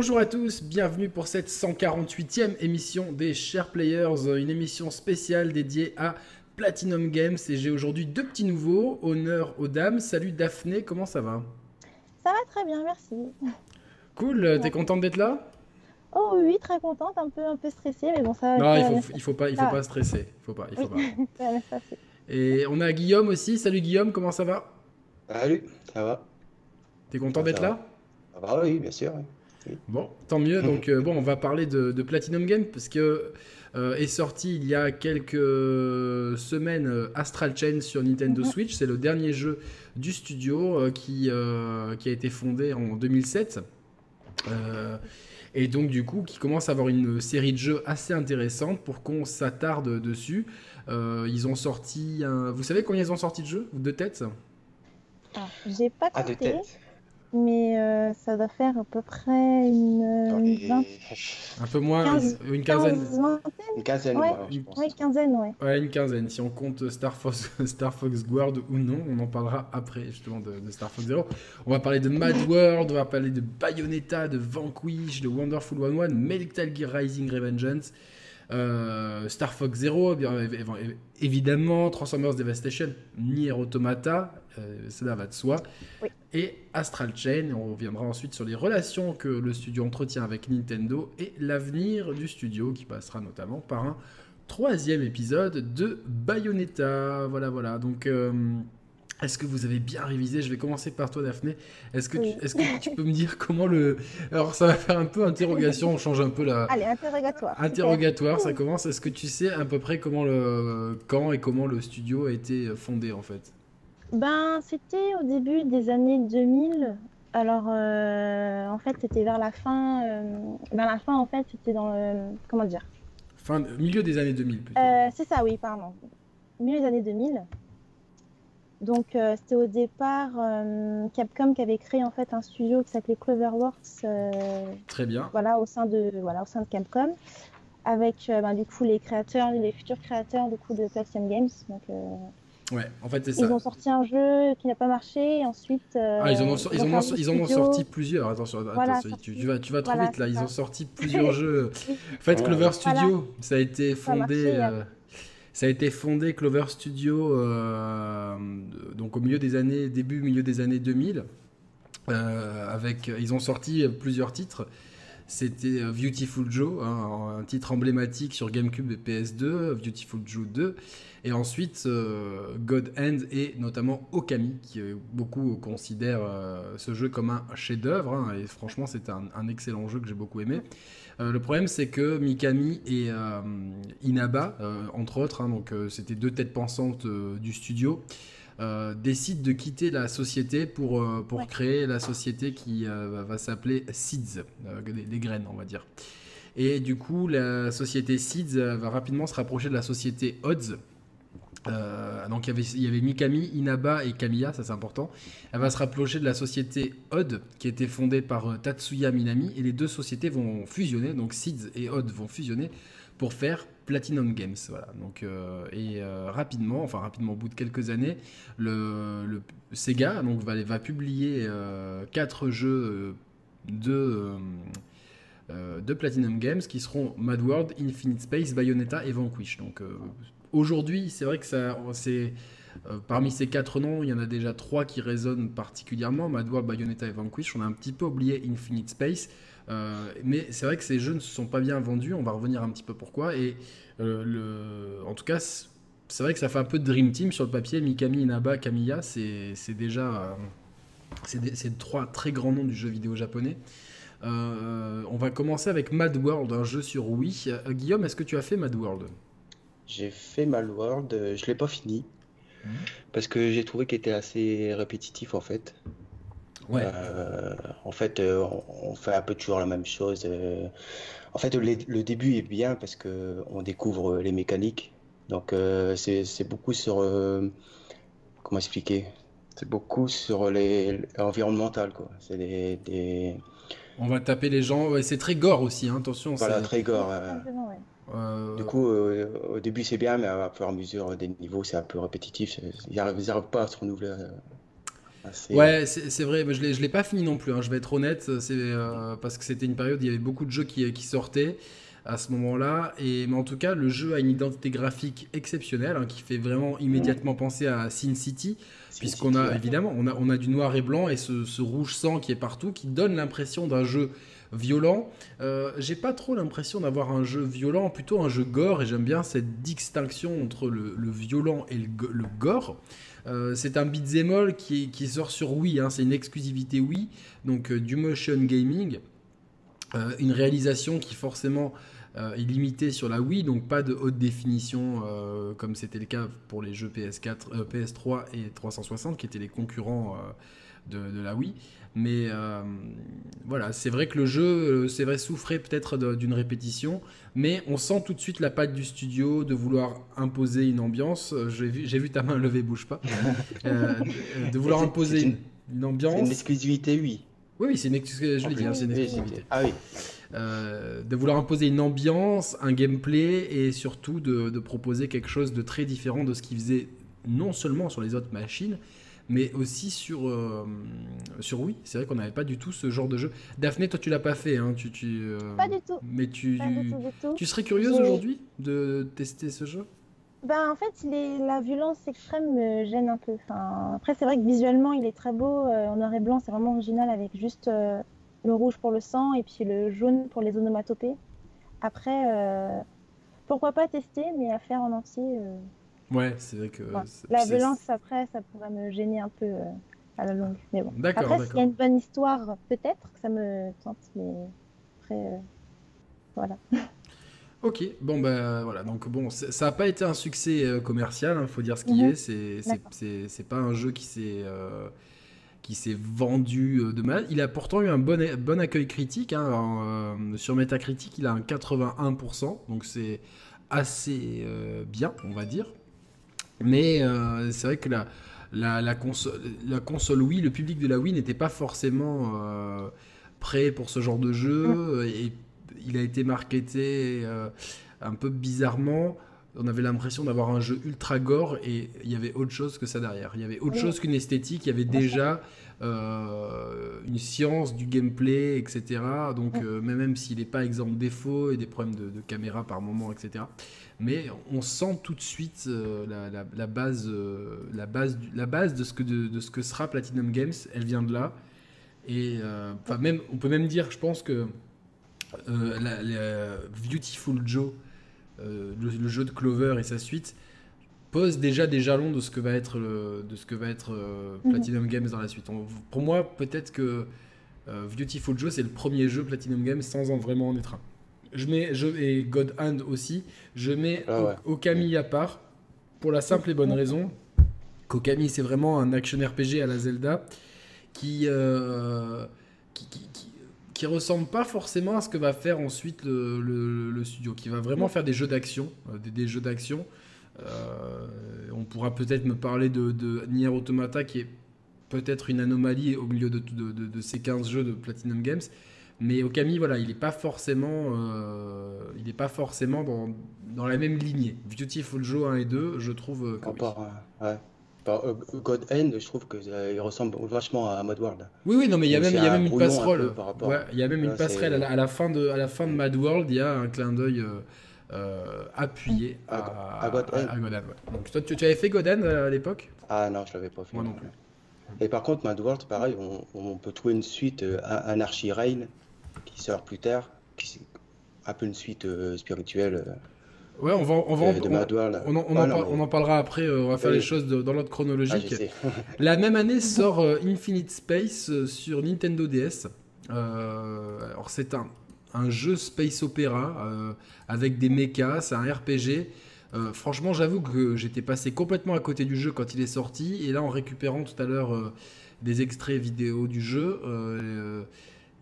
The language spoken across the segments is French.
Bonjour à tous, bienvenue pour cette 148e émission des Share Players, une émission spéciale dédiée à Platinum Games. Et j'ai aujourd'hui deux petits nouveaux, honneur aux dames. Salut Daphné, comment ça va? Ça va très bien, merci. Cool, t'es contente d'être là? Oh oui, très contente, un peu, un peu stressée, mais bon, ça Non, il va faut, il faut pas, il faut Ah. pas stresser. Il faut pas, il faut pas. Et on a Guillaume aussi. Salut Guillaume, comment ça va? Salut, ça va? T'es content d'être là? Ça va, oui, bien sûr. oui. Bon, tant mieux. Donc, euh, bon, on va parler de, de Platinum Game parce que euh, est sorti il y a quelques semaines euh, Astral Chain sur Nintendo. Switch. C'est le dernier jeu du studio euh, qui, euh, qui a été fondé en 2007. Euh, et donc, du coup, qui commence à avoir une série de jeux assez intéressante pour qu'on s'attarde dessus. Euh, ils ont sorti. un- Vous savez combien ils ont sorti de jeux De tête? Ah, j'ai pas Ah, de compté, tête. Mais euh, ça doit faire à peu près une, Dans une les- vingt- Un peu moins, Quinze- une quinzaine. quinze, Une quinzaine, Ouais. moi, je pense. Ouais, quinzaine, ouais. Ouais, une quinzaine. Si on compte Star Fox, Star Fox Guard ou non, on en parlera après justement de, de Star Fox Zero. On va parler de Mad World, on va parler de Bayonetta, de Vanquish, de Wonderful 101, Metal Gear Rising Revengeance, euh, Star Fox Zero, évidemment, Transformers Devastation, Nier Automata, euh, cela va de soi, Oui. et Astral Chain. On reviendra ensuite sur les relations que le studio entretient avec Nintendo et l'avenir du studio qui passera notamment par un troisième épisode de Bayonetta. Voilà, voilà. Donc, euh, est-ce que vous avez bien révisé? Je vais commencer par toi, Daphné. Est-ce que, Oui. tu, est-ce que tu peux me dire comment le. Alors, ça va faire un peu interrogation, on change un peu la. Allez, interrogatoire. Interrogatoire, ça commence. Est-ce que tu sais à peu près comment le. Quand et comment le studio a été fondé en fait? Ben, c'était au début des années 2000. Alors, euh, en fait, c'était vers la fin. euh, vers la fin, en fait, c'était dans le. Comment dire? Fin, milieu des années 2000 plutôt. Euh, c'est ça, oui, pardon. Milieu des années 2000. Donc, euh, c'était au départ euh, Capcom qui avait créé en fait un studio qui s'appelait Cloverworks, Très bien. voilà, au sein de, voilà, au sein de Capcom, avec ben, du coup les créateurs, les futurs créateurs du coup de Platinum Games. Donc, Ouais, en fait, c'est ils ça. ont sorti un jeu qui n'a pas marché, et ensuite. euh, Ah, ils en ont, sor- ils ont, fermé le ils en ont sorti plusieurs. Attention, Voilà, attention, tu, tu vas, tu vas trop Voilà, vite là. Ils ça. ont sorti plusieurs jeux. En fait. Clover Voilà. Studio, ça a été Ça a fondé. marché, euh, ça a été fondé Clover Studio euh, donc au milieu des années début milieu des années 2000 euh, avec ils ont sorti plusieurs titres c'était euh, Beautiful Joe hein, un titre emblématique sur GameCube et PS2 Beautiful Joe 2 et ensuite euh, God Hand et notamment Okami qui euh, beaucoup considèrent ce jeu comme un chef-d'œuvre hein, et franchement c'est un, excellent jeu que j'ai beaucoup aimé. Le problème, c'est que Mikami et Inaba, entre autres, hein, c'était deux têtes pensantes du studio, euh, décident de quitter la société pour, euh, pour Ouais. créer la société qui euh, va- s'appeler Seeds, des, des graines, on va dire. Et du coup, la société Seeds va rapidement se rapprocher de la société Odds. Donc il y, avait, il y avait Mikami, Inaba et Kamiya, ça c'est important. Elle va se rapprocher de la société Odd, qui a été fondée par Tatsuya Minami, et les deux sociétés vont fusionner, donc Seeds et Odd vont fusionner pour faire Platinum Games. Voilà. Donc, euh, et euh, rapidement, enfin rapidement, au bout de quelques années, le, Sega donc, va, publier euh, quatre jeux de, Platinum Games qui seront Mad World, Infinite Space, Bayonetta et Vanquish. Donc aujourd'hui, c'est vrai que c'est euh, parmi ces quatre noms, il y en a déjà trois qui résonnent particulièrement Mad World, Bayonetta et Vanquish. On a un petit peu oublié Infinite Space. Euh, mais c'est vrai que ces jeux ne se sont pas bien vendus, on va revenir un petit peu pourquoi. Et euh, en tout cas, c'est vrai que ça fait un peu de Dream Team sur le papier. Mikami, Inaba, Kamiya, c'est déjà. c'est trois très grands noms du jeu vidéo japonais. On va commencer avec Mad World, un jeu sur Wii. Guillaume, est-ce que tu as fait Mad World? J'ai fait Mal World, euh, je l'ai pas fini. Mhm. Parce que j'ai trouvé qu'il était assez répétitif en fait. Ouais. Euh, en fait, euh, on, fait un peu toujours la même chose. euh. En fait, le, le début est bien parce que on découvre les mécaniques. Donc, euh, c'est beaucoup sur. euh, comment expliquer? C'est beaucoup sur les l'environnemental, quoi. C'est des, des- On va taper les gens. Ouais, c'est très gore aussi, hein, attention. Voilà, très gore. euh. Ouais. Euh, Du coup, euh, au début c'est bien, mais à fur et à mesure des niveaux, c'est un peu répétitif. Ils n'arrivent pas à se renouveler. euh. Ouais, c'est vrai, je ne l'ai pas fini non plus, hein, je vais être honnête, c'est euh, parce que c'était une période où il y avait beaucoup de jeux qui, qui sortaient à ce moment-là. Et mais en tout cas, le jeu a une identité graphique exceptionnelle hein, qui fait vraiment immédiatement penser à Sin City, puisqu'on a évidemment on a, on a du noir et blanc et ce, rouge sang qui est partout, qui donne l'impression d'un jeu violent. Euh, j'ai pas trop l'impression d'avoir un jeu violent, plutôt un jeu gore, et j'aime bien cette distinction entre le, violent et le, gore. Euh, c'est un beat'em all qui, qui, sort sur Wii, hein, c'est une exclusivité Wii, donc euh, du motion gaming. une réalisation qui forcément est limité sur la Wii, donc pas de haute définition comme c'était le cas pour les jeux PS4, PS3 euh, et 360 qui étaient les concurrents de, la Wii. Mais voilà, c'est vrai que le jeu, c'est vrai, souffrait peut-être d'une répétition, mais on sent tout de suite la patte du studio de vouloir imposer une ambiance. J'ai vu, vu ta main levée, bouge pas. de, vouloir imposer une, ambiance. C'est une exclusivité, oui. Oui, c'est une, je dit, hein, c'est une exclusivité. Ah oui. Euh, de vouloir imposer une ambiance, un gameplay et surtout de, proposer quelque chose de très différent de ce qu'ils faisaient non seulement sur les autres machines, mais aussi sur, euh, sur Wii. C'est vrai qu'on n'avait pas du tout ce genre de jeu. Daphné, toi tu l'as pas fait, hein, tu, tu euh, Pas du tout. Mais tu, tu serais curieuse aujourd'hui de tester ce jeu? Ben, en fait, la violence extrême me gêne un peu. Enfin, après, c'est vrai que visuellement, il est très beau. en noir et blanc, c'est vraiment original avec juste le rouge pour le sang et puis le jaune pour les onomatopées. Après, euh, pourquoi pas tester, mais à faire en entier. Euh, ouais, c'est vrai que. La violence, après, ça pourrait me gêner un peu euh, à la longue. Mais bon. Après, s'il y a une bonne histoire, peut-être que ça me tente, mais après, voilà. Ok, bon ben voilà, donc bon, ça n'a pas été un succès commercial, il hein, faut dire ce qui mhm. est, c'est pas un jeu qui s'est qui s'est vendu euh, de mal. Il a pourtant eu un bon, bon accueil critique. Hein, euh, sur Metacritic, il a un 81%, donc c'est assez euh, bien, on va dire. Mais c'est vrai que la, la, la, console, la console Wii, le public de la Wii n'était pas forcément prêt pour ce genre de jeu. Mm. Et il a été marketé un peu bizarrement on avait l'impression d'avoir un jeu ultra gore et il y avait autre chose que ça derrière. Il y avait autre chose qu'une esthétique, il y avait déjà euh, une science du gameplay, etc. Donc euh, même s'il n'est pas exempt de défauts et des problèmes de, caméra par moment, etc. Mais on sent tout de suite euh, la, base, la, base la base de ce, que, de, ce que sera Platinum Games, elle vient de là. Et même, on peut même dire, je pense que la, Beautiful Joe euh, le, jeu de Clover et sa suite pose déjà des jalons de ce que va être, de ce que va être euh, mhm. Platinum Games dans la suite. pour moi, peut-être que euh, Beautiful Joe, c'est le premier jeu Platinum Games sans en vraiment en être un. Je mets, je, et God Hand aussi, je mets ah Okami à part, pour la simple et bonne raison qu'Okami, c'est vraiment un action RPG à la Zelda qui, qui qui ressemble pas forcément à ce que va faire ensuite le, studio, qui va vraiment faire des jeux d'action, euh, des, jeux d'action. Euh, on pourra peut-être me parler de, de, Nier Automata, qui est peut-être une anomalie au milieu de, de, ces 15 jeux de Platinum Games. Mais Okami, voilà, il n'est pas forcément, euh, il est pas forcément dans, dans, la même lignée. Beautiful Joe 1 et 2, je trouve que ouais. Euh, God End, je trouve qu'il euh, ressemble vachement à Mad World. Oui, oui, non, mais il y a même, il y a même une passerelle. Ouais, il y a même une passerelle à la, fin de, à la fin de Mad World, il y a un clin d'œil euh, appuyé à, à, God End. Donc, toi, tu, avais fait God End à l'époque? Ah non, je l'avais pas fait. Moi non plus. Et par contre, Mad World, pareil, on, peut trouver une suite, Anarchy Reign, qui sort plus tard, qui un peu une suite spirituelle. Ouais, on va, on va, on, on, en, parlera après. Euh, on va faire les choses dans l'ordre chronologique. Ah, la même année sort euh, Infinite Space euh, sur Nintendo DS. alors c'est un, un, jeu space opéra avec des mechas, c'est un RPG. franchement, j'avoue que j'étais passé complètement à côté du jeu quand il est sorti. Et là, en récupérant tout à l'heure des extraits vidéo du jeu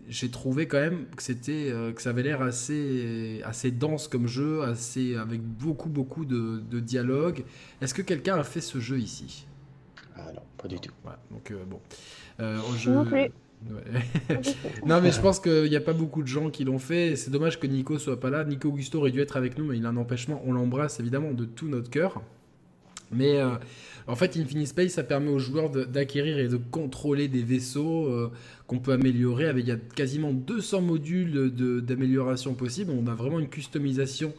j'ai trouvé quand même que c'était euh, que ça avait l'air assez assez dense comme jeu, assez avec beaucoup beaucoup de, de dialogue. Est-ce que quelqu'un a fait ce jeu ici? Ah non, pas du tout. donc euh, bon, euh, Non non mais je pense qu'il n'y a pas beaucoup de gens qui l'ont fait. C'est dommage que Nico soit pas là. Nico Augusto aurait dû être avec nous, mais il a un empêchement. On l'embrasse évidemment de tout notre cœur. Mais en fait, Infinite Space, ça permet aux joueurs d'acquérir et de contrôler des vaisseaux qu'on peut améliorer. Avec, il y a quasiment 200 modules d'amélioration possibles. On a vraiment une customisation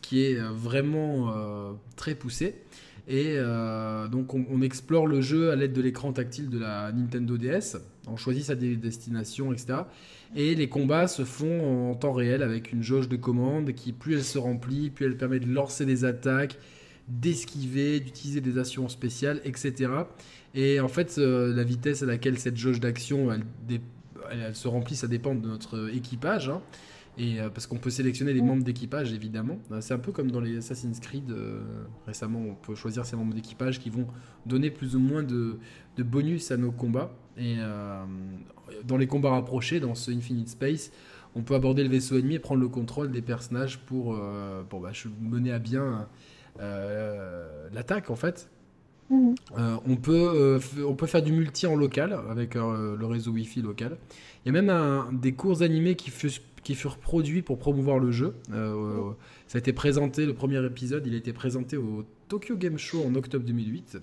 qui est vraiment très poussée. Et euh, donc on, explore le jeu à l'aide de l'écran tactile de la Nintendo DS. On choisit sa destination, etc. Et les combats se font en temps réel avec une jauge de commande qui, plus elle se remplit, plus elle permet de lancer des attaques, d'esquiver, d'utiliser des actions spéciales, etc. Et en fait, euh, la vitesse à laquelle cette jauge d'action se remplit, ça dépend de notre équipage. Hein. Et euh, parce qu'on peut sélectionner les membres d'équipage, évidemment. Euh, c'est un peu comme dans les Assassin's Creed. Récemment, on peut choisir ces membres d'équipage qui vont donner plus ou moins de, bonus à nos combats. Et dans les combats rapprochés, dans ce Infinite Space, on peut aborder le vaisseau ennemi et prendre le contrôle des personnages pour, pour bah, mener à bien l'attaque, en fait. Mhm. on, peut, on peut faire du multi en local avec le réseau Wi-Fi local. Il y a même des cours animés qui, qui furent produits pour promouvoir le jeu. Euh, ça a été présenté, le premier épisode, il a été présenté au Tokyo Game Show en octobre 2008.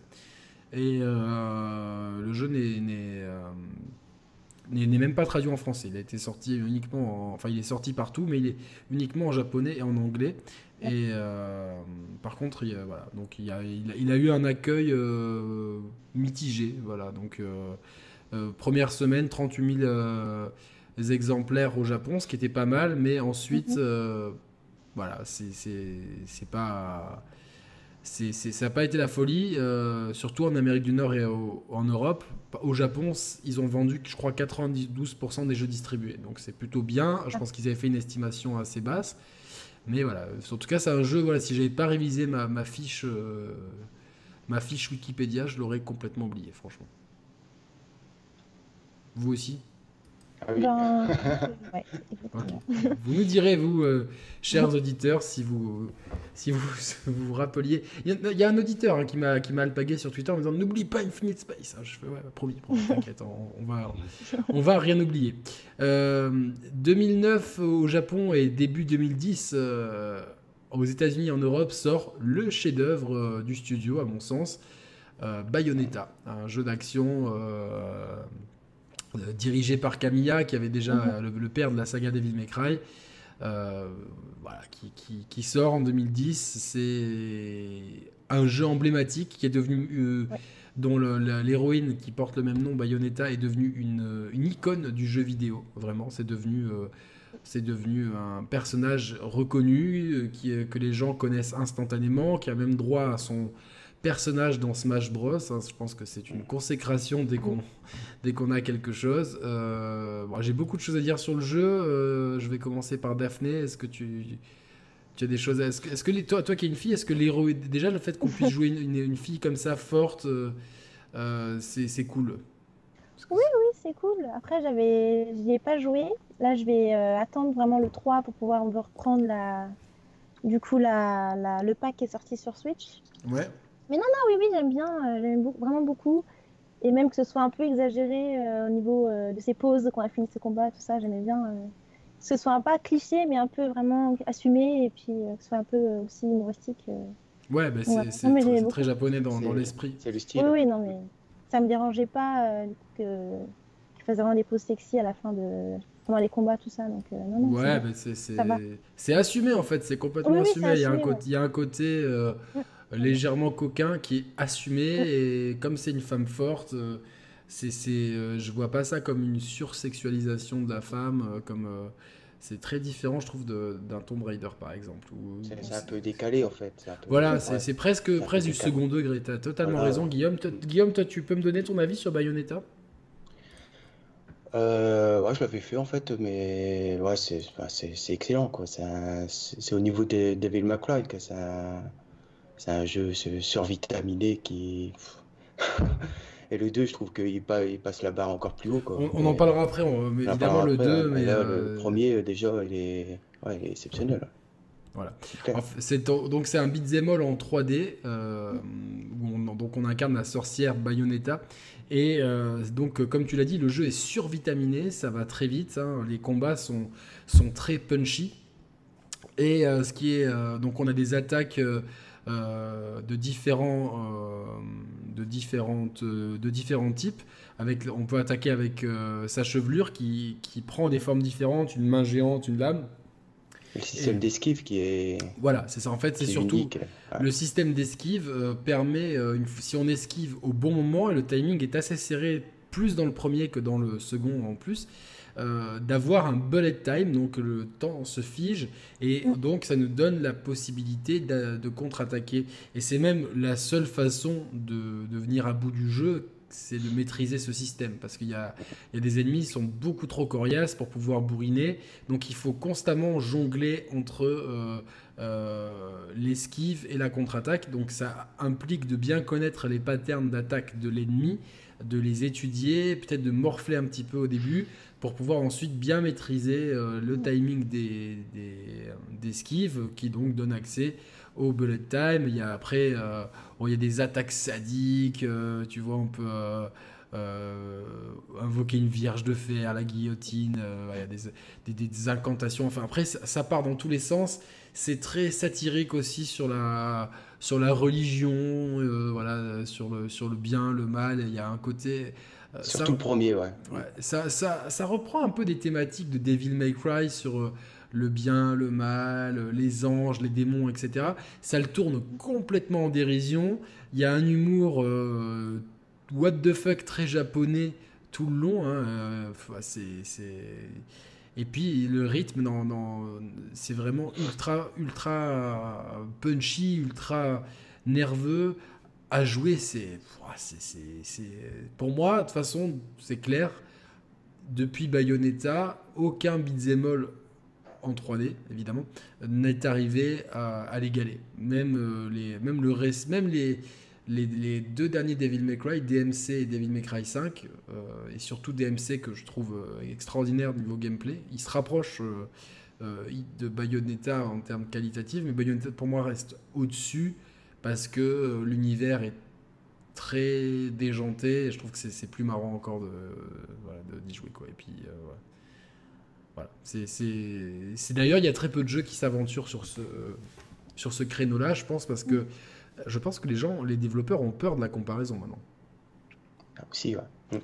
Et euh, le jeu euh, n'est n'est même pas traduit en français. Il a été sorti uniquement, enfin il est sorti partout, mais il est uniquement en japonais et en anglais. Et par contre, il, voilà, donc il a, il a, eu un accueil mitigé. Voilà, donc première semaine, 38 000 exemplaires au Japon, ce qui était pas mal, mais ensuite, mhm. euh, voilà, c'est pas. ça n'a pas été la folie, euh, surtout en Amérique du Nord et en Europe. Au Japon, ils ont vendu, je crois, 92% des jeux distribués. Donc c'est plutôt bien. Je pense qu'ils avaient fait une estimation assez basse. Mais voilà, en tout cas, c'est un jeu, voilà, si j'avais pas révisé ma, fiche, euh, ma fiche Wikipédia, je l'aurais complètement oublié, franchement. Vous aussi? Ah vous nous direz, vous, euh, chers auditeurs, si vous si vous, vous, rappeliez. Il y, a un auditeur hein, qui m'a qui m'a alpagué sur Twitter en me disant N'oublie pas Infinite Space. je fais Ouais, promis, promis t'inquiète, on, va, on va rien oublier. 2009 euh, au Japon et début 2010 euh, aux États-Unis et en Europe sort le chef-d'œuvre du studio, à mon sens. Bayonetta, un jeu d'action euh, dirigé par Camilla, qui avait déjà mhm. le, père de la saga May Cry, euh, voilà, qui, sort en 2010. C'est un jeu emblématique qui est devenu, euh, dont l'héroïne qui porte le même nom, Bayonetta, est devenue une, une icône du jeu vidéo. Vraiment, c'est devenu c'est devenu un personnage reconnu qui, que les gens connaissent instantanément, qui a même droit à son, personnage dans Smash Bros. Hein, je pense que c'est une consécration dès qu'on dès qu'on a quelque chose. Euh, j'ai beaucoup de choses à dire sur le jeu. Euh, je vais commencer par Daphné. Est-ce que tu, tu as des choses Est-ce que, est que toi, toi qui es une fille, est-ce que l'héros déjà le fait qu'on puisse jouer une, une, fille comme ça forte, euh, c'est cool Oui, oui, c'est cool. Après, j'avais, j'y ai pas joué. Là, je vais attendre vraiment le 3 pour pouvoir reprendre la, du coup la, la, le pack qui est sorti sur Switch. Ouais. Mais non, non, oui, oui, j'aime bien, euh, j'aime vraiment beaucoup. Et même que ce soit un peu exagéré euh, au niveau euh, de ses pauses, quand on a fini ses combats, tout ça, j'aimais bien. que ce soit pas cliché, mais un peu vraiment assumé, et puis que ce soit un peu aussi humoristique. Ouais, bah, c'est très, japonais dans, dans l'esprit. C'est le style. Oui, oui, non, mais ça me dérangeait pas que qu'il fasse vraiment des poses sexy à la fin de pendant les combats, tout ça. Donc, non, non, ouais, c'est assumé en fait, c'est complètement assumé. il, y a un côté, il y a un côté légèrement coquin qui est assumé et comme c'est une femme forte euh, c'est euh, je vois pas ça comme une sursexualisation de la femme euh, comme c'est très différent je trouve d'un Tomb Raider par exemple c'est un peu décalé en fait voilà c'est presque presque du second degré tu as totalement raison Guillaume. Guillaume toi tu peux me donner ton avis sur Bayonetta? Ouais, je l'avais fait en fait, mais ouais, c'est excellent quoi. C'est au niveau de Devil May Cry que ça c'est un jeu survitaminé qui. Et le 2, je trouve qu'il passe la barre encore plus haut. Quoi. On, en parlera après, évidemment le 2. Mais, là, le euh, premier, déjà, il est, ouais, il est exceptionnel. Voilà. donc c'est un beat'em all en 3D euh, où on, donc on incarne la sorcière Bayonetta et euh, donc comme tu l'as dit le jeu est survitaminé, ça va très vite, hein. les combats sont, sont très punchy et ce qui est donc on a des attaques de différents, de différentes, de différents types. Avec, on peut attaquer avec sa chevelure qui, qui prend des formes différentes, une main géante, une lame. Le système d'esquive qui est. Voilà, c'est ça. En fait, c'est surtout le système d'esquive permet, une, si on esquive au bon moment et le timing est assez serré, plus dans le premier que dans le second en plus, euh, d'avoir un bullet time, donc le temps se fige, et mm. donc ça nous donne la possibilité de, contre-attaquer. Et c'est même la seule façon de, de, venir à bout du jeu, c'est de maîtriser ce système, parce qu'il y, y a, des ennemis qui sont beaucoup trop coriaces pour pouvoir bourriner, donc il faut constamment jongler entre... Euh, euh, l'esquive et la contre-attaque. Donc ça implique de bien connaître les patterns d'attaque de l'ennemi, de les étudier, peut-être de morfler un petit peu au début pour pouvoir ensuite bien maîtriser euh, le timing des, des, qui donc donne accès au bullet time. Il y a après, euh, il y a des attaques sadiques, euh, tu vois, on peut invoquer une vierge de fer, la guillotine, il y a des, des, incantations. Enfin, après, ça, part dans tous les sens. C'est très satirique aussi sur la, sur la religion, voilà, sur le, sur le bien, le mal. Il y a un côté euh, Surtout le premier, ouais. ça, ça, ça, reprend un peu des thématiques de Devil May Cry sur euh, le bien, le mal, euh, les anges, les démons, etc. Ça le tourne complètement en dérision. Il y a un humour what the fuck très japonais tout le long. Hein. c'est, Et puis le rythme, dans, c'est vraiment ultra, ultra punchy, ultra nerveux à jouer, c'est, pour moi, de toute façon, c'est clair. Depuis Bayonetta, aucun beat'em all en 3D, évidemment, n'est arrivé à, l'égaler. Même, euh, les, même, le reste, même les, les, deux derniers Devil May Cry, DMC et Devil May Cry 5, euh, et surtout DMC que je trouve euh, extraordinaire niveau gameplay, il se rapproche de Bayonetta en termes qualitatifs, mais Bayonetta pour moi reste au-dessus parce que euh, l'univers est très déjanté et je trouve que c'est plus marrant encore de voilà, d'y jouer quoi. Et puis euh, voilà. D'ailleurs il y a très peu de jeux qui s'aventurent sur ce sur ce créneau là je pense parce que je pense que les gens les développeurs ont peur de la comparaison maintenant ah, aussi ouais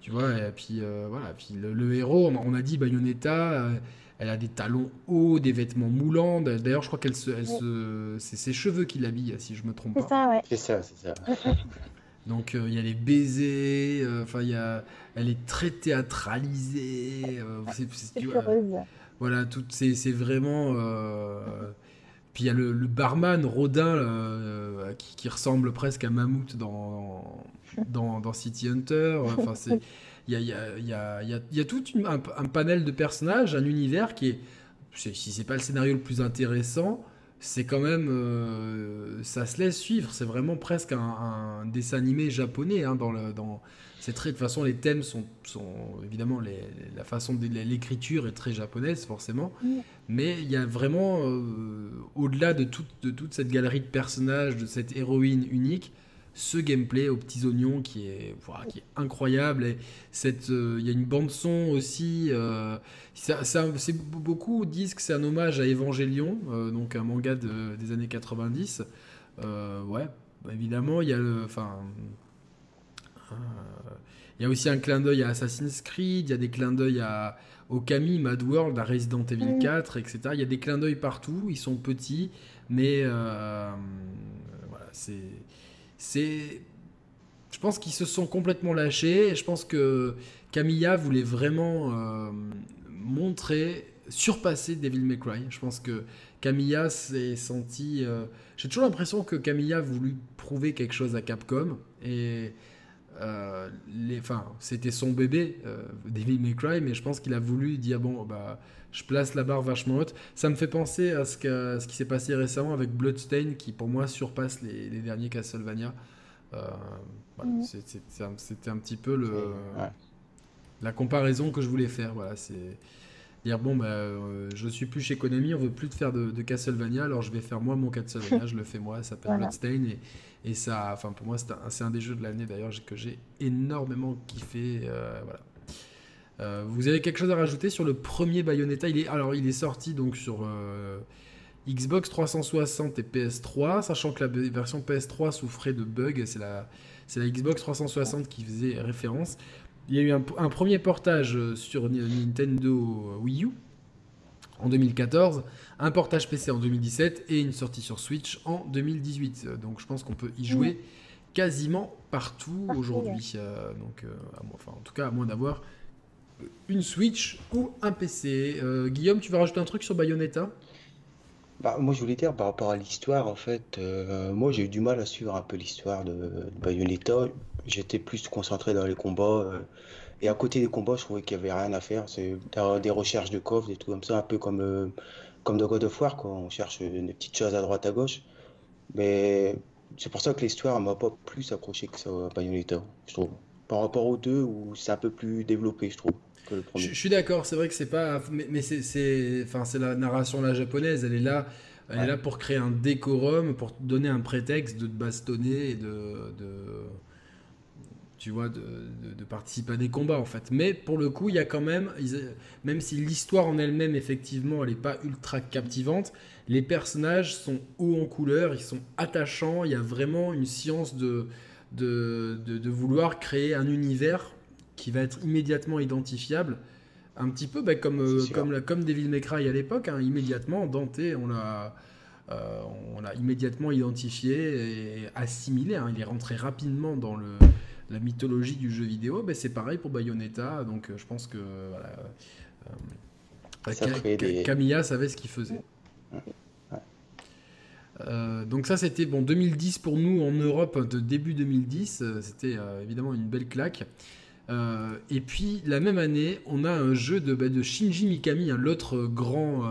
tu vois et puis euh, voilà puis le, héros on, a dit Bayonetta elle a des talons hauts, des vêtements moulants. D'ailleurs, je crois qu'elle se, elle se, c'est ses cheveux qui l'habillent, si je me trompe pas. C'est ça, ouais. C'est ça, c'est ça. Donc euh, il y a les baisers, euh, enfin il y a, elle est très théâtralisée. Euh, c'est, voilà, tout, c'est, c'est vraiment. Puis il y a le, barman Rodin qui, qui, ressemble presque à Mammouth dans, City Hunter. Enfin il y a, tout un, panel de personnages, un univers qui est, si c'est pas le scénario le plus intéressant, c'est quand même, euh, ça se laisse suivre. C'est vraiment presque un, dessin animé japonais hein, dans le, dans c'est très de toute façon les thèmes sont, sont évidemment les, la façon de l'écriture est très japonaise forcément, mais il y a vraiment euh, au-delà de toute, de toute cette galerie de personnages, de cette héroïne unique, ce gameplay aux petits oignons qui est, qui est incroyable. Et cette, euh, il y a une bande son aussi. Euh, c'est beaucoup disent que c'est un hommage à Evangelion, euh, donc un manga des années 90. ouais, évidemment, il y a le, enfin, il y a aussi un clin d'œil à Assassin's Creed. Il y a des clins d'œil à Okami, Mad World, à Resident Evil 4, etc. Il y a des clins d'œil partout. Ils sont petits, mais voilà, c'est c'est. Je pense qu'ils se sont complètement lâchés. je pense que Camilla voulait vraiment euh, montrer, surpasser Devil May Cry. Je pense que Camilla s'est senti. Euh, j'ai toujours l'impression que Camilla a voulu prouver quelque chose à Capcom. Et. Euh, les, enfin, c'était son bébé, Devil May Cry, mais je pense qu'il a voulu dire bon, bah, je place la barre vachement haute. Ça me fait penser à ce, ce qui s'est passé récemment avec Bloodstain, qui pour moi surpasse les, derniers Castlevania. Euh, mhm. C'était un, petit peu le, la comparaison que je voulais faire. Voilà, c'est dire bon, bah, euh, je suis plus chez Konami, on veut plus de faire de, Castlevania, alors je vais faire moi mon Castlevania, je le fais moi, ça s'appelle Bloodstain et, et, ça, enfin pour moi c'est un, des jeux de l'année d'ailleurs que j'ai énormément kiffé. Euh, voilà. Euh, vous avez quelque chose à rajouter sur le premier Bayonetta? Il est, Alors, il est sorti donc sur. Euh, Xbox 360 et PS3, sachant que la version PS3 souffrait de bugs, c'est la, c'est la Xbox 360 qui faisait référence. Il y a eu un, premier portage sur Nintendo Wii U en 2014, un portage PC en 2017 et une sortie sur Switch en 2018. Donc je pense qu'on peut y jouer quasiment partout aujourd'hui. Euh, donc, euh, enfin, en tout cas, à moins d'avoir une Switch ou un PC. Euh, Guillaume, tu vas rajouter un truc sur Bayonetta? Bah, moi, je voulais dire par rapport à l'histoire, en fait, moi j'ai eu du mal à suivre un peu l'histoire de, Bayonetta. J'étais plus concentré dans les combats. Et à côté des combats, je trouvais qu'il n'y avait rien à faire. C'est des recherches de coffres, des trucs comme ça, un peu comme, comme dans God of War, quoi. On cherche des petites choses à droite, à gauche. Mais c'est pour ça que l'histoire m'a pas plus accroché que ça à Bayonetta, je trouve. Par rapport aux deux, où c'est un peu plus développé, je trouve. Que le premier. Je, suis d'accord, c'est vrai que c'est pas. Mais, c'est, enfin, c'est la narration la japonaise, elle est là. Elle est là pour créer un décorum, pour donner un prétexte de te bastonner et de, de tu vois, de, de, participer à des combats en fait. Mais pour le coup, il y a quand même, même si l'histoire en elle-même, effectivement, elle n'est pas ultra captivante, les personnages sont hauts en couleur, ils sont attachants, il y a vraiment une science de, de, de, vouloir créer un univers qui va être immédiatement identifiable. Un petit peu bah, comme, euh, comme, la, comme Devil May Cry à l'époque, hein, immédiatement, Dante, on l'a... Euh, on l'a immédiatement identifié et assimilé. Hein. Il est rentré rapidement dans le, la mythologie du jeu vidéo, ben c'est pareil pour Bayonetta. Donc euh, je pense que voilà, Camilla savait ce qu'il faisait. Euh, donc ça c'était bon 2010 pour nous en Europe de début 2010 euh, c'était évidemment une belle claque et puis la même année on a un jeu de, bah, de Shinji Mikami hein, l'autre grand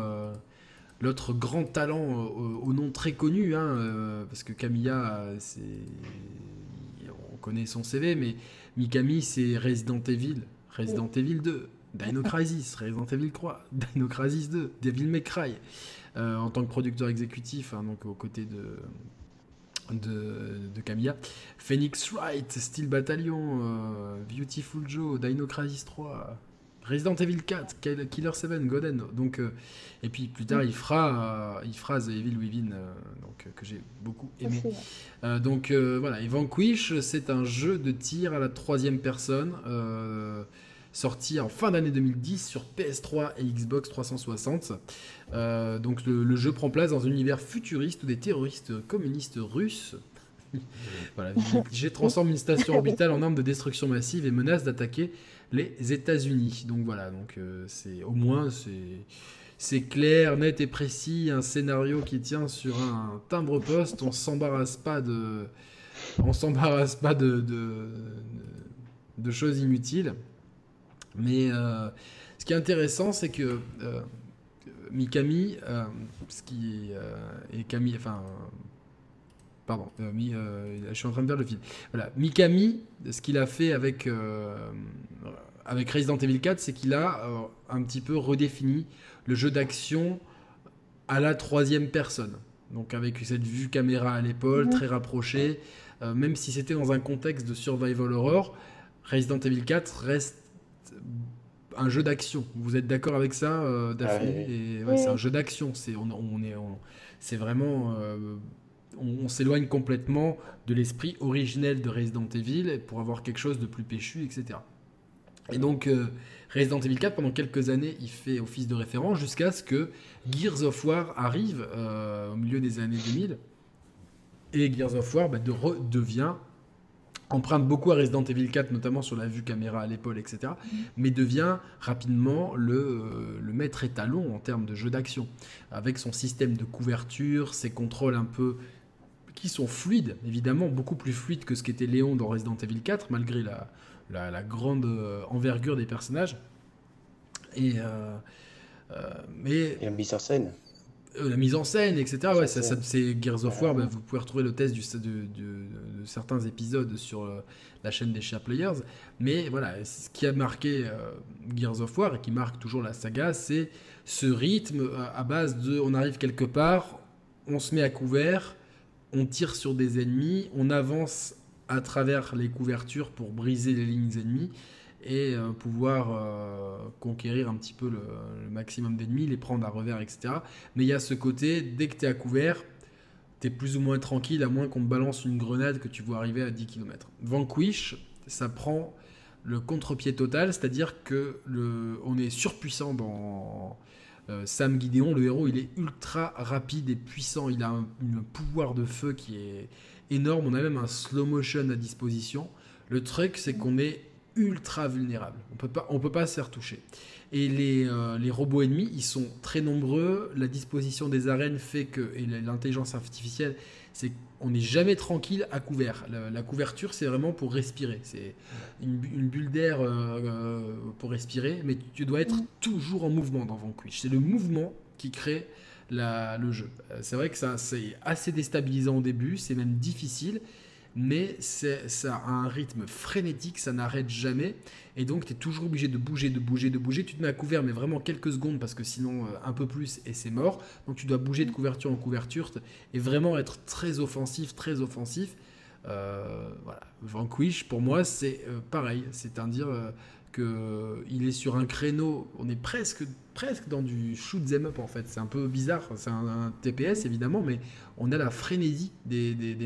l'autre grand talent au, nom très connu hein, parce que Camilla c'est connaît son CV, mais Mikami, c'est Resident Evil, Resident Evil 2, Dino Crisis, Resident Evil 3, Dino Crisis 2, Devil May Cry, euh, en tant que producteur exécutif, hein, donc aux côtés de, de, de Camilla. Phoenix Wright, Steel Battalion, euh, Beautiful Joe, Dino Crisis 3, Resident Evil 4, Killer 7, Goden. Donc, euh, et puis plus tard, il fera, euh, il fera The Evil Within, euh, donc, que j'ai beaucoup aimé. donc voilà, et Vanquish, c'est un jeu de tir à la troisième personne, sorti en fin d'année 2010 sur PS3 et Xbox 360. donc le, jeu prend place dans un univers futuriste où des terroristes communistes russes voilà, j'ai transforme une station orbitale en arme de destruction massive et menace d'attaquer les États-Unis. Donc voilà, donc euh, c'est au moins c'est c'est clair, net et précis, un scénario qui tient sur un timbre poste. On s'embarrasse pas de on s'embarrasse pas de, de, choses inutiles. Mais euh, ce qui est intéressant, c'est que euh, Mikami, ce qui est Camille, enfin pardon, je suis en train de faire le film. Voilà, Mikami, ce qu'il a fait avec avec Resident Evil 4, c'est qu'il a euh, un petit peu redéfini le jeu d'action à la troisième personne. Donc avec cette vue caméra à l'épaule, mhm. très rapprochée, euh, même si c'était dans un contexte de survival horror, Resident Evil 4 reste un jeu d'action. Vous êtes d'accord avec ça, euh, Daphné? C'est un jeu d'action. C'est on, est, c'est vraiment, on, s'éloigne complètement de l'esprit originel de Resident Evil pour avoir quelque chose de plus péchu, etc. Et donc, euh, Resident Evil 4, pendant quelques années, il fait office de référence jusqu'à ce que Gears of War arrive euh, au milieu des années 2000. Et Gears of War bah, de devient, emprunte beaucoup à Resident Evil 4, notamment sur la vue caméra à l'épaule, etc. Mm-hmm. Mais devient rapidement le, euh, le maître étalon en termes de jeu d'action. Avec son système de couverture, ses contrôles un peu qui sont fluides, évidemment, beaucoup plus fluides que ce qu'était Léon dans Resident Evil 4, malgré la, la, grande euh, envergure des personnages. Et, euh, euh, mais, la mise en scène. la mise en scène, etc. Ouais, ça, c'est Gears of War. Bah, vous pouvez retrouver le test du, de, certains épisodes sur la chaîne des Share Players. Mais voilà, ce qui a marqué Gears of War et qui marque toujours la saga, c'est ce rythme à base de on arrive quelque part, on se met à couvert, on tire sur des ennemis, on avance à travers les couvertures pour briser les lignes ennemies. et pouvoir conquérir un petit peu le, maximum d'ennemis, les prendre à revers, etc. Mais il y a ce côté, dès que tu es à couvert, tu es plus ou moins tranquille, à moins qu'on te balance une grenade que tu vois arriver à 10 km. Vanquish, ça prend le contre-pied total, c'est-à-dire que on est surpuissant dans euh, Sam Gideon, le héros, il est ultra rapide et puissant, il a un, pouvoir de feu qui est énorme, on a même un slow motion à disposition. Le truc, c'est qu'on est ultra vulnérable, on peut pas, on peut pas se faire toucher. Et les, euh, les, robots ennemis, ils sont très nombreux, la disposition des arènes fait que, et l'intelligence artificielle c'est qu'on n'est jamais tranquille à couvert. La, couverture, c'est vraiment pour respirer. C'est une, bulle d'air euh, euh, pour respirer, mais tu dois être mm. toujours en mouvement dans Vanquish. C'est le mouvement qui crée le jeu. Euh, c'est vrai que ça, c'est assez déstabilisant au début, c'est même difficile mais ça a un rythme frénétique, ça n'arrête jamais, et donc tu es toujours obligé de bouger, de bouger, de bouger. Tu te mets à couvert, mais vraiment quelques secondes, parce que sinon euh, un peu plus et c'est mort. Donc tu dois bouger de couverture en couverture, et vraiment être très offensif, très offensif. Euh, voilà. Vanquish, pour moi, c'est euh, pareil, c'est-à-dire qu'il est sur un créneau, on est presque, presque dans du shoot them up en fait. C'est un peu bizarre, c'est un, TPS évidemment, mais on a la frénésie des, des, des.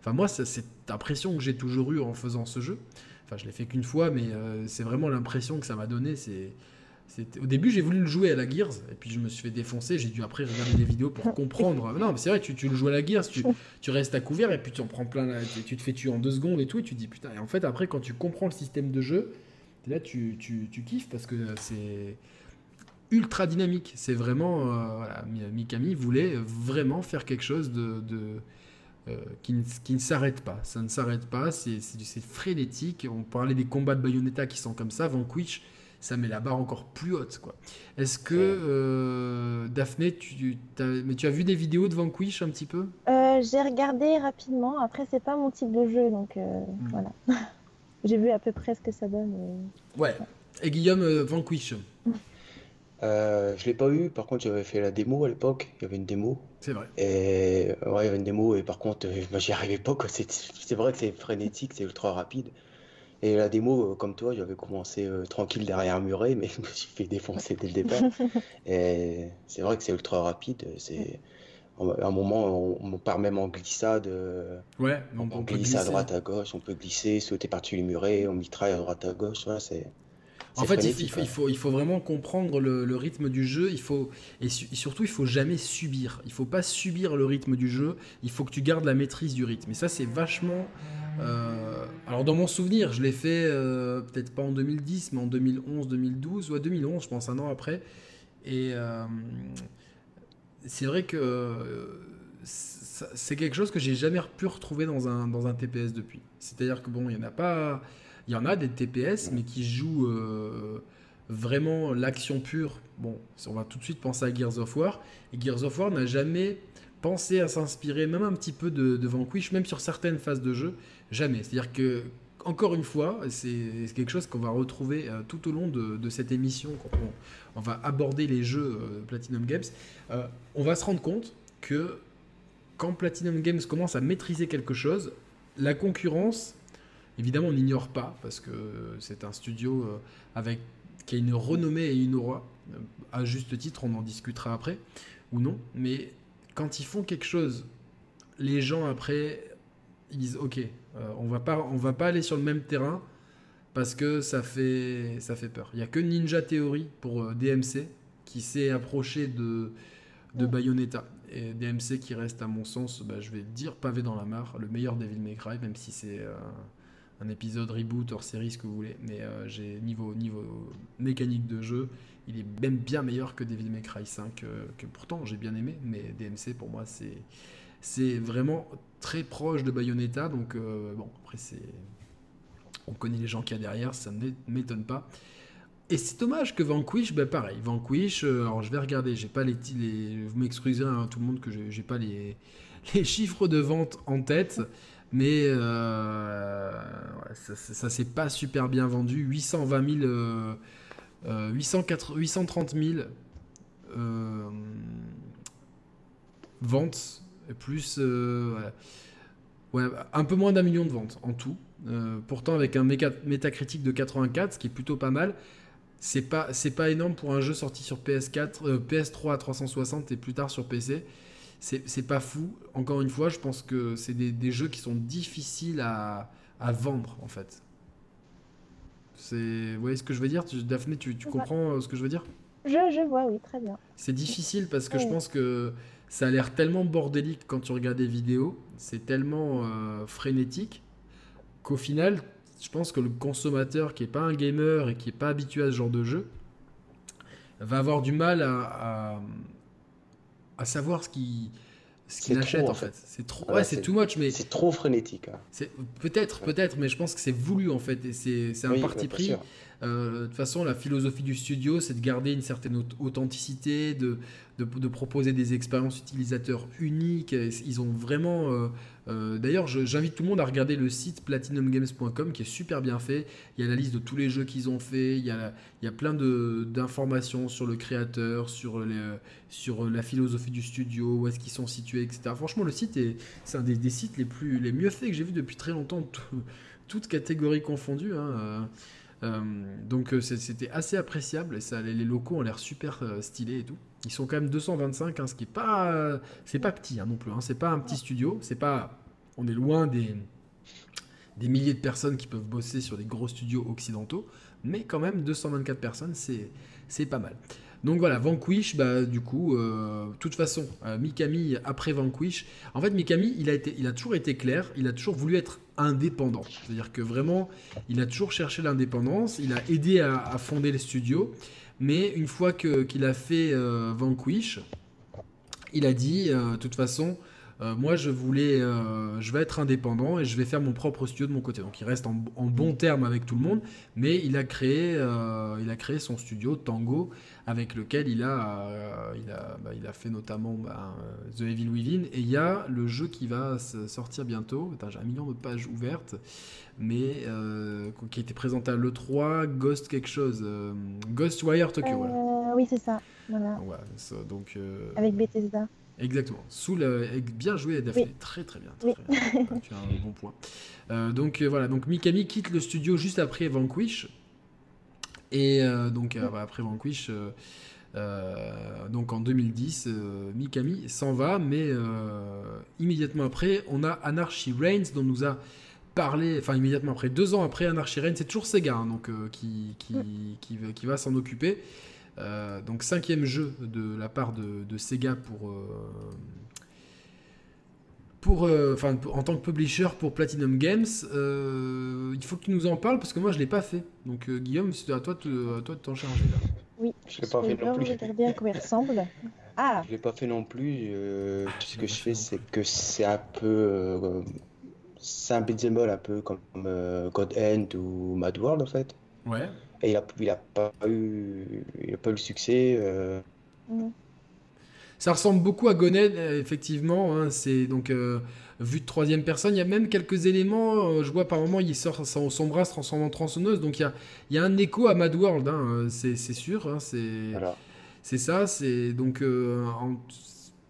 Enfin, moi, c'est cette impression que j'ai toujours eue en faisant ce jeu. Enfin, je l'ai fait qu'une fois, mais euh, c'est vraiment l'impression que ça m'a donné. C'est. Au début, j'ai voulu le jouer à la Gears, et puis je me suis fait défoncer. J'ai dû après regarder des vidéos pour comprendre. Non, mais c'est vrai, tu, tu, le joues à la Gears, tu, tu, restes à couvert, et puis tu en prends plein, tu te fais tuer en deux secondes et tout, et tu te dis putain. Et en fait, après, quand tu comprends le système de jeu, là, tu, tu, tu kiffes parce que c'est ultra dynamique. C'est vraiment. Euh, voilà, Mikami voulait vraiment faire quelque chose de. Euh, qui ne, qui ne s'arrête pas. Ça ne s'arrête pas, c'est frénétique. On parlait des combats de Bayonetta qui sont comme ça. Vanquish, ça met la barre encore plus haute. quoi. Est-ce que, euh, Daphné, tu, as, mais tu as vu des vidéos de Vanquish un petit peu? J'ai regardé rapidement. Après, c'est pas mon type de jeu, donc hmm. voilà. J'ai vu à peu près ce que ça donne. Ouais. Et Guillaume, Vanquish euh, je l'ai pas eu, par contre j'avais fait la démo à l'époque, il y avait une démo. C'est vrai. Et ouais, il y avait une démo et par contre euh, j'y arrivais pas C'est vrai que c'est frénétique, c'est ultra rapide. Et la démo, euh, comme toi, j'avais commencé tranquille derrière un muret, mais je me suis fait défoncer dès le départ. et c'est vrai que c'est ultra rapide. C'est à un moment, on, part même en glissade. Ouais, on, on, glisse à droite, à gauche, on peut glisser, sauter par-dessus les murets, on mitraille à droite, à gauche. C'est en fait, il, faut, il, faut, vraiment comprendre le, rythme du jeu. Il faut, et, surtout, il faut jamais subir. Il faut pas subir le rythme du jeu. Il faut que tu gardes la maîtrise du rythme. Et ça, c'est vachement. Euh, alors, dans mon souvenir, je l'ai fait euh, peut-être pas en 2010, mais en 2011, 2012, ou 2011, je pense, un an après. Et euh, c'est vrai que c'est quelque chose que j'ai jamais pu retrouver dans un, dans un TPS depuis. C'est-à-dire que bon, il n'y en a pas il y en a des TPS, mais qui jouent euh, vraiment l'action pure. Bon, on va tout de suite penser à Gears of War. Et Gears of War n'a jamais pensé à s'inspirer, même un petit peu de, Vanquish, même sur certaines phases de jeu. Jamais. C'est-à-dire que, encore une fois, c'est quelque chose qu'on va retrouver euh, tout au long de, cette émission, quand on, va aborder les jeux euh, Platinum Games. on va se rendre compte que quand Platinum Games commence à maîtriser quelque chose, la concurrence Évidemment, on n'ignore pas, parce que c'est un studio euh, avec, qui a une renommée et une aura. Euh, à juste titre, on en discutera après, ou non. Mais quand ils font quelque chose, les gens après, ils disent Ok, euh, on va pas, on va pas aller sur le même terrain parce que ça fait, ça fait peur. Il n'y a que Ninja Theory pour DMC qui s'est approché de, de Bayonetta. Et DMC qui reste, à mon sens, bah, je vais dire, pavé dans la mare, le meilleur Devil May Cry, même si c'est un épisode reboot hors série, ce que vous voulez. Mais euh, j'ai niveau, niveau mécanique de jeu, il est même bien meilleur que Devil May Cry 5, euh, que pourtant j'ai bien aimé. Mais DMC pour moi c'est vraiment très proche de Bayonetta. Donc euh, bon après on connaît les gens qu'il y a derrière, ça ne m'étonne pas. Et c'est dommage que Vanquish, ben pareil, Vanquish, alors je vais regarder, j'ai pas les, les vous m'excuserez hein, tout le monde que j'ai pas les, les chiffres de vente en tête, mais euh, ça, s'est pas super bien vendu. 820 000, euh, 830 000 euh, ventes, plus euh, ouais, un peu moins d'un million de ventes en tout. pourtant avec un métacritique de 84, ce qui est plutôt pas mal. C'est pas, pas énorme pour un jeu sorti sur PS4, PS3 à 360 et plus tard sur PC. C'est pas fou. Encore une fois, je pense que c'est des, jeux qui sont difficiles à, à vendre en fait. C'est, vous voyez ce que je veux dire? Daphné, tu, tu comprends euh, ce que je veux dire? Je, je, vois, oui, très bien. C'est difficile parce que je pense que ça a l'air tellement bordélique quand tu regardes des vidéos, c'est tellement euh, frénétique qu'au final, je pense que le consommateur qui n'est pas un gamer et qui n'est pas habitué à ce genre de jeu va avoir du mal à, à, savoir ce qu'il ce qu'il achète en fait. C'est trop, ouais, c'est too much, mais c'est trop frénétique. Hein. C'est peut-être, peut-être, mais je pense que c'est voulu en fait, et c'est un parti pris. Euh, de toute façon, la philosophie du studio, c'est de garder une certaine authenticité, de, proposer des expériences utilisateurs uniques. Ils ont vraiment. Euh, euh, d'ailleurs, j'invite tout le monde à regarder le site platinumgames.com qui est super bien fait. Il y a la liste de tous les jeux qu'ils ont fait. Il y a, plein d'informations sur le créateur, sur la philosophie du studio, où est-ce qu'ils sont situés, etc. Franchement, le site est c'est un des, sites les, plus, les mieux faits que j'ai vu depuis très longtemps, toutes catégories confondues. Hein. Euh, donc euh, c'était assez appréciable et ça, les, locaux ont l'air super euh, stylés et tout. Ils sont quand même 225, hein, ce qui est pas c'est pas petit hein, non plus. Hein. C'est pas un petit studio. C'est pas on est loin des des milliers de personnes qui peuvent bosser sur des gros studios occidentaux, mais quand même 224 personnes, c'est c'est pas mal. Donc voilà, Vanquish, bah, du coup, de euh, toute façon, euh, Mikami après Vanquish, en fait Mikami, il a, été, il a toujours été clair, il a toujours voulu être indépendant. C'est-à-dire que vraiment, il a toujours cherché l'indépendance, il a aidé à, fonder les studios, mais une fois qu'il a fait euh, Vanquish, il a dit, de toute façon, euh, moi, je voulais, euh, je vais être indépendant et je vais faire mon propre studio de mon côté. Donc, il reste en, bon terme avec tout le monde, mais il a créé, euh, il a créé son studio Tango, avec lequel il a, il a, bah, il a fait notamment bah, The Evil Within. Et il y a le jeu qui va sortir bientôt. J'ai un million de pages ouvertes, mais qui a été présenté à l'E3, Ghost quelque chose, Ghostwire Tokyo. Oui, c'est ça. donc, avec Bethesda. Exactement. Sous le... Bien joué, Daphné. Très très bien. tu as un bon point. Euh, donc euh, voilà, donc Mikami quitte le studio juste après Vanquish. Et euh, donc après Vanquish, donc en 2010, Mikami s'en va, mais immédiatement après, on a Anarchy Reigns dont nous a parlé, enfin immédiatement après, deux ans après Anarchy Reigns, c'est toujours Sega hein, donc, qui, qui, qui, qui va s'en occuper. Euh, donc cinquième jeu de la part de, Sega pour, euh, pour, euh, enfin, en tant que publisher pour Platinum Games. il faut que tu nous en parles parce que moi je l'ai pas fait. Donc Guillaume, c'est à toi de, à toi de t'en charger là. Oui. Je l'ai pas fait non plus. Regarder à quoi il ressemble. Ah. Je l'ai pas fait non plus. tout ce que je fais, c'est que c'est un peu c'est un beat'em un peu comme God End ou Mad World en fait. Ouais. Et il n'a il a pas, eu, il a pas eu le succès. Euh. Ça ressemble beaucoup à Goned, effectivement. Hein, c'est donc euh, vu de troisième personne. Il y a même quelques éléments. Euh, je vois par moment, il sort son, son bras se transforme en tronçonneuse. Donc il y a, il y a un écho à Mad World, hein, c'est sûr. Hein, c'est c'est ça. C'est donc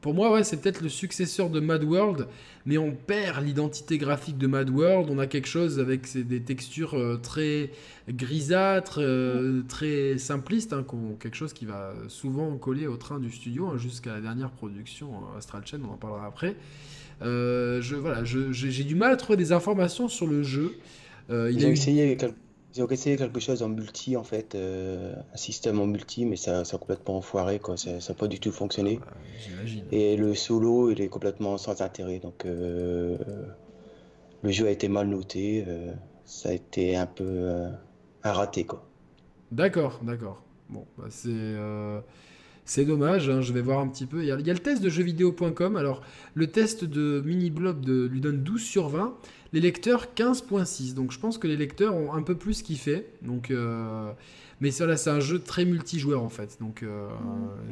pour moi, ouais, c'est peut-être le successeur de Mad World mais on perd l'identité graphique de Mad World. On a quelque chose avec des textures euh, très grisâtres, euh, très simplistes, hein, quelque chose qui va souvent coller au train du studio hein, jusqu'à la dernière production euh, Astral Chain, on en parlera après. je, voilà, j'ai du mal à trouver des informations sur le jeu. il a essayé ils ont essayé quelque chose en multi, en fait, euh, un système en multi, mais ça, ça a complètement enfoiré, quoi. Ça n'a pas du tout fonctionné. J'imagine. Et le solo, il est complètement sans intérêt. Donc, euh, le jeu a été mal noté. Euh, ça a été un peu un raté, quoi. D'accord, d'accord. Bon, bah c'est. C'est dommage, hein, je vais voir un petit peu. Il y, a, il y, a, le test de jeuxvideo.com. Alors, le test de Mini Blob de, lui donne 12 sur 20 les lecteurs 15.6. Donc je pense que les lecteurs ont un peu plus kiffé. Donc, euh, mais ça, c'est un jeu très multijoueur en fait. Donc euh,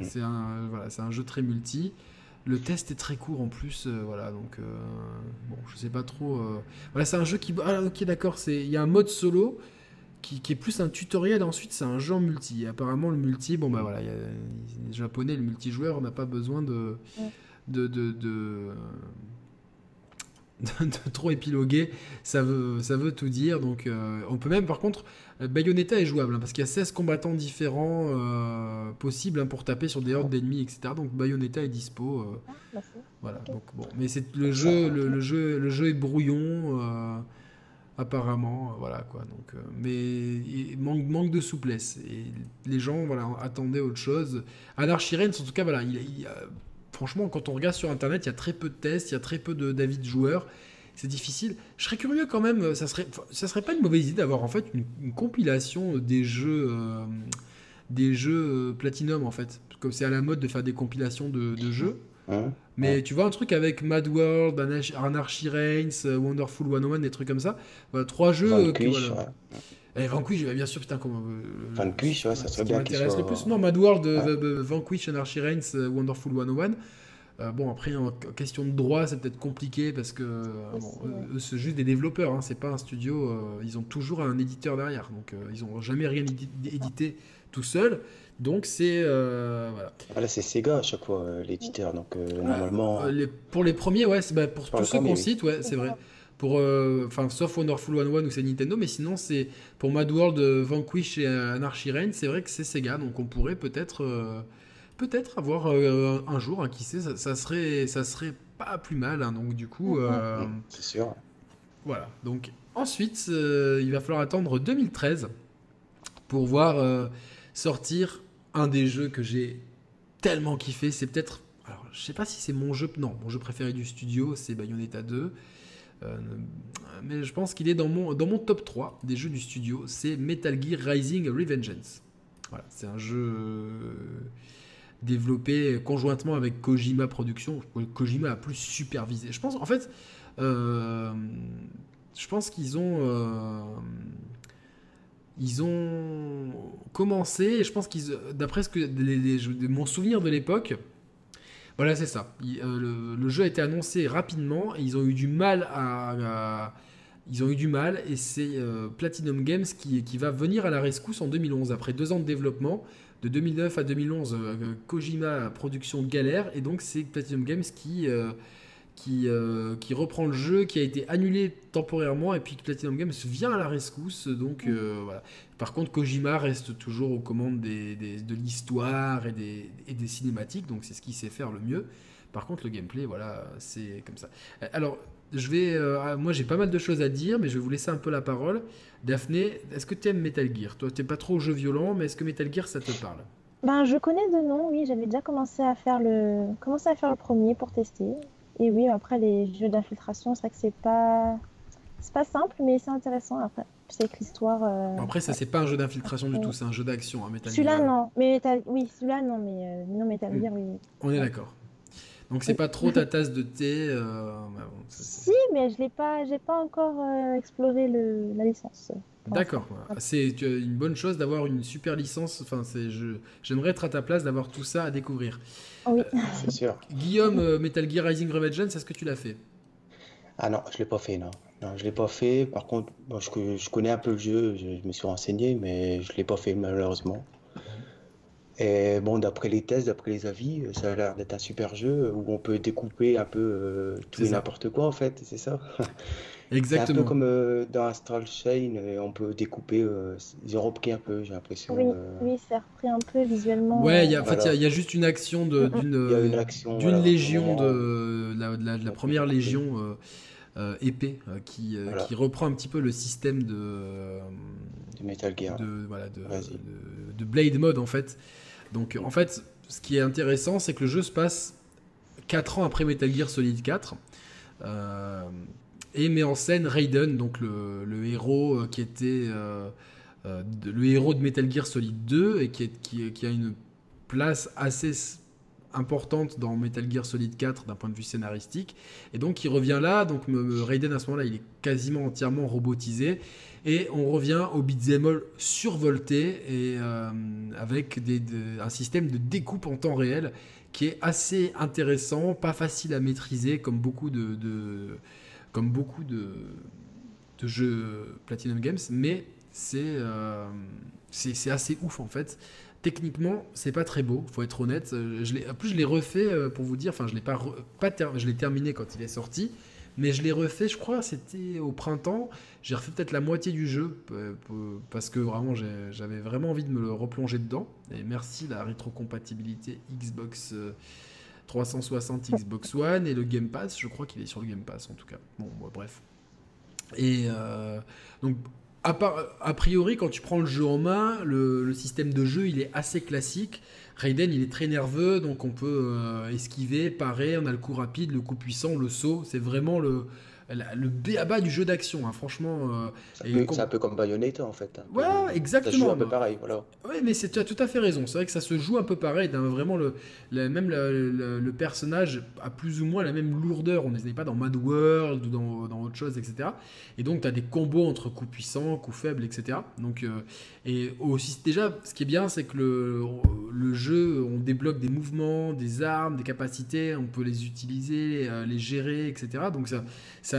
c'est un, voilà, un jeu très multi. Le test est très court en plus, euh, voilà, donc bon, je sais pas trop. Voilà, c'est un jeu qui, ah, ok, d'accord, c'est, il y a un mode solo qui, est plus un tutoriel. Ensuite, c'est un jeu en multi. apparemment, le multi, bon bah voilà, y a, les japonais, le multijoueur, on n'a pas besoin de, de, de de, trop épiloguer, ça veut, ça veut tout dire. Donc, on peut même, par contre, Bayonetta est jouable hein, parce qu'il y a 16 combattants différents possibles hein, pour taper sur des hordes d'ennemis, etc. Donc, Bayonetta est dispo. Ah, voilà. Donc, bon, mais c'est le jeu, le, jeu, le jeu est brouillon apparemment euh, voilà quoi donc euh, mais il manque manque de souplesse et les gens voilà attendaient autre chose Anarchy Reigns en tout cas voilà il, franchement quand on regarde sur internet il y a très peu de tests il y a très peu d'avis de, joueurs c'est difficile je serais curieux quand même ça serait ça serait pas une mauvaise idée d'avoir en fait une, compilation des jeux euh, des jeux Platinum en fait comme c'est à la mode de faire des compilations de, de jeux mais tu vois un truc avec Mad World, Anarchy Reigns, euh, Wonderful 101, des trucs comme ça. Voilà, trois jeux. Vanquish, voilà. ouais. Et Vanquish, bien sûr, putain, comment. Euh, Vanquish, ouais, ça serait bien. m'intéresse soit... le plus. Non, Mad World, euh, Vanquish, Anarchy Reigns, Wonderful 101. bon, après, en question de droit, c'est peut-être compliqué parce que bon, c'est juste des développeurs, hein, c'est pas un studio. ils ont toujours un éditeur derrière, donc ils ont jamais rien édité tout seul. Donc c'est euh, voilà. Ah là c'est Sega à chaque fois euh, l'éditeur donc euh, normalement. pour les premiers ouais bah, pour tous ceux qu'on cite ouais c'est vrai. Pour enfin sauf Wonderful 101 où c'est Nintendo mais sinon c'est pour Mad World, Vanquish et Anarchy Reign c'est vrai que c'est Sega donc on pourrait peut-être peut-être avoir un jour hein, qui sait ça, serait ça serait pas plus mal hein, donc du coup c'est sûr. Voilà donc ensuite il va falloir attendre 2013 pour voir sortir un des jeux que j'ai tellement kiffé. C'est peut-être. Alors, je sais pas si c'est mon jeu. Non, mon jeu préféré du studio, c'est Bayonetta 2. Euh, mais je pense qu'il est dans mon, dans mon top 3 des jeux du studio. C'est Metal Gear Rising Revengeance. Voilà, c'est un jeu développé conjointement avec Kojima Productions. Kojima a plus supervisé. Je pense, en fait, euh, je pense qu'ils ont. Euh, ils ont commencé, je pense qu'ils, d'après ce que mon souvenir de l'époque, voilà, c'est ça. Euh, le, jeu a été annoncé rapidement et ils ont eu du mal à, ils ont eu du mal et c'est euh, Platinum Games qui, qui, va venir à la rescousse en 2011 après deux ans de développement. De 2009 à 2011, euh, Kojima production galère et donc c'est Platinum Games qui qui, euh, qui reprend le jeu, qui a été annulé temporairement, et puis Platinum Games vient à la rescousse. Donc euh, voilà. Par contre, Kojima reste toujours aux commandes des, de l'histoire et des, cinématiques, donc c'est ce qu'il sait faire le mieux. Par contre, le gameplay, voilà, c'est comme ça. Alors, je vais, euh, moi j'ai pas mal de choses à dire, mais je vais vous laisser un peu la parole. Daphné, est-ce que tu aimes Metal Gear? Toi, t'es pas trop au jeu violent, mais est-ce que Metal Gear ça te parle? Ben, je connais de nom, oui, j'avais déjà commencé à faire le commencé à faire le premier pour tester. Et oui, après les jeux d'infiltration, c'est vrai que c'est pas c'est pas simple, mais c'est intéressant après. C'est que l'histoire. Euh, après, ça c'est pas un jeu d'infiltration du tout, c'est un jeu d'action, hein, Celui-là non, mais oui, celui-là non, mais euh, non Metal Gear oui. On est d'accord. Donc c'est pas trop ta tasse de thé. Euh, si, mais je l'ai pas, j'ai pas encore exploré le, la licence. D'accord. C'est une bonne chose d'avoir une super licence. Enfin, c'est, j'aimerais être à ta place d'avoir tout ça à découvrir. Oui, euh, c'est sûr. Guillaume, euh, Metal Gear Rising Revengeance, est-ce que tu l'as fait? Ah non, je l'ai pas fait, non. Non, je l'ai pas fait. Par contre, je, je, connais un peu le jeu, je, me suis renseigné, mais je l'ai pas fait malheureusement. Et bon, d'après les tests, d'après les avis, ça a l'air d'être un super jeu où on peut découper un peu euh, tout et n'importe quoi en fait, c'est ça Exactement. C'est un peu comme euh, dans Astral Chain, euh, on peut découper. Euh, ils ont repris un peu, j'ai l'impression. Oui, oui c'est repris un peu visuellement. Ouais, y a, en fait, il y, a juste une action d'une d'une légion de la, de la, première légion épée qui, qui, reprend un petit peu le système de, de Metal Gear. De, voilà, de, de, Blade Mode en fait. Donc en fait, ce qui est intéressant, c'est que le jeu se passe 4 ans après Metal Gear Solid 4. Euh, et met en scène Raiden, donc le, héros euh, qui était euh, euh, le héros de Metal Gear Solid 2 et qui, a une place assez importante dans Metal Gear Solid 4 d'un point de vue scénaristique. Et donc il revient là, donc Raiden à ce moment-là il est quasiment entièrement robotisé. Et on revient au beat'em all survolté et avec un système de découpe en temps réel qui est assez intéressant, pas facile à maîtriser comme beaucoup de comme beaucoup de, jeux Platinum Games, mais euh, c'est assez ouf en fait. Techniquement, c'est pas très beau, faut être honnête. Euh, je en plus, je l'ai refait euh, pour vous dire, enfin, je l'ai pas, pas je l'ai terminé quand il est sorti, mais je l'ai refait, je crois, c'était au printemps. J'ai refait peut-être la moitié du jeu parce que vraiment j'avais vraiment envie de me replonger dedans. Et merci la rétrocompatibilité Xbox 360, euh, Xbox One et le Game Pass. Je crois qu'il est sur le Game Pass en tout cas. Bon, bref. Et euh, donc a, priori, quand tu prends le jeu en main, le, système de jeu il est assez classique. Raiden il est très nerveux, donc on peut euh, esquiver, parer, on a le coup rapide, le coup puissant, le saut. C'est vraiment le, le béaba du jeu d'action, hein, franchement. Euh, c'est un, peu comme Bayonetta en fait. Ouais, exactement. un peu pareil, voilà. Ouais, mais tu as tout à fait raison. C'est vrai que ça se joue un peu pareil. Vraiment, le, même le, personnage a plus ou moins la même lourdeur. On n'est pas dans Mad World ou dans, dans, autre chose, etc. Et donc, tu as des combos entre coups puissants, coups faibles, etc. Donc, euh, et aussi, déjà, ce qui est bien, c'est que le, le jeu, on débloque des mouvements, des armes, des capacités, on peut les utiliser, euh, les gérer, etc. Donc, ça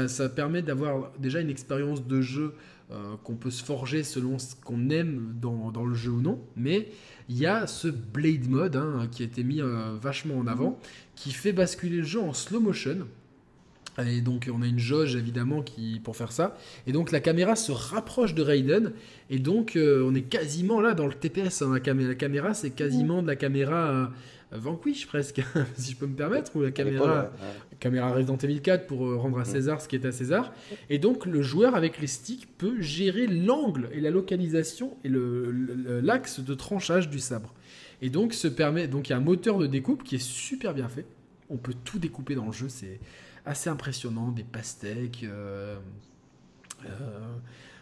ça, permet d'avoir déjà une expérience de jeu euh, qu'on peut se forger selon ce qu'on aime dans, dans, le jeu ou non. Mais il y a ce Blade Mode hein, qui a été mis euh, vachement en avant, qui fait basculer le jeu en slow motion. Et donc on a une jauge évidemment qui pour faire ça. Et donc la caméra se rapproche de Raiden. Et donc euh, on est quasiment là dans le TPS. Hein. La, caméra, c'est quasiment de la caméra Vanquish presque, si je peux me permettre, ou la caméra, caméra Resident Evil 4 pour euh, rendre à César ce qui est à César. Et donc le joueur avec les sticks peut gérer l'angle et la localisation et l'axe de tranchage du sabre. Et donc se permet, donc il y a un moteur de découpe qui est super bien fait. On peut tout découper dans le jeu, c'est assez impressionnant, des pastèques. Euh, euh,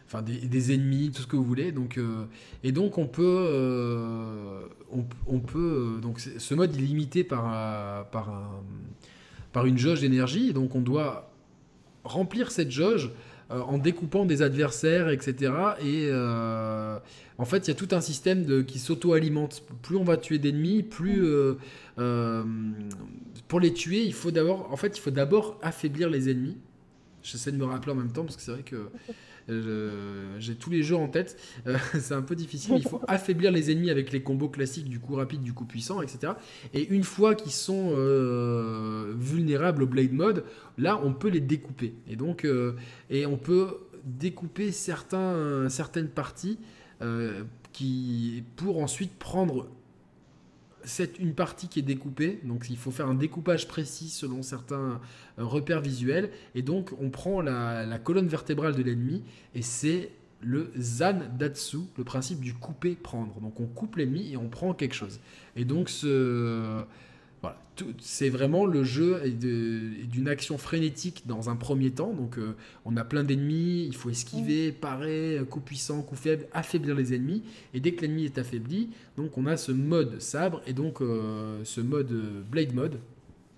enfin des, ennemis, tout ce que vous voulez. Donc, euh, et donc on peut, euh, on, peut donc ce mode est limité par, par, par une jauge d'énergie, donc on doit remplir cette jauge en découpant des adversaires, etc. Et en fait, il y a tout un système qui s'auto-alimente. Plus on va tuer d'ennemis, plus pour les tuer, il faut d'abord, en fait, il faut d'abord affaiblir les ennemis. J'essaie de me rappeler en même temps parce que c'est vrai que j'ai tous les jeux en tête. Euh, c'est un peu difficile. Il faut affaiblir les ennemis avec les combos classiques du coup rapide, du coup puissant, etc. Et une fois qu'ils sont euh, vulnérables au Blade Mode, là, on peut les découper. Et donc, euh, et on peut découper certains, certaines parties qui, pour ensuite prendre c'est une partie qui est découpée, donc il faut faire un découpage précis selon certains euh, repères visuels, et donc on prend la, colonne vertébrale de l'ennemi, et c'est le Zan Datsu, le principe du couper-prendre. Donc on coupe l'ennemi et on prend quelque chose. Et donc ce, c'est vraiment le jeu d'une action frénétique dans un premier temps. Donc, euh, on a plein d'ennemis, il faut esquiver, parer, coup puissant, coup faible, affaiblir les ennemis. Et dès que l'ennemi est affaibli, donc on a ce mode sabre et donc euh, ce mode euh, blade mode.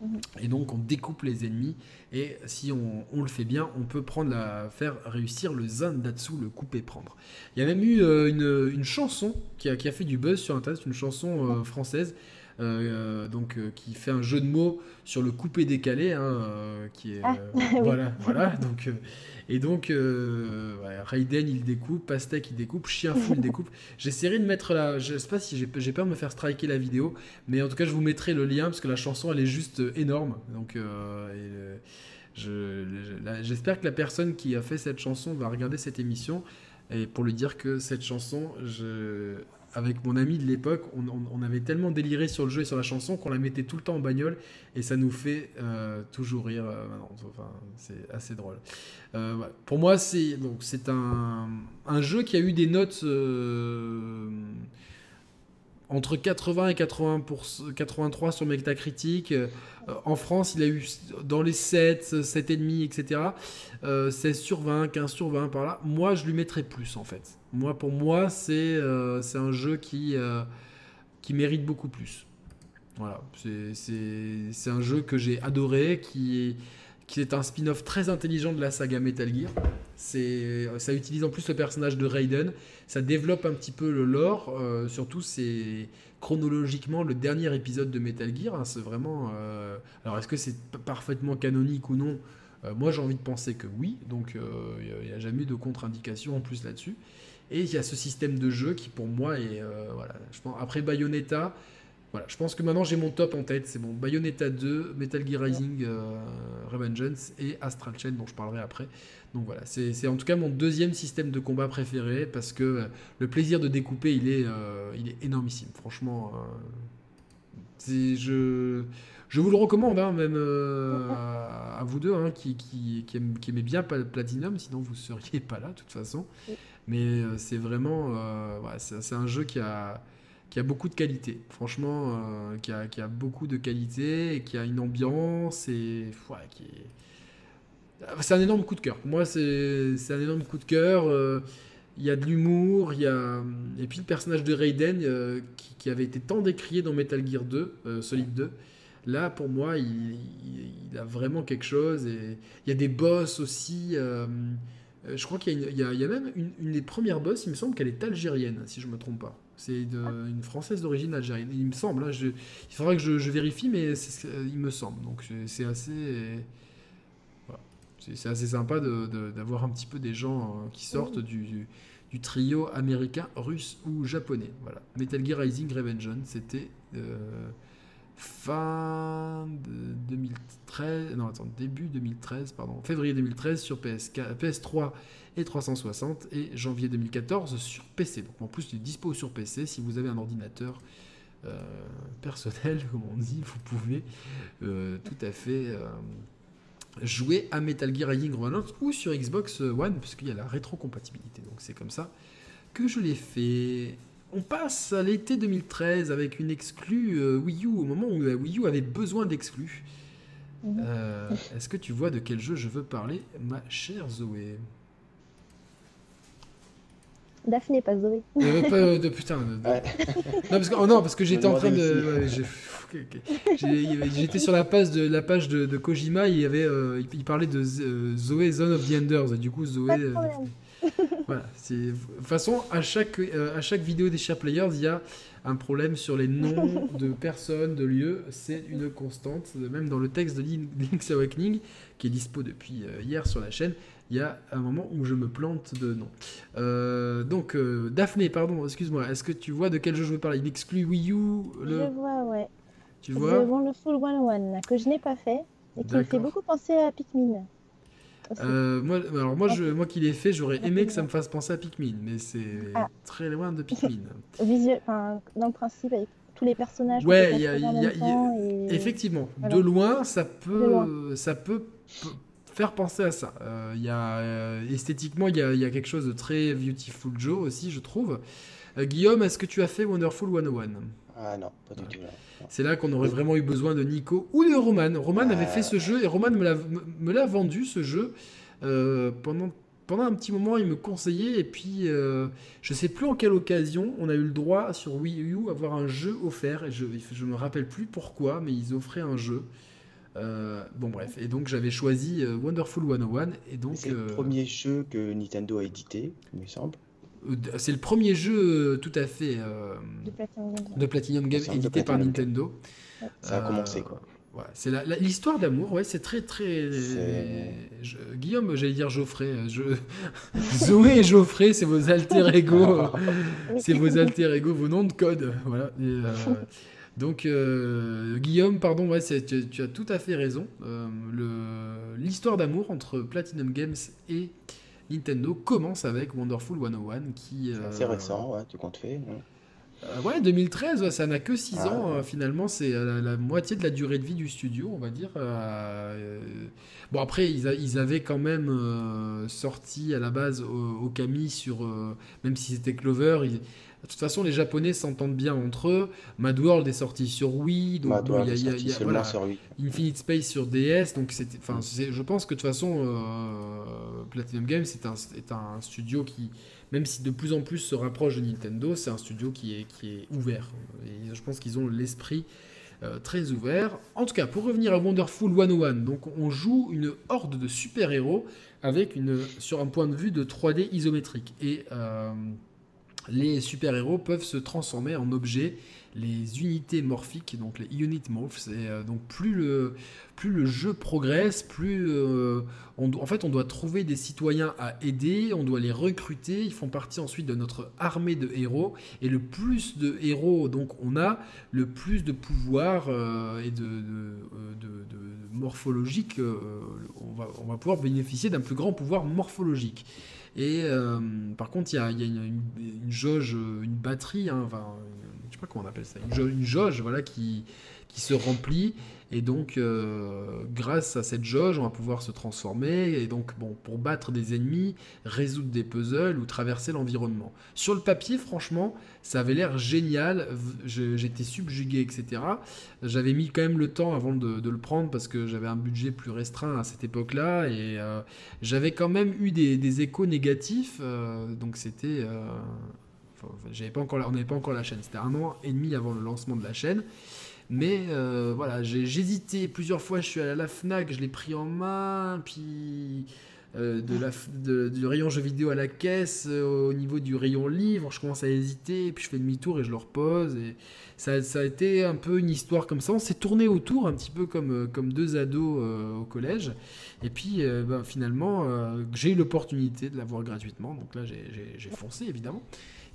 Mhm. Et donc on découpe les ennemis et si on, le fait bien, on peut prendre la, faire réussir le Zandatsu, le couper prendre. Il y a même eu une, chanson qui a, qui a, fait du buzz sur internet, une chanson française euh, donc euh, qui fait un jeu de mots sur le coupé décalé, hein, euh, qui est ah, voilà, voilà. Donc et donc Raiden il découpe, Pastek il découpe, Chien fou il découpe. J'essaierai de mettre la, je sais pas si j'ai peur de me faire striker la vidéo, mais en tout cas je vous mettrai le lien parce que la chanson elle est juste énorme. Donc j'espère que la personne qui a fait cette chanson va regarder cette émission et pour lui dire que cette chanson, je, avec mon ami de l'époque, on, avait tellement déliré sur le jeu et sur la chanson qu'on la mettait tout le temps en bagnole et ça nous fait euh, toujours rire. Euh, enfin, c'est assez drôle. Euh, Pour moi, c'est un, un, jeu qui a eu des notes entre 80 et 80 83 sur Metacritic. Euh, en France, il a eu dans les 7, 7,5, etc. 16 sur 20, 15 sur 20 par là. Moi, je lui mettrais plus en fait. Moi, pour moi, c'est euh, un jeu qui, euh, qui mérite beaucoup plus. Voilà, c'est un jeu que j'ai adoré, qui est qui est un spin-off très intelligent de la saga Metal Gear. C'est, ça utilise en plus le personnage de Raiden, ça développe un petit peu le lore, euh, surtout c'est chronologiquement le dernier épisode de Metal Gear. Hein, c'est vraiment. Euh, alors est-ce que c'est parfaitement canonique ou non? Euh, Moi j'ai envie de penser que oui, donc il n'y a, jamais eu de contre-indication en plus là-dessus. Et il y a ce système de jeu qui pour moi est. voilà, je pense, après Bayonetta voilà, je pense que maintenant j'ai mon top en tête. C'est bon, Bayonetta 2, Metal Gear Rising euh, Revengeance et Astral Chain dont je parlerai après. Donc voilà, c'est en tout cas mon deuxième système de combat préféré parce que euh, le plaisir de découper il est, euh, il est énormissime. Franchement, je, je vous le recommande, hein, même à, vous deux hein, qui, qui, qui, aimez, bien Platinum, sinon vous ne seriez pas là de toute façon. Mais c'est vraiment, c'est un jeu qui a qui a beaucoup de qualité. Franchement, euh, qui, a, beaucoup de qualité et qui a une ambiance et qui C'est un énorme coup de cœur. moi, c'est un énorme coup de cœur. Euh, il y a de l'humour, il y a et puis le personnage de Raiden euh, qui, avait été tant décrié dans Metal Gear 2, Solid 2. Là, pour moi, il, a vraiment quelque chose. Et il y a des boss aussi. je crois qu'il y, a même une, une, des premières boss, il me semble qu'elle est algérienne, si je me trompe pas. C'est une française d'origine algérienne. Il me semble, hein, il faudra que je, vérifie, mais il me semble. Donc c'est assez, c'est assez sympa d'avoir un petit peu des gens euh, qui sortent du, du, trio américain, russe ou japonais. Voilà. Metal Gear Rising Revengeance, c'était euh, fin de 2013, non attends, début 2013, pardon, février 2013 sur PS, PS3 et 360 et janvier 2014 sur PC. Donc en plus, il est dispo sur PC. Si vous avez un ordinateur euh, personnel, comme on dit, vous pouvez euh, tout à fait euh, jouer à Metal Gear Rising Revengeance ou sur Xbox One, puisqu'il y a la rétrocompatibilité. Donc c'est comme ça que je l'ai fait. On passe à l'été 2013 avec une exclue Wii U, au moment où la Wii U avait besoin d'exclus. Mhm. Est-ce que tu vois de quel jeu je veux parler, ma chère Zoé? Daphné, pas Zoé. Euh, pas, euh, de, putain. non, parce que, oh non, parce que j'étais en train de. j'étais sur la page de, la page de, de Kojima, il, y avait, euh, il, parlait de Zoé Zone of the Enders. Et du coup, Zoé. voilà. De toute façon, à chaque, à chaque vidéo des Share Players, il y a un problème sur les noms de personnes, de lieux. C'est une constante. Même dans le texte de Link's Awakening, qui est dispo depuis hier sur la chaîne il y a un moment où je me plante de nom. Euh, donc, euh, Daphné, pardon, excuse-moi, est-ce que tu vois de quel jeu je veux parler? Il exclut Wii U le... Je vois, ouais. Tu vois? Le Full One One, que je n'ai pas fait, et qui me fait beaucoup penser à Pikmin. Euh, moi, alors moi, je, moi qui l'ai fait, j'aurais aimé que ça me fasse penser à Pikmin, mais c'est ah. très loin de Pikmin. Visuel, dans le principe, avec tous les personnages. Ouais, il y a, y a, effectivement, de loin, ça peut, ça peut faire penser à ça. Euh, il y a, euh, esthétiquement, il y a, y a, quelque chose de très Beautiful Joe aussi, je trouve. Euh, Guillaume, est-ce que tu as fait Wonderful 101 Ah non, pas du tout. C'est là qu'on aurait vraiment eu besoin de Nico ou de Roman. Roman avait fait ce jeu et Roman me l'a vendu ce jeu pendant pendant un petit moment, il me conseillait, et puis euh, je sais plus en quelle occasion, on a eu le droit sur Wii U avoir un jeu offert, et je ne me rappelle plus pourquoi, mais ils offraient un jeu. Euh, bon bref, et donc j'avais choisi euh, Wonderful 101 et donc c'est le euh, premier jeu que Nintendo a édité, il me semble. C'est le premier jeu tout à fait de Platinum Games, édité par Nintendo. Ça a commencé quoi. c'est l'histoire d'amour, ouais, c'est très très. Guillaume, j'allais dire Geoffrey. Je... Zoé et Geoffrey, c'est vos alter ego, c'est vos alter ego, vos noms de code, voilà. Donc, euh, Guillaume, pardon, ouais, tu, tu, as tout à fait raison. Euh, L'histoire d'amour entre Platinum Games et Nintendo commence avec Wonderful 101 qui. Euh, c'est récent, ouais, tu comptes fait. Ouais. 2013, ça n'a que 6 ah, ans. finalement, c'est la, moitié de la durée de vie du studio, on va dire. bon, après, ils, ils, avaient quand même sorti à la base Okami sur. même si c'était Clover, ils, de toute façon, les Japonais s'entendent bien entre eux. Mad World est sorti sur Wii, donc il y a, y a voilà, Infinite Space sur DS, donc c'était, enfin, je pense que de toute façon, euh, Platinum Games est un, est un studio qui, même si de plus en plus se rapproche de Nintendo, c'est un studio qui est, qui est ouvert. Je pense qu'ils ont l'esprit euh, très ouvert. En tout cas, pour revenir à Wonderful 101, donc on joue une horde de super-héros avec une, sur un point de vue de 3D isométrique. Et euh, les super-héros peuvent se transformer en objets les unités morphiques, donc les unit morphs. Et euh, donc plus le, plus le jeu progresse, plus euh, on, en fait on doit trouver des citoyens à aider, on doit les recruter, ils font partie ensuite de notre armée de héros. Et le plus de héros donc on a, le plus de pouvoir euh, et de, de, morphologique, on, va, on va pouvoir bénéficier d'un plus grand pouvoir morphologique. Et par contre, il y a, y a une, jauge, une batterie, hein, enfin, sais pas comment on appelle ça, une jauge, voilà, qui, qui se remplit. Et donc, euh, grâce à cette jauge, on va pouvoir se transformer. Et donc, bon, pour battre des ennemis, résoudre des puzzles ou traverser l'environnement. Sur le papier, franchement, ça avait l'air génial. J'étais subjugué, etc. J'avais mis quand même le temps avant de, le prendre parce que j'avais un budget plus restreint à cette époque-là. Et euh, j'avais quand même eu des, des échos négatifs. Euh, donc, c'était pas encore, on n'avait pas encore la chaîne. C'était un an et demi avant le lancement de la chaîne. Mais euh, voilà, j'ai hésité plusieurs fois. Je suis allé à la Fnac, je l'ai pris en main, puis euh, de la, du rayon jeux vidéo à la caisse, euh, au niveau du rayon livre, je commence à hésiter, puis je fais demi-tour et je le repose. Et ça, ça, a été un peu une histoire comme ça. On s'est tourné autour, un petit peu comme, comme deux ados au collège. Et puis ben, finalement, j'ai eu l'opportunité de l'avoir gratuitement. Donc là, j'ai foncé évidemment.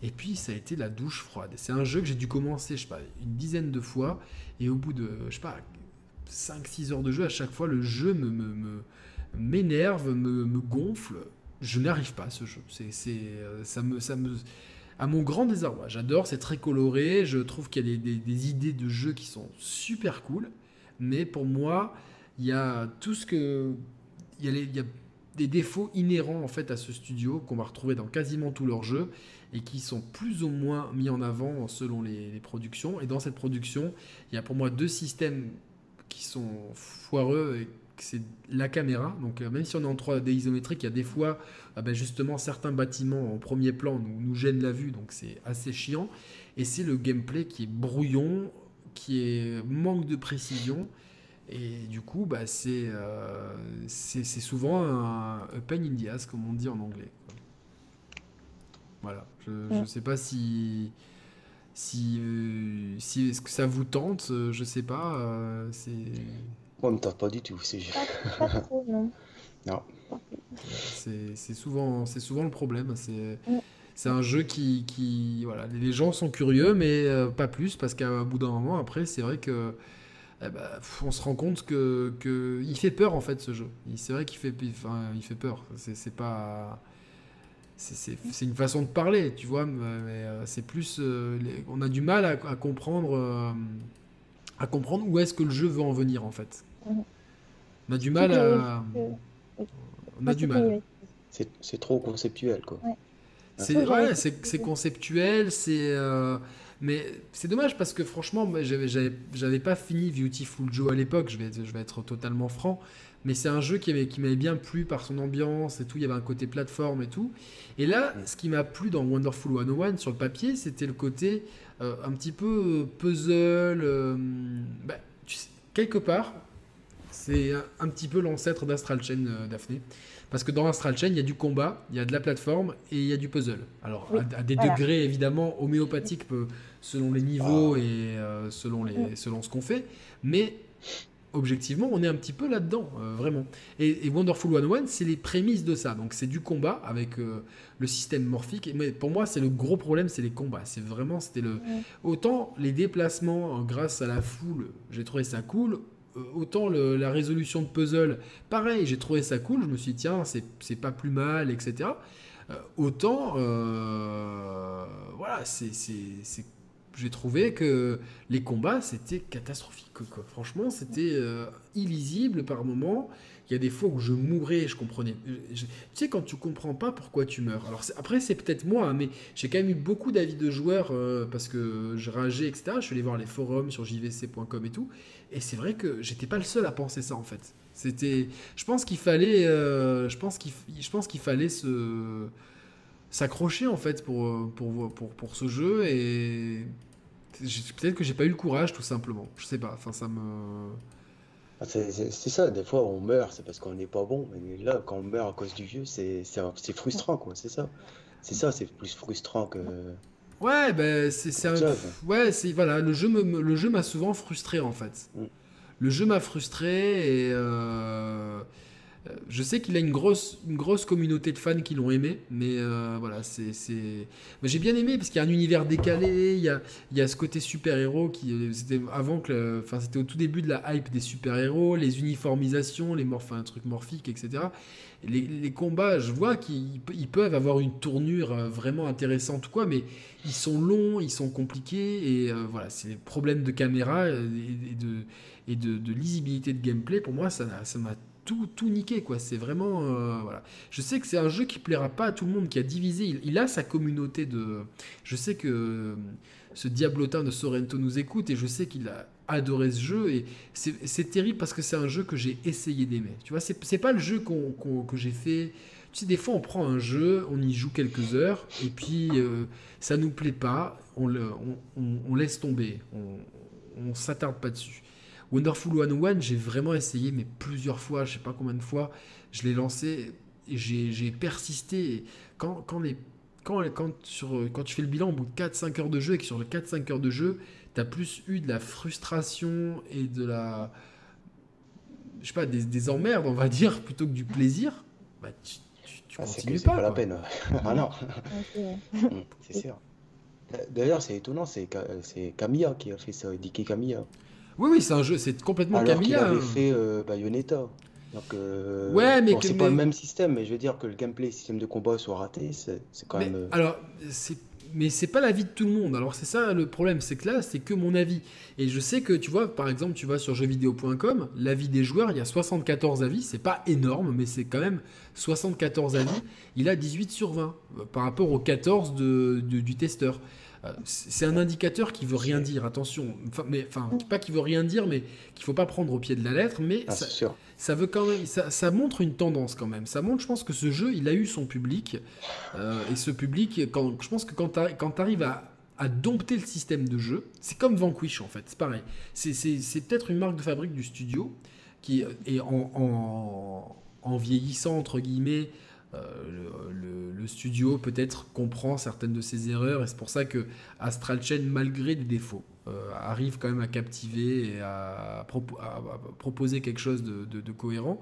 Et puis ça a été la douche froide. C'est un jeu que j'ai dû commencer, je sais pas, une dizaine de fois. Et au bout de, je sais pas, 5-6 heures de jeu, à chaque fois, le jeu me, m'énerve, me, gonfle. Je n'arrive pas à ce jeu. Euh, ça me, à mon grand désarroi. J'adore, c'est très coloré. Je trouve qu'il y a des, idées de jeu qui sont super cool. Mais pour moi, il y a tout ce que. Y a des défauts inhérents en fait à ce studio qu'on va retrouver dans quasiment tous leurs jeux et qui sont plus ou moins mis en avant selon les, productions. Et dans cette production, il y a pour moi deux systèmes qui sont foireux c'est la caméra. Donc euh, même si on est en 3D isométrique, il y a des fois ah ben, justement certains bâtiments en premier plan nous, nous gênent la vue, donc c'est assez chiant. Et c'est le gameplay qui est brouillon, qui est manque de précision. Et du coup, bah, c'est euh, souvent un, un pain in the ass, comme on dit en anglais. Voilà. Je ne sais pas si. Si, euh, si est-ce que ça vous tente, euh, je sais pas. Euh, c'est. Moi, me tente pas du tout. C'est pas, trop, non. non. C'est souvent, c'est souvent le problème. C'est. C'est un jeu qui, qui, voilà, les gens sont curieux, mais pas plus, parce qu'à bout d'un moment, après, c'est vrai que, eh ben, on se rend compte que, que, il fait peur en fait ce jeu. C'est vrai qu'il fait, enfin, il fait peur. C'est pas, c'est une façon de parler, tu vois, mais euh, c'est plus. Euh, on a du mal à, comprendre, euh, à comprendre où est-ce que le jeu veut en venir en fait. On a du mal à. On a du mal. C'est trop conceptuel quoi. C'est ouais, conceptuel, c'est. Mais c'est dommage parce que franchement, j'avais pas fini Beautiful Joe à l'époque, je vais, je vais être totalement franc. Mais c'est un jeu qui m'avait qui bien plu par son ambiance et tout. Il y avait un côté plateforme et tout. Et là, ce qui m'a plu dans Wonderful 101 sur le papier, c'était le côté euh, un petit peu euh, puzzle. Euh, bah, quelque part, c'est un, petit peu l'ancêtre d'Astral Chain Daphné. Parce que dans Astral Chain, il y a du combat, il y a de la plateforme et il y a du puzzle. Alors, à, des degrés évidemment homéopathiques selon les niveaux ah. et selon, les, selon ce qu'on fait. Mais objectivement, on est un petit peu là-dedans, euh, vraiment. Et, Wonderful 101, c'est les prémices de ça. Donc c'est du combat avec euh, le système morphique. Mais pour moi, c'est le gros problème, c'est les combats. C'est vraiment, c'était le. Autant les déplacements euh, grâce à la foule, j'ai trouvé ça cool. autant la résolution de puzzle, pareil, j'ai trouvé ça cool. Je me suis dit, tiens, c'est pas plus mal, etc. autant, voilà, c'est j'ai trouvé que les combats, c'était catastrophique. Franchement, c'était euh, illisible par moments. Il y a des fois où je mourais, je comprenais. Euh, tu sais, quand tu comprends pas pourquoi tu meurs. Alors après, c'est peut-être moi, hein, mais j'ai quand même eu beaucoup d'avis de joueurs euh, parce que je rageais, etc. Je suis allé voir les forums sur jvc.com et tout. Et c'est vrai que j'étais pas le seul à penser ça en fait. C'était, je pense qu'il fallait, je pense qu'il, je pense qu'il fallait se s'accrocher en fait pour, pour, pour, pour ce jeu et peut-être que j'ai pas eu le courage tout simplement. Je sais pas, enfin ça me... Ah, c'est ça, des fois on meurt, c'est parce qu'on n'est pas bon. Mais là, quand on meurt à cause du jeu, c'est frustrant, quoi, c'est ça. C'est ça, c'est plus frustrant que. Ouais, ben c'est un. Ouais, c'est voilà, le jeu me, le jeu m'a souvent frustré en fait. Mm. Le jeu m'a frustré et euh, je sais qu'il a une grosse, une grosse communauté de fans qui l'ont aimé, mais euh, voilà, c'est. J'ai bien aimé parce qu'il y a un univers décalé, il y a, il y a ce côté super-héros qui. C'était avant que. Enfin, c'était au tout début de la hype des super-héros, les uniformisations, les morph, un truc morphique, etc. Les, les, combats, je vois qu'ils peuvent avoir une tournure euh, vraiment intéressante quoi, mais ils sont longs, ils sont compliqués, et voilà, c'est des problèmes de caméra et, de, et de, de, lisibilité de gameplay. Pour moi, ça m'a tout, tout niqué, quoi. C'est vraiment. Euh, voilà. Je sais que c'est un jeu qui plaira pas à tout le monde, qui a divisé. Il, a sa communauté de. Je sais que euh, ce diablotin de Sorrento nous écoute et je sais qu'il a adoré ce jeu. Et c'est terrible parce que c'est un jeu que j'ai essayé d'aimer. Tu vois, c'est pas le jeu que j'ai fait. Tu sais, des fois, on prend un jeu, on y joue quelques heures, et puis euh, ça nous plaît pas, on, le, on laisse tomber, on, on s'attarde pas dessus. Wonderful 101, j'ai vraiment essayé, mais plusieurs fois, je sais pas combien de fois, je l'ai lancé et j'ai persisté. quand, quand, les, quand, quand, sur, quand tu fais le bilan au bout de 4-5 heures de jeu et que sur les 4-5 heures de jeu, tu as plus eu de la frustration et de la. Je sais pas, des, des emmerdes, on va dire, plutôt que du plaisir, bah, tu, tu, ah, continues pas. C'est pas la peine. ah non. Mm, c'est sûr. D'ailleurs, c'est étonnant, c'est Camilla qui a fait ça, Dicky Camilla. Oui, oui, c'est un jeu, c'est complètement Alors qu'il avait hein. fait euh, Bayonetta. Donc, euh, ouais, mais c'est pas le même système, mais je veux dire que le gameplay, le système de combat soit raté, c'est quand même. Euh, alors, c'est mais c'est pas l'avis de tout le monde. Alors c'est ça le problème, c'est que là, c'est que mon avis. Et je sais que tu vois, par exemple, tu vas sur jeuxvideo.com, l'avis des joueurs, il y a 74 avis, c'est pas énorme, mais c'est quand même 74 avis. Il a 18 sur 20 par rapport aux 14 de, du testeur. Euh, c'est un indicateur qui veut rien dire, attention. Enfin, mais, enfin pas qui veut rien dire, mais qu'il faut pas prendre au pied de la lettre. Mais ah, ça, ça, veut quand même, ça, montre une tendance quand même. Ça montre, je pense que ce jeu, il a eu son public. Euh, et ce public, quand, je pense que quand tu arrives à, à dompter le système de jeu, c'est comme Vanquish en fait, c'est pareil. C'est peut-être une marque de fabrique du studio qui est en, en, en vieillissant, entre guillemets, euh, le, studio peut-être comprend certaines de ses erreurs et c'est pour ça que Astral Chain, malgré des défauts, euh, arrive quand même à captiver et à, proposer quelque chose de, cohérent.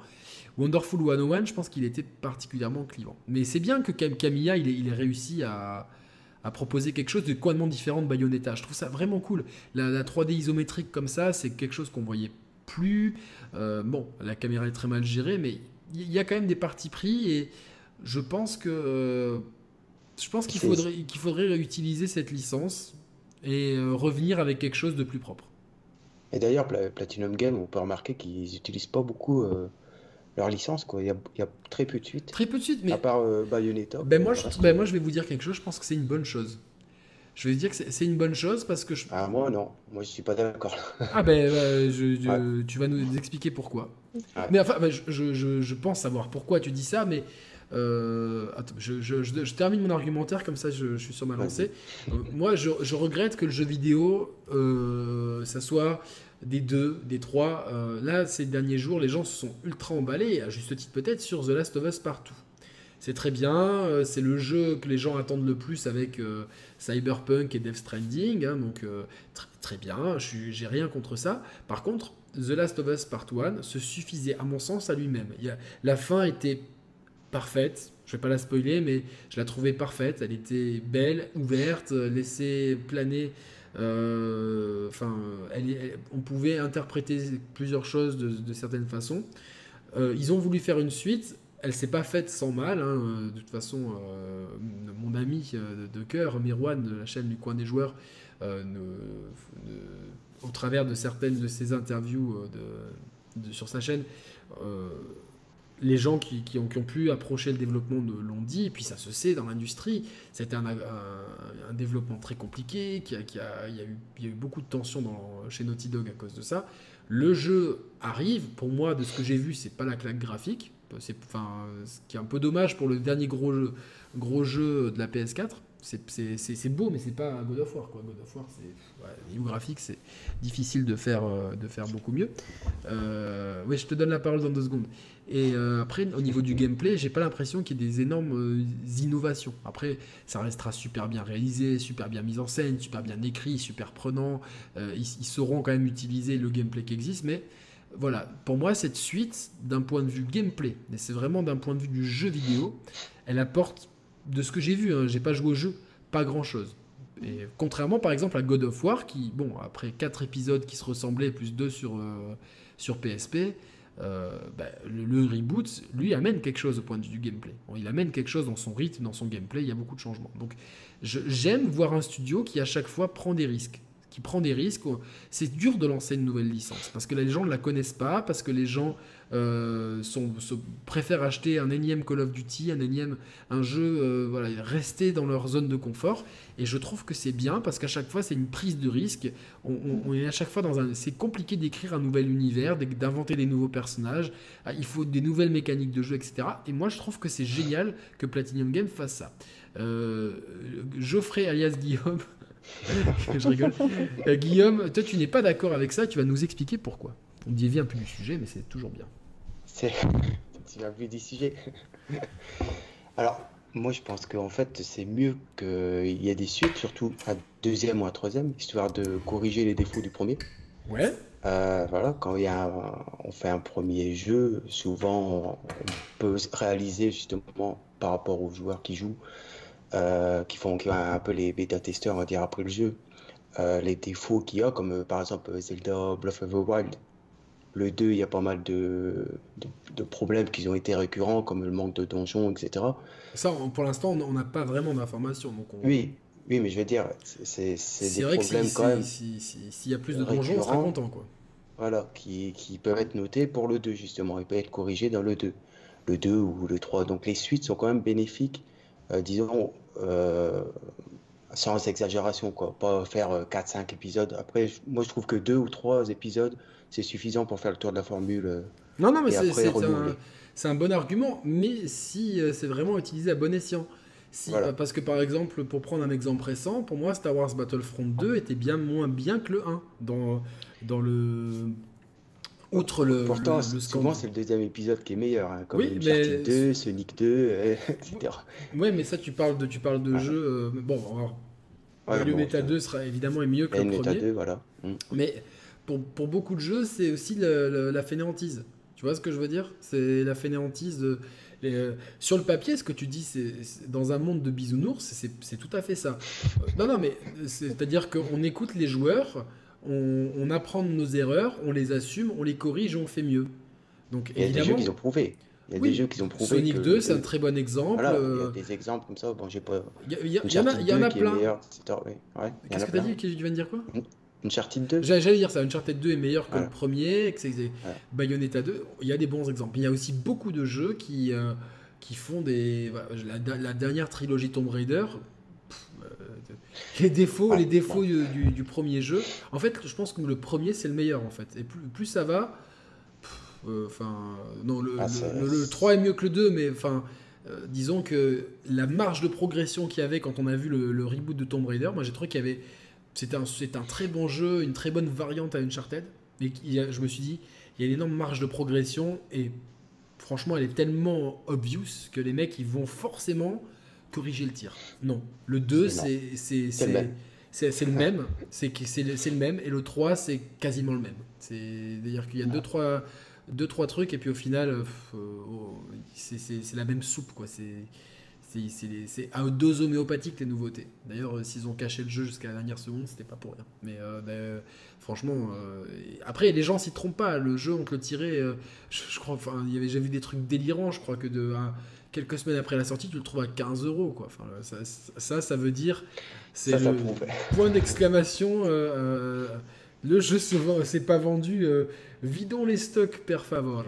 Wonderful 101, je pense qu'il était particulièrement clivant. Mais c'est bien que Camilla, il ait, réussi à, proposer quelque chose de complètement différent de Bayonetta. Je trouve ça vraiment cool. La, 3D isométrique comme ça, c'est quelque chose qu'on voyait plus. Euh, bon, la caméra est très mal gérée, mais il y a quand même des parties pris et je pense que euh, je pense qu'il faudrait qu'il faudrait réutiliser cette licence et euh, revenir avec quelque chose de plus propre. Et d'ailleurs, Platinum Game, on peut remarquer qu'ils n'utilisent pas beaucoup euh, leur licence. Quoi. Il, y a, très peu de suites. Très peu de suites, mais. À part Bayonetta. Ben moi, je, ben moi, je vais vous dire quelque chose, je pense que c'est une bonne chose. Je vais dire que c'est une bonne chose parce que je. Ah, moi, non. Moi, je suis pas d'accord. ah, ben, je, tu vas nous expliquer pourquoi. Mais enfin, ben, je, je, pense savoir pourquoi tu dis ça, mais euh, je, termine mon argumentaire, comme ça je, suis sur ma lancée. Euh, moi, je, regrette que le jeu vidéo, euh, ça soit des deux, des trois. là, ces derniers jours, les gens se sont ultra emballés, à juste titre peut-être, sur The Last of Us partout. C'est très bien, c'est le jeu que les gens attendent le plus avec Cyberpunk et Death Stranding, hein, donc très bien, j'ai rien contre ça. Par contre, The Last of Us Part 1 se suffisait à mon sens à lui-même. La fin était parfaite. Je vais pas la spoiler, mais je la trouvais parfaite. Elle était belle, ouverte, laissée planer. Euh, enfin, on pouvait interpréter plusieurs choses de, certaines façons. Euh, ils ont voulu faire une suite. Elle s'est pas faite sans mal. Hein. De toute façon, euh, mon ami de cœur, Mirwan, de la chaîne du coin des joueurs, au travers de certaines de ses interviews sur sa chaîne, les gens qui, ont, pu approcher le développement l'ont dit, et puis ça se sait dans l'industrie. C'était un, développement très compliqué, qui, il, y a eu, beaucoup de tensions chez Naughty Dog à cause de ça. Le jeu arrive, pour moi, de ce que j'ai vu, c'est pas la claque graphique, c'est enfin, ce qui est un peu dommage pour le dernier gros jeu, de la PS4. c'est beau, mais c'est pas God of War. Quoi. God of War, c'est niveau graphique, c'est difficile de faire, euh, beaucoup mieux. Euh, oui, je te donne la parole dans deux secondes. Et euh, après, au niveau du gameplay, j'ai pas l'impression qu'il y ait des énormes innovations. Après, ça restera super bien réalisé, super bien mis en scène, super bien écrit, super prenant. ils, ils, sauront quand même utiliser le gameplay qui existe, mais voilà, pour moi, cette suite, d'un point de vue gameplay, mais c'est vraiment d'un point de vue du jeu vidéo, elle apporte de ce que j'ai vu, hein, j'ai pas joué au jeu, pas grand chose. Contrairement par exemple à God of War, qui, bon, après 4 épisodes qui se ressemblaient, plus 2 sur, euh, sur PSP, euh, bah, le, reboot, lui, amène quelque chose au point de vue du gameplay. il amène quelque chose dans son rythme, dans son gameplay, il y a beaucoup de changements. Donc j'aime voir un studio qui à chaque fois prend des risques qui prend des risques. C'est dur de lancer une nouvelle licence parce que les gens ne la connaissent pas, parce que les gens euh, sont, préfèrent acheter un énième Call of Duty, un énième un jeu, euh, voilà, rester dans leur zone de confort. Et je trouve que c'est bien parce qu'à chaque fois c'est une prise de risque. On, est à chaque fois dans un, c'est compliqué d'écrire un nouvel univers, d'inventer des nouveaux personnages. Ah, il faut des nouvelles mécaniques de jeu, etc. Et moi je trouve que c'est génial que Platinum Games fasse ça. Euh, Geoffrey alias Guillaume je rigole. Guillaume, toi, tu n'es pas d'accord avec ça. Tu vas nous expliquer pourquoi. On dévie un peu du sujet, mais c'est toujours bien. C'est. Tu vas plus du sujet. Alors, moi, je pense qu'en fait, c'est mieux qu'il y ait des suites, surtout un deuxième ou un troisième, histoire de corriger les défauts du premier. Ouais. Euh, voilà, quand il y a on fait un premier jeu, souvent on peut réaliser justement par rapport aux joueurs qui jouent euh, qui font un peu les bêta-testeurs, on va dire, après le jeu, euh, les défauts qu'il y a, comme par exemple Zelda Breath of the Wild. Le 2, il y a pas mal de, de, problèmes qui ont été récurrents, comme le manque de donjons, etc. Ça, pour l'instant, on n'a pas vraiment d'informations. Oui, oui, mais je veux dire, c'est des vrai problèmes que quand même. S'il y a plus de donjons, on sera content. Quoi. Voilà, qui, qui, peuvent être notés pour le 2, justement. Ils peuvent être corrigés dans le 2. Le 2 ou le 3. Donc les suites sont quand même bénéfiques euh, disons, euh, sans exagération, quoi. Pas faire 4-5 euh, épisodes. Après, moi, je trouve que 2 ou 3 épisodes, c'est suffisant pour faire le tour de la formule. Non, non, mais c'est un, bon argument, mais si c'est vraiment utilisé à bon escient. Si, Parce que par exemple, pour prendre un exemple récent, pour moi, Star Wars Battlefront 2 était bien moins bien que le 1 dans, dans le Outre le. Pourtant, souvent, c'est le deuxième épisode qui est meilleur, hein, comme oui, Uncharted 2, Sonic 2, etc. Ouais, mais ça, tu parles de, tu parles de jeux. Euh, bon, alors, le Meta 2 sera évidemment mieux que le, le premier. 2, voilà. Mm. Mais pour, pour, beaucoup de jeux, c'est aussi la fainéantise. Tu vois ce que je veux dire? C'est la fainéantise. De, euh, sur le papier, ce que tu dis, c'est dans un monde de bisounours, c'est tout à fait ça. Euh, non, non, mais c'est-à-dire qu'on écoute les joueurs on, apprend de nos erreurs, on les assume, on les corrige on fait mieux. Donc, il y a des jeux qu'ils ont prouvé. Il y a des jeux qui ont prouvé. Sonic 2, c'est un très bon exemple. Voilà, il y a euh, des exemples comme ça. Bon, j'ai pas. Il y, en a, y en a plein. Qu'est-ce que tu as dit? Tu viens de dire quoi? Uncharted 2 J'allais dire ça, Uncharted 2 est meilleur que le premier, que c'est Bayonetta 2. Il y a des bons exemples. Il y a aussi beaucoup de jeux qui, euh, qui font des. La, la, dernière trilogie Tomb Raider, les défauts, les défauts du, premier jeu. En fait, je pense que le premier c'est le meilleur en fait. Et plus, plus ça va, euh, enfin, non, le, 3 ah, est mieux que le 2, mais enfin, euh, disons que la marge de progression qu'il y avait quand on a vu le, reboot de Tomb Raider, moi j'ai trouvé qu'il y avait, c'était un, un très bon jeu, une très bonne variante à Uncharted. Mais je me suis dit, il y a une énorme marge de progression et franchement, elle est tellement obvious que les mecs ils vont forcément corriger le tir. Non. Le 2, c'est c'est le même. C'est le même, c'est le même, et le 3, c'est quasiment le même. C'est-à-dire qu'il y a 2-3 deux, trois, deux, trois trucs, et puis au final, euh, oh, c'est la même soupe, quoi. C'est à dose homéopathique les nouveautés. D'ailleurs, euh, s'ils ont caché le jeu jusqu'à la dernière seconde, c'était pas pour rien. Mais euh, franchement, après, les gens s'y trompent pas. Le jeu, on peut le tirer. je, crois, enfin, j'ai vu des trucs délirants. Je crois que de quelques semaines après la sortie, tu le trouves à 15 euros. Quoi. Enfin, ça, ça, veut dire. C'est le point d'exclamation. Euh, euh, le jeu ne s'est pas vendu. Euh, vidons les stocks, per favor.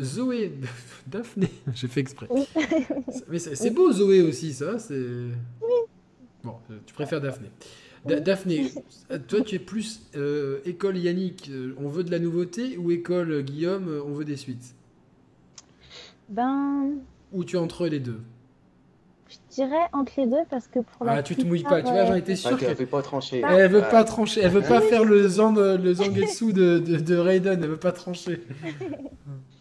Zoé, Daphné, j'ai fait exprès. Mais c'est beau Zoé aussi, ça. C'est. Bon, tu préfères Daphné. Daphné, toi tu es plus école Yannick, on veut de la nouveauté, ou école Guillaume, on veut des suites? Ben. Ou tu es entre les deux? Je dirais entre les deux parce que pour la Ah, tu te mouilles pas, tu vois, j'en étais sûr tu que. n'avais pas tranché. Elle veut pas trancher, elle veut pas faire le, Zang, le Zangetsu de, de, de Raiden, elle veut pas trancher.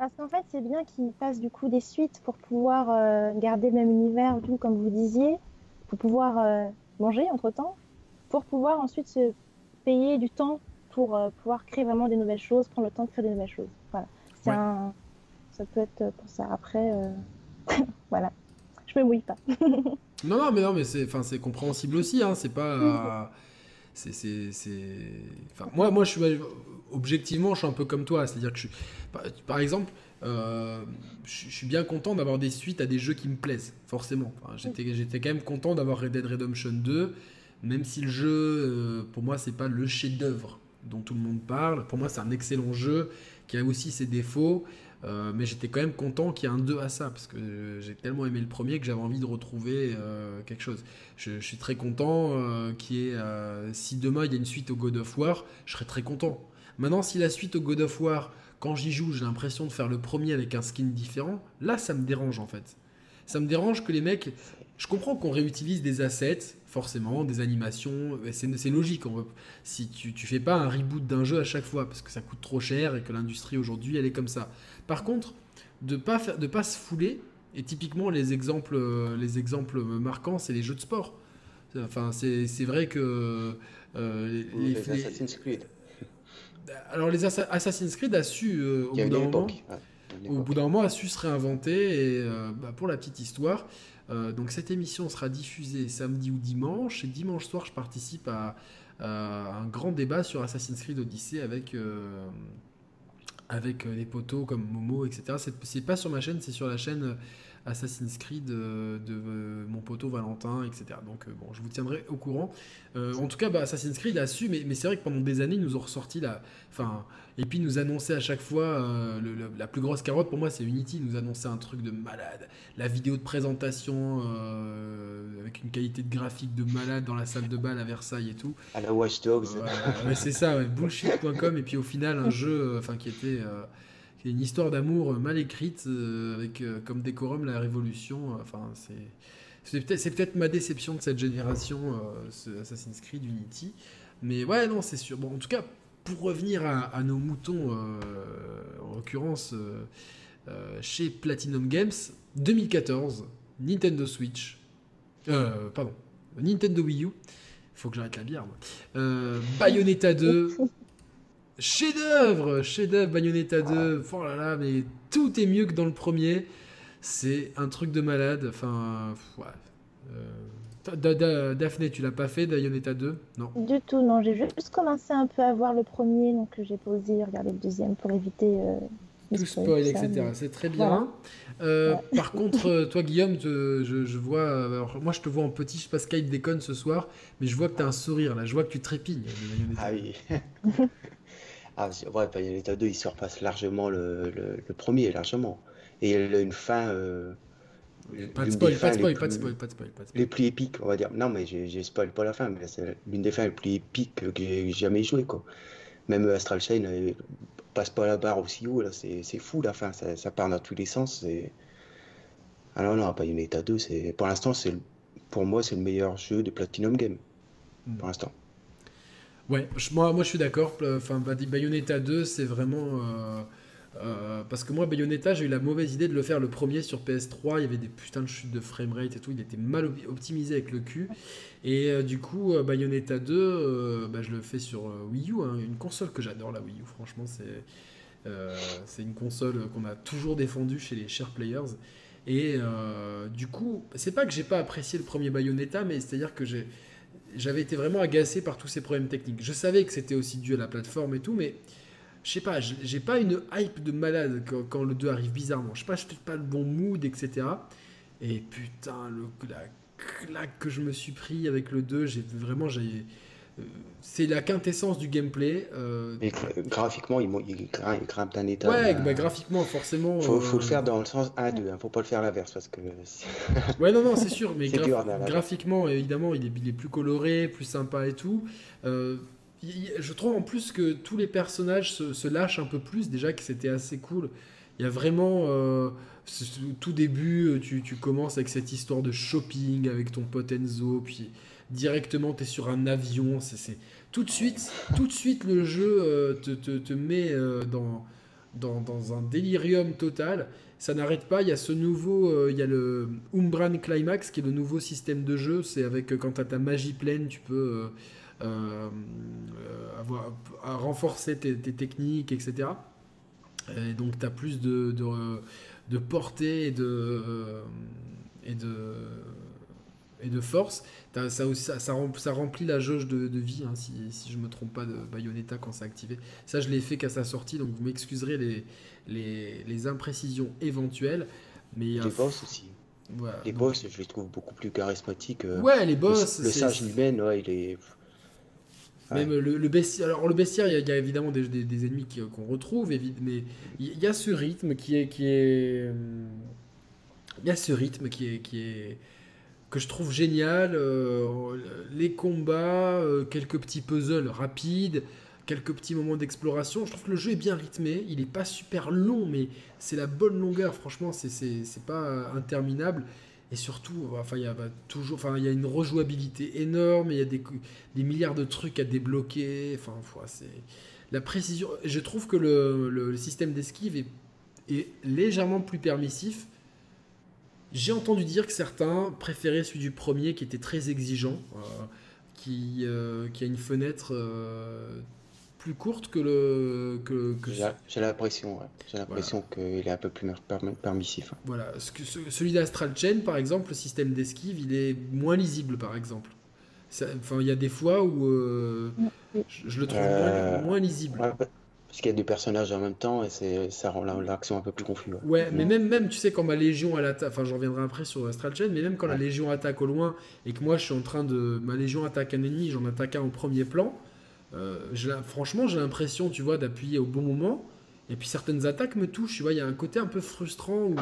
Parce qu'en fait, c'est bien qu'ils fassent du coup des suites pour pouvoir euh, garder le même univers, tout comme vous disiez, pour pouvoir euh, manger entre temps, pour pouvoir ensuite se payer du temps pour euh, pouvoir créer vraiment des nouvelles choses, prendre le temps de créer des nouvelles choses. Voilà. C'est Ouais. un... Ça peut être pour ça. Après, voilà. Je me mouille pas. Non, non, mais non, mais c'est compréhensible aussi, hein, c'est pas. C'est, c'est, c'est- Enfin, moi, moi, je. Objectivement, je suis un peu comme toi, c'est-à-dire que je. Par, exemple, euh, je, suis bien content d'avoir des suites à des jeux qui me plaisent, forcément. J'étais, j'étais quand même content d'avoir Red Dead Redemption 2, même si le jeu, euh, pour moi, c'est pas le chef-d'œuvre dont tout le monde parle. Pour moi, c'est un excellent jeu qui a aussi ses défauts. Euh, mais j'étais quand même content qu'il y ait un 2 à ça, parce que j'ai tellement aimé le premier que j'avais envie de retrouver euh, quelque chose. Je, suis très content euh, qu'il y ait, si demain il y a une suite au God of War, je serais très content. Maintenant, si la suite au God of War, quand j'y joue, j'ai l'impression de faire le premier avec un skin différent, là, ça me dérange en fait. Ça me dérange que les mecs. Je comprends qu'on réutilise des assets, forcément, des animations, c'est logique. Si tu, tu fais pas un reboot d'un jeu à chaque fois, parce que ça coûte trop cher et que l'industrie aujourd'hui, elle est comme ça. Par contre, de pas faire, de pas se fouler, et typiquement les exemples, euh, les exemples marquants, c'est les jeux de sport. Enfin, c'est vrai que euh, les, Assassin's Creed. alors les Assa- Assassin's Creed a su euh, au bout d'un moment au bout d'un a su se réinventer. Et euh, bah, pour la petite histoire, euh, donc cette émission sera diffusée samedi ou dimanche. Et dimanche soir, je participe à, à un grand débat sur Assassin's Creed Odyssey avec, euh, avec euh, des potos comme Momo, etc. C'est pas sur ma chaîne, c'est sur la chaîne euh, Assassin's Creed euh, de euh, mon poteau Valentin, etc. Donc euh, bon, je vous tiendrai au courant. Euh, en tout cas, bah, Assassin's Creed a su, mais, mais c'est vrai que pendant des années, ils nous ont ressorti la. Et puis nous annonçait à chaque fois euh, le- le- la plus grosse carotte pour moi c'est Unity nous annonçait un truc de malade. La vidéo de présentation euh, avec une qualité de graphique de malade dans la salle de bal à Versailles et tout. À la Watch Dogs. Ouais, ouais, c'est ça ouais, bullshit.com et puis au final un jeu euh, enfin qui était euh, une histoire d'amour mal écrite euh, avec euh, comme décorum la révolution. Euh, enfin c'est c'est peut-être ma déception de cette génération euh, ce Assassin's Creed Unity. Mais ouais non c'est sûr. Bon en tout cas pour revenir à, à nos moutons, euh, en l'occurrence euh, euh, chez Platinum Games, 2014, Nintendo Switch, pardon, Nintendo Wii U, faut que j'arrête la bière, moi. Bayonetta 2, chef-d'œuvre, chef-d'œuvre, Bayonetta 2, oh là là, mais tout est mieux que dans le premier, c'est un truc de malade, enfin, ouais. Euh, Da- Da- Daphné, tu l'as pas fait, Bayonetta 2 Non. Du tout, non. J'ai juste commencé un peu à voir le premier, donc j'ai posé, regarder le deuxième pour éviter euh, les tout spoil, etc. mais- C'est très bien. Voilà. Euh, Ouais. Par contre, euh, toi, Guillaume, te- je, je vois. euh, alors, moi, je te vois en petit. Je sais pas Skype déconne ce soir, mais je vois que tu as un sourire là. Je vois que tu trépignes. Ah oui. ah, c'est- ouais, Bayonetta 2, il surpasse largement le, le, le premier, largement. Et il a une fin. euh, Pas de l'une spoil, des pas de spoil, pas de spoil, pas de spoil, pas de spoil. Les plus épiques, on va dire. Non, mais j'ai spoil pas la fin, mais c'est l'une des fins les plus épiques que j'ai jamais joué, quoi. Même Astral Chain euh, passe pas la barre aussi haut, là, c'est fou la fin, ça, ça part dans tous les sens. Ah non, non, Bayonetta 2, c'est pour l'instant, c'est pour moi, c'est le meilleur jeu de Platinum Game, Mm. pour l'instant. Ouais, moi, moi je suis d'accord. Enfin, Bay- Bayonetta 2, c'est vraiment. euh, euh, parce que moi, Bayonetta, j'ai eu la mauvaise idée de le faire le premier sur PS3. Il y avait des putains de chutes de framerate et tout. Il était mal op- optimisé avec le cul. Et euh, du coup, euh, Bayonetta 2, euh, bah, je le fais sur Wii U. hein, une console que j'adore, la Wii U. Franchement, c'est. une console qu'on a toujours défendue chez les chers players. Et du coup, c'est pas que j'ai pas apprécié le premier Bayonetta, mais c'est-à-dire que j'avais été vraiment agacé par tous ces problèmes techniques. Je savais que c'était aussi dû à la plateforme et tout, mais je sais pas, j'ai pas une hype de malade quand, quand le 2 arrive bizarrement. Je sais pas, je pas le bon mood, etc. Et putain, le, la claque que je me suis pris avec le 2, j'ai vraiment, j'ai. euh, C'est la quintessence du gameplay. euh, Mais graphiquement, il, il grimpe, il grimpe d'un état. ouais, bah, graphiquement, forcément. faut, faut euh, le faire dans le sens 1-2, hein, faut pas le faire l'inverse parce que Ouais, non, non, c'est sûr, mais là, là. graphiquement, évidemment, il est, il est plus coloré, plus sympa et tout. Je trouve en plus que tous les personnages se, lâchent un peu plus, déjà que c'était assez cool. Il y a vraiment. euh, tout début, euh, tu, commences avec cette histoire de shopping avec ton pote Enzo, puis directement tu es sur un avion. C'est, Tout de suite, tout de suite le jeu euh, te, te, te met dans, dans, dans un délirium total. Ça n'arrête pas. Il y a ce nouveau, il y a le Umbran Climax qui est le nouveau système de jeu. C'est avec quand tu as ta magie pleine, tu peux avoir, à renforcer tes, tes techniques, etc. Et donc tu as plus de, de, de portée et de, euh, et de, et de force. Ça, ça, ça rem- ça remplit la jauge de, de vie, hein, si, si je me trompe pas, de Bayonetta quand c'est activé. Ça, je l'ai fait qu'à sa sortie, donc vous m'excuserez les, les, les imprécisions éventuelles. Mais Les boss aussi. voilà, Les donc- boss, je les trouve beaucoup plus charismatiques. euh, Ouais, les le- boss. Le, c'est- sage humain, ouais, il est. Même le, bestiaire, alors le bestiaire, il y a, évidemment des, ennemis qu'on retrouve, mais il y a ce rythme qui est, qui est, hum, il y a ce rythme qui est, qui est que je trouve génial. euh, les combats, euh, quelques petits puzzles rapides, quelques petits moments d'exploration. Je trouve que le jeu est bien rythmé. Il est pas super long, mais c'est la bonne longueur. Franchement, c'est pas euh, interminable. Et surtout, enfin, il y a bah, toujours, enfin, il y a une rejouabilité énorme. Il y a des, des milliards de trucs à débloquer. Enfin, c'est la précision. Je trouve que le, le- système d'esquive est, est légèrement plus permissif. J'ai entendu dire que certains préféraient celui du premier qui était très exigeant, euh, qui, euh, qui a une fenêtre euh, plus courte que le que, que J'ai l'impression, ouais. J'ai l'impression qu'il est un peu plus per- permissif. hein. voilà. Ce que- ce- celui d'Astral Chain, par exemple, le système d'esquive, il est moins lisible, par exemple. Enfin, il y a des fois où euh, je, je le trouve Euh, moins, moins lisible. Ouais, parce qu'il y a deux personnages en même temps et c'est ça rend la- l'action un peu plus confuse. ouais. Ouais, mais Mm. même, même, tu sais, quand ma légion elle attaque, enfin, j'en reviendrai après sur Astral Chain, mais même quand la Ouais. légion attaque au loin et que moi je suis en train de. Ma légion attaque un ennemi, j'en attaque un au premier plan, euh, franchement, j'ai l'impression, tu vois, d'appuyer au bon moment. Et puis certaines attaques me touchent, tu vois, il y a un côté un peu frustrant où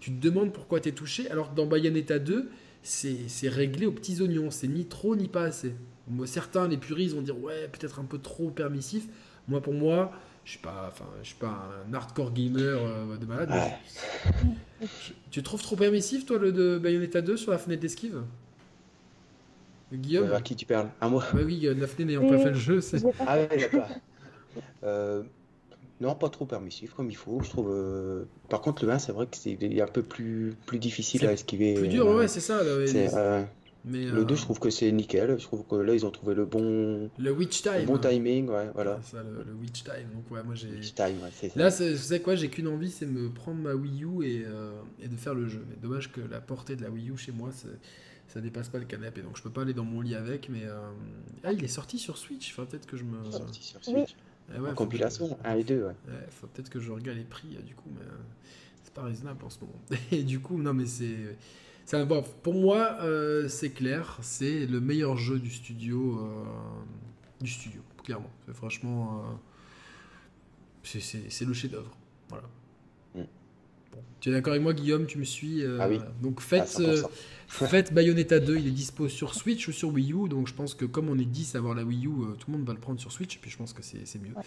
tu te demandes pourquoi t'es touché, alors que dans Bayonetta 2, c'est c'est réglé aux petits oignons, c'est ni trop ni pas assez. Moi, certains, les puristes, vont dire ouais, peut-être un peu trop permissif. Moi, pour moi, je suis pas, enfin, je suis pas un hardcore gamer euh, de malade. mais Ouais. je- Tu trouves trop permissif, toi, le de Bayonetta 2 sur la fenêtre d'esquive? Guillaume Euh, à qui tu parles À moi Bah oui, Daphné n'ayant Oui, pas fait le jeu, c'est. Ah ouais, d'accord. Euh, non, pas trop permissif comme il faut, je trouve. euh, Par contre, le 1, c'est vrai que c'est un peu plus, plus difficile à esquiver. Plus dur, euh, ouais, c'est ça. là, c'est, les- euh, Mais, Le euh, 2, je trouve que c'est nickel. Je trouve que là, ils ont trouvé le bon, Le Witch le Time. bon timing. Ouais, voilà. C'est ça, le, le Witch Time. Donc, ouais, moi j'ai. Witch time, ouais, c'est ça. Là, vous savez quoi, j'ai qu'une envie, c'est me prendre ma Wii U et, euh, et de faire le jeu. Mais dommage que la portée de la Wii U chez moi, c'est- ça dépasse pas le canapé. Donc je peux pas aller dans mon lit avec. Mais euh, ah, il est sorti sur Switch. Enfin, peut-être que je me. Sorti sur Oui. Switch. Eh ouais, En compilation, que- 1 et 2, ouais. Ouais, faut peut-être que je regarde les prix euh, du coup, mais euh, c'est pas raisonnable en ce moment. Et du coup, non, mais c'est. c'est un- bon, pour moi, euh, c'est clair, c'est le meilleur jeu du studio. euh, du studio, clairement. Franchement. euh, c'est- c'est c'est le chef-d'œuvre. Voilà. Tu es d'accord avec moi, Guillaume Tu me suis euh, Ah oui. Donc À faites, 100%. euh, faites Bayonetta 2, il est dispo sur Switch ou sur Wii U. Donc je pense que comme on est 10 à avoir la Wii U, euh, tout le monde va le prendre sur Switch. Et puis je pense que c'est c'est mieux. Ouais.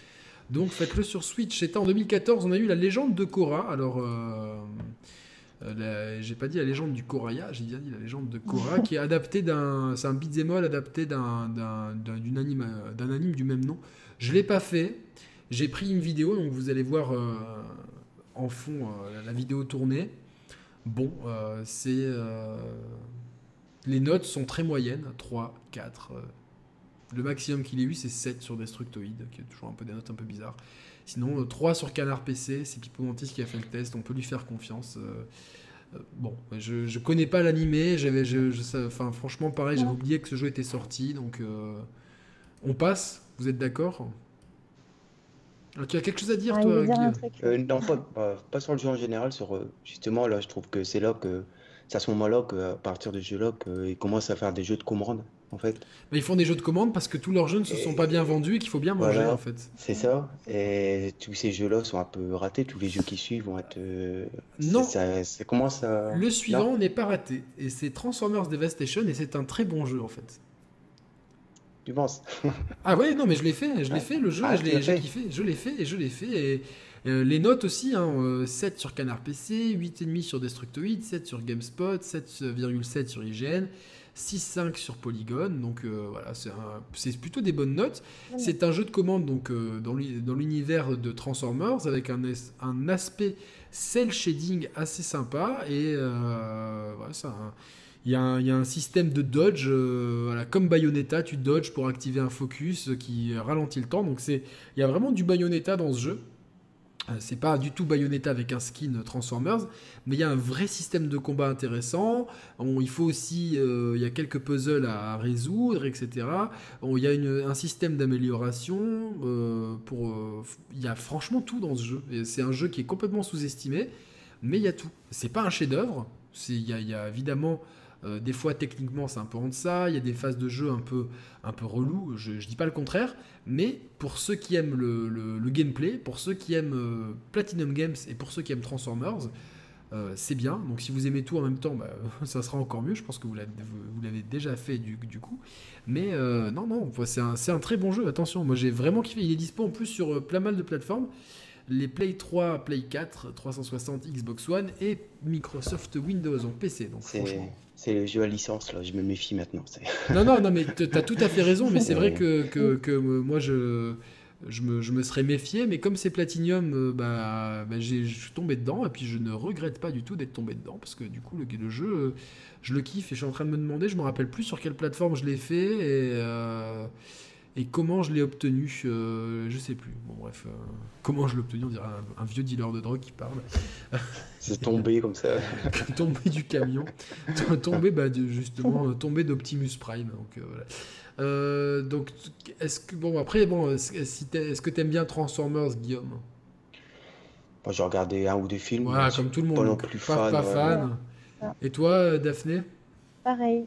Donc faites-le sur Switch. C'était en 2014, on a eu la légende de Korra. Alors, la- j'ai pas dit la légende du Koraya, j'ai bien dit la légende de Korra, qui est adapté d'un. C'est un beat'em all adapté d'un d'un- d'un- d'une anime, d'un anime du même nom. Je l'ai pas fait. J'ai pris une vidéo, donc vous allez voir euh, en fond euh, la- vidéo tournée. Bon, euh, c'est. euh, les notes sont très moyennes, 3, 4. euh, le maximum qu'il ait eu, c'est 7 sur Destructoid, qui est toujours un peu des notes un peu bizarres. Sinon, euh, 3 sur Canard PC, c'est Pipo Mantis qui a fait le test, on peut lui faire confiance. euh, bon, je, je connais pas l'animé, j'avais, je, je sais- enfin, franchement, pareil, j'avais oublié que ce jeu était sorti, donc euh, on passe, vous êtes d'accord? Ah, Tu as quelque chose à dire, Ah, toi, dire un truc. Euh, non, pas, pas, pas sur le jeu en général, sur euh, justement là, je trouve que c'est là que c'est à ce moment-là que, à partir de ce jeu-là, qu'ils commencent à faire des jeux de commande, en fait. Mais Ils font des jeux de commande parce que tous leurs jeux ne se sont pas bien vendus et qu'il faut bien manger, Voilà. en fait. C'est ça. Et tous ces jeux-là sont un peu ratés. Tous les jeux qui suivent vont être. euh, Non. Ça, ça commence à. Le suivant n'est pas raté, et c'est Transformers Devastation, et c'est un très bon jeu, en fait. Tu penses? Ah ouais, non, mais je l'ai fait, je l'ai fait le jeu, Ah, je l'ai kiffé, je l'ai fait et je l'ai fait et les notes aussi, hein, 7 sur Canard PC, 8,5 sur Destructoid, 7 sur GameSpot, 7,7 sur IGN. 6,5 sur Polygon, donc voilà, c'est plutôt des bonnes notes. C'est un jeu de commande donc dans l'univers de Transformers avec un, un aspect cell shading assez sympa et voilà, ça, il y, a un, système de dodge, euh, comme Bayonetta, tu dodges pour activer un focus qui ralentit le temps. Donc il y a vraiment du Bayonetta dans ce jeu. Euh, c'est pas du tout Bayonetta avec un skin Transformers, mais il y a un vrai système de combat intéressant. il faut aussi, euh, il y a quelques puzzles à, résoudre, etc. il y a un système d'amélioration. il y a franchement tout dans ce jeu. c'est un jeu qui est complètement sous-estimé, mais il y a tout. C'est pas un chef-d'œuvre. Il y, a évidemment euh, des fois, techniquement, c'est un peu en deçà. Il y a des phases de jeu un peu, un peu relou. Je, ne dis pas le contraire. Mais pour ceux qui aiment le, gameplay, pour ceux qui aiment euh, Platinum Games et pour ceux qui aiment Transformers, euh, c'est bien. Donc si vous aimez tout en même temps, bah, ça sera encore mieux. Je pense que vous l'avez déjà fait du, coup. Mais non, non, c'est un, un, très bon jeu. Attention, moi j'ai vraiment kiffé. Il est dispo en plus sur plein mal de plateformes les Play 3, Play 4, 360, Xbox One et Microsoft Windows en PC. Donc c'est le jeu à licence là, je me méfie maintenant. non non non mais tu as tout à fait raison, mais c'est vrai que, que, que, moi je je me, je me, serais méfié, mais comme c'est Platinum, euh, bah, bah je suis tombé dedans, et puis je ne regrette pas du tout d'être tombé dedans, parce que du coup, le, le, jeu, euh, je le kiffe, et je suis en train de me demander, je me rappelle plus sur quelle plateforme je l'ai fait, et, euh, et comment je l'ai obtenu, euh, je sais plus. Bon, bref, euh, comment je l'ai obtenu, on dirait un, vieux dealer de drogue qui parle. C'est tombé comme ça. tombé du camion. tombé, bah, justement, euh, tombé d'Optimus Prime. Donc, voilà. donc, est-ce que, bon, après, bon, est-ce que tu aimes bien Transformers, Guillaume? Moi, j'ai regardé un ou deux films. Voilà, comme tout le monde. Pas plus fan. Pas fan. Et toi, Daphné? Pareil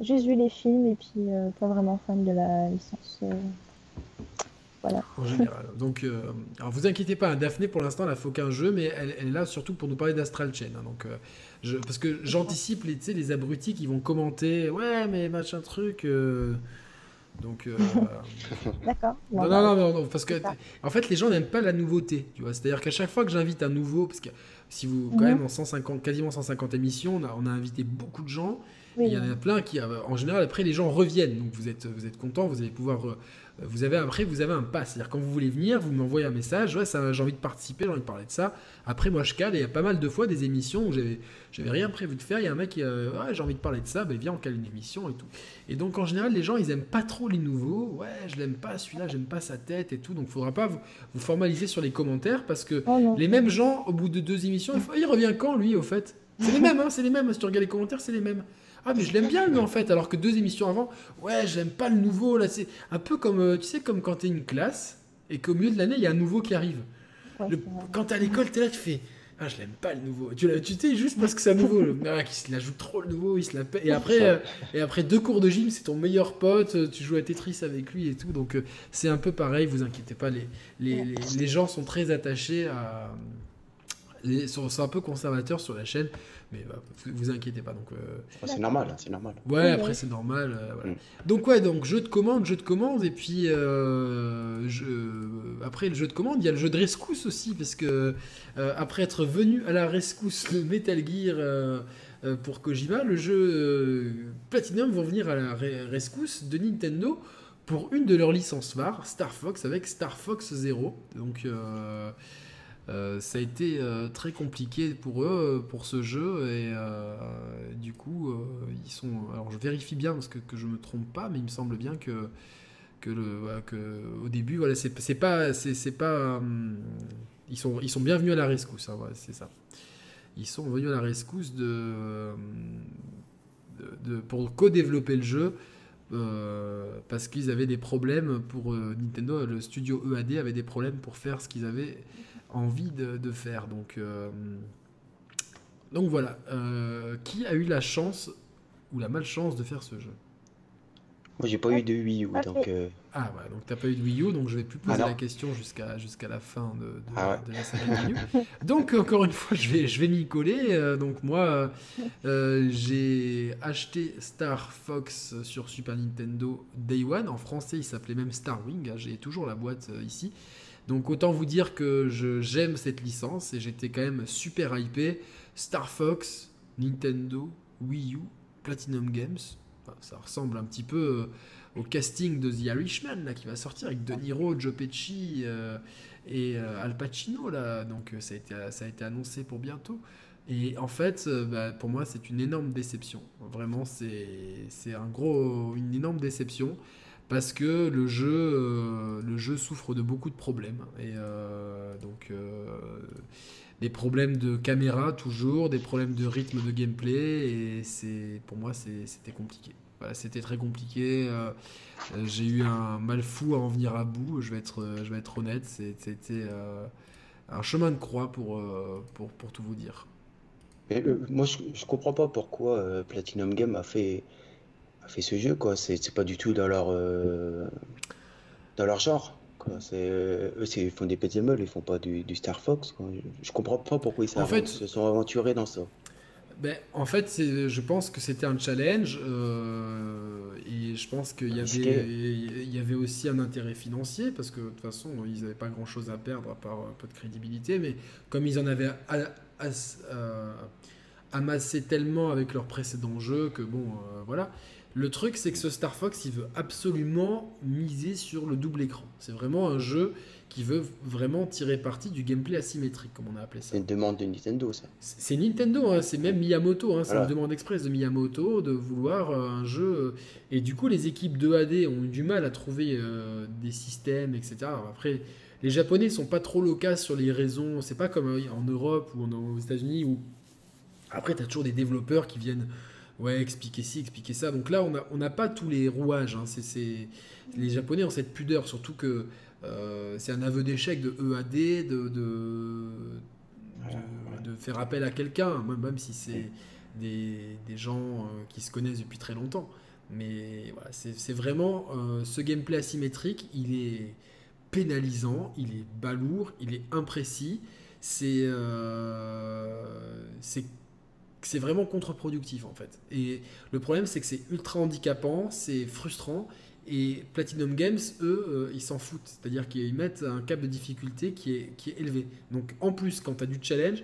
juste vu les films et puis euh, pas vraiment fan de la licence. Euh, voilà. En général. Donc, euh, alors vous inquiétez pas, Daphné pour l'instant elle a fait aucun jeu, mais elle, est là surtout pour nous parler d'Astral Chain. Hein, donc, je, parce que j'anticipe les, les abrutis qui vont commenter, ouais mais machin truc. Donc, d'accord. Non, non, non, non, parce que en fait, les gens n'aiment pas la nouveauté, tu vois. C'est-à-dire qu'à chaque fois que j'invite un nouveau, parce que si vous, quand mhm. même, en 150, quasiment 150 émissions, on a, on a invité beaucoup de gens. Il y en a plein qui, euh, en général, après, les gens reviennent. Donc vous êtes, vous êtes content, vous allez pouvoir. Euh, vous avez après, vous avez un pass. C'est-à-dire quand vous voulez venir, vous m'envoyez un message. Ouais, ça, j'ai envie de participer, j'ai envie de parler de ça. Après, moi, je cale. Et il y a pas mal de fois des émissions où j'avais, j'avais rien prévu de faire. Il y a un mec qui, euh, ouais, j'ai envie de parler de ça. Ben viens, on cale une émission et tout. Et donc en général, les gens, ils aiment pas trop les nouveaux. Ouais, je l'aime pas celui-là, j'aime pas sa tête et tout. Donc faudra pas vous, vous formaliser sur les commentaires parce que oh les mêmes gens, au bout de deux émissions, il, revient quand lui, au fait? C'est les mêmes, hein, c'est les mêmes. Si tu regardes les commentaires, c'est les mêmes. Ah, mais je l'aime bien lui en fait, alors que deux émissions avant, ouais, j'aime pas le nouveau. Là, c'est un peu comme, euh, tu sais, comme quand t'es une classe et qu'au milieu de l'année, il y a un nouveau qui arrive. quand t'es à l'école, t'es là, tu fais. Ah, je l'aime pas le nouveau. Tu, tu sais, juste parce que c'est un nouveau. Le, ah, il se la joue trop le nouveau, il se la paie. Et après, euh, et après deux cours de gym, c'est ton meilleur pote, euh, tu joues à Tetris avec lui et tout. Donc, c'est un peu pareil, vous inquiétez pas. Les, les, les, les gens sont très attachés à. Les, sont, sont, un peu conservateurs sur la chaîne. Mais bah, vous, inquiétez pas. Donc, euh, c'est normal, c'est normal. Ouais, après c'est normal. Euh, mm. Donc ouais, donc jeu de commande, jeu de commande, et puis euh, après le jeu de commande, il y a le jeu de rescousse aussi, parce que après être venu à la rescousse de Metal Gear pour Kojima, le jeu Platinum vont venir à la rescousse de Nintendo pour une de leurs licences phares, Star Fox, avec Star Fox Zero. Donc euh, ça a été euh, très compliqué pour eux, euh, pour ce jeu, et du coup, ils sont. Alors, je vérifie bien parce que, que je me trompe pas, mais il me semble bien que, que, le, que au début, voilà, c'est pas. c'est pas ils, sont, ils sont bienvenus à la rescousse, hein, c'est ça. Ils sont venus à la rescousse de, de, pour co-développer le jeu. parce qu'ils avaient des problèmes pour Nintendo, le studio EAD avait des problèmes pour faire ce qu'ils avaient envie de, faire. Donc, euh, donc voilà. Euh, qui a eu la chance ou la malchance de faire ce jeu Moi, j'ai pas eu de Wii U, donc. Euh, ah ouais, donc t'as pas eu de Wii U, donc je vais plus poser la question jusqu'à jusqu'à la fin de, de, ah la saga Wii U. Donc encore une fois, je vais je vais m'y coller. donc moi, j'ai acheté Star Fox sur Super Nintendo Day One. En français, il s'appelait même Star Wing. J'ai toujours la boîte ici. Donc autant vous dire que j'aime cette licence et j'étais quand même super hypé. Star Fox, Nintendo, Wii U, Platinum Games. ça ressemble un petit peu au casting de The Irishman là, qui va sortir avec De Niro, Joe Pesci euh, et euh, Al Pacino. Là. Donc euh, ça a, été, ça a été annoncé pour bientôt. Et en fait, bah, pour moi, c'est une énorme déception. Vraiment, c'est un une énorme déception parce que le jeu, le jeu souffre de beaucoup de problèmes. Et donc, des problèmes de caméra toujours, des problèmes de rythme de gameplay. Et pour moi, c'était compliqué c'était très compliqué. Euh, euh, j'ai eu un mal fou à en venir à bout, je vais être, euh, je vais être honnête. C'était un chemin de croix pour, pour, pour tout vous dire. moi, je, je comprends pas pourquoi Platinum Game a fait, a fait ce jeu. quoi. C'est pas du tout dans leur, dans leur genre. eux, ils font des petits ils font pas du, Star Fox. Je, je, comprends pas pourquoi ils en fait, se sont aventurés dans ça ben, en fait, je pense que c'était un challenge euh, et je pense qu'il y avait, il y avait aussi un intérêt financier parce que de toute façon, ils n'avaient pas grand-chose à perdre à part un peu de crédibilité, mais comme ils en avaient euh, amassé tellement avec leurs précédents jeux que bon, euh, voilà. Le truc, c'est que ce Star Fox, il veut absolument miser sur le double écran. C'est vraiment un jeu qui veut vraiment tirer parti du gameplay asymétrique, comme on a appelé ça. C'est une demande de Nintendo, ça. C'est Nintendo, hein, c'est même Miyamoto, hein, c'est une demande express de Miyamoto de vouloir euh, un jeu. Euh, et du coup, les équipes 2AD ont eu du mal à trouver euh, des systèmes, etc. Après, les Japonais sont pas trop locaux sur les raisons. C'est pas comme en Europe ou aux États-Unis où après, tu as toujours des développeurs qui viennent ouais, expliquer ci, expliquer ça. Donc là, on n'a pas tous les rouages. Hein. C'est, les Japonais ont cette pudeur, surtout que euh, c'est un aveu d'échec de EAD, de, de, de, faire appel à quelqu'un, même, si c'est des, des, gens euh, qui se connaissent depuis très longtemps. Mais voilà, c'est vraiment euh, ce gameplay asymétrique, il est pénalisant, il est balourd, il est imprécis, c'est c'est vraiment contre-productif en fait. Et le problème c'est que c'est ultra handicapant, c'est frustrant et Platinum Games, eux, euh, ils s'en foutent. C'est-à-dire qu'ils mettent un cap de difficulté qui est, qui est élevé. Donc en plus, quand tu as du challenge,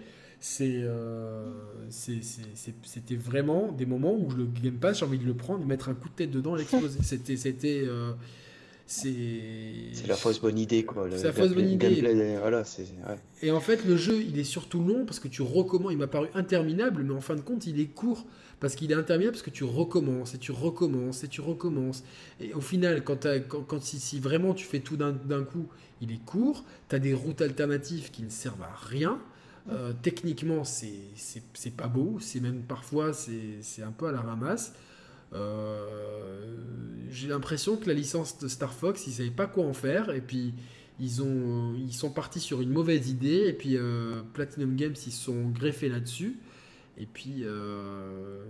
euh, c'était vraiment des moments où le Game Pass, j'ai envie de le prendre, de mettre un coup de tête dedans et l'exploser. c'était c'était euh, c'est la fausse bonne idée quoi. C'est la fausse bonne idée. voilà, Et en fait, le jeu, il est surtout long parce que tu recommences. Il m'a paru interminable, mais en fin de compte, il est court parce qu'il est interminable parce que tu recommences et tu recommences et tu recommences. Et au final, quand, quand, si, vraiment tu fais tout d'un coup, il est court. Tu as des routes alternatives qui ne servent à rien. Euh, techniquement, c'est pas beau. C'est même parfois, c'est un peu à la ramasse. Euh, j'ai l'impression que la licence de Star Fox, ils savaient pas quoi en faire et puis ils ont ils sont partis sur une mauvaise idée et puis euh, Platinum Games ils sont greffés là-dessus et puis euh,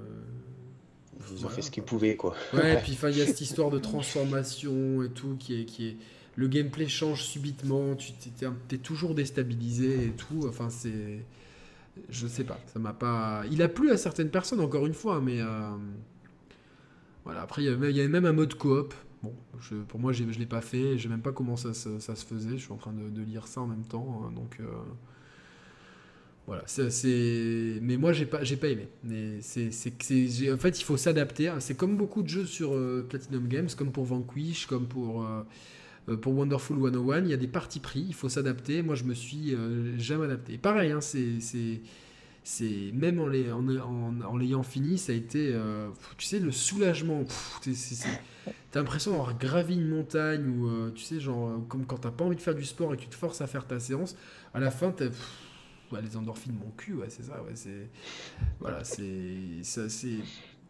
ils ont fait ce qu'ils pouvaient quoi. Ouais, et puis il y a cette histoire de transformation et tout qui est qui est le gameplay change subitement, tu es, toujours déstabilisé et tout, enfin c'est je sais pas, ça m'a pas il a plu à certaines personnes encore une fois mais voilà, après, il y, avait, même un mode coop. Bon, pour moi, je ne l'ai pas fait. Je sais même pas comment ça, se faisait. Je suis en train de, lire ça en même temps. Hein, donc, euh, voilà. Mais moi, j'ai pas, pas aimé. En fait, il faut s'adapter. C'est comme beaucoup de jeux sur euh, Platinum Games, comme pour Vanquish, comme pour, euh, Wonderful 101. Il y a des parties pris. Il faut s'adapter. Moi, je me suis jamais adapté. Pareil, hein, c'est c'est même en l'ayant fini, ça a été, euh, tu sais, le soulagement. T'as l'impression d'avoir gravi une montagne ou, euh, tu sais, genre, euh, comme quand t'as pas envie de faire du sport et que tu te forces à faire ta séance, à la fin, t'as les endorphines, mon cul, ouais, c'est ça, ouais, c'est. Voilà, c'est.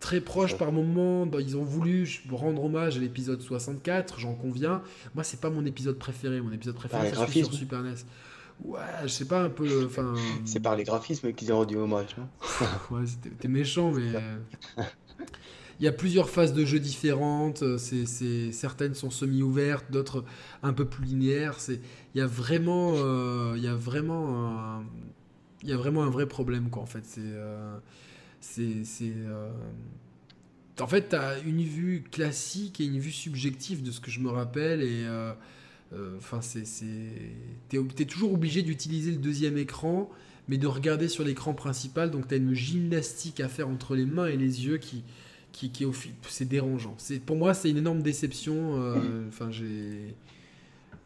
très proche par moment. Bah, ils ont voulu rendre hommage à l'épisode 64, j'en conviens. Moi, c'est pas mon épisode préféré. Mon épisode préféré, c'est sur Super NES. Ouais, je sais pas, un peu. Enfin. C'est par les graphismes qu'ils ont rendu hommage. ouais, c'était méchant, mais. Il y a plusieurs phases de jeu différentes. C'est, certaines sont semi-ouvertes, d'autres un peu plus linéaires. C'est, il y a vraiment, euh, il y a vraiment, un, il y a vraiment un vrai problème quoi. En fait, c'est, euh, c'est, euh, en fait, tu as une vue classique et une vue subjective de ce que je me rappelle et Enfin, c'est, t'es, es toujours obligé d'utiliser le deuxième écran, mais de regarder sur l'écran principal. Donc, tu as une gymnastique à faire entre les mains et les yeux qui, qui, qui c'est dérangeant. C'est, pour moi, c'est une énorme déception. Enfin, j'ai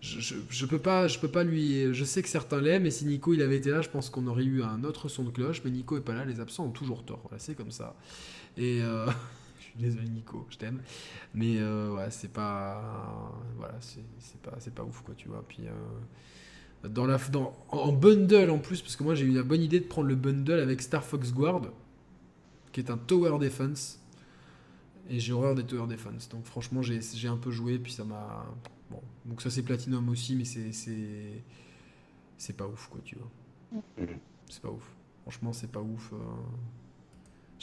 je, je, peux pas, je peux pas lui. Je sais que certains l'aiment, et si Nico il avait été là, je pense qu'on aurait eu un autre son de cloche. Mais Nico est pas là, les absents ont toujours tort. C'est comme ça. Et euh, suis désolé Nico, je t'aime, mais euh, ouais, c'est pas, voilà, c'est pas, c'est pas ouf quoi, tu vois. Puis euh, dans la, dans, en bundle en plus, parce que moi j'ai eu la bonne idée de prendre le bundle avec Star Fox Guard, qui est un tower defense. Et j'ai horreur des tower defense. Donc franchement, j'ai un peu joué, puis ça m'a donc ça c'est Platinum aussi, mais c'est c'est pas ouf quoi, tu vois. Mm. C'est pas ouf. Franchement, c'est pas ouf. Euh.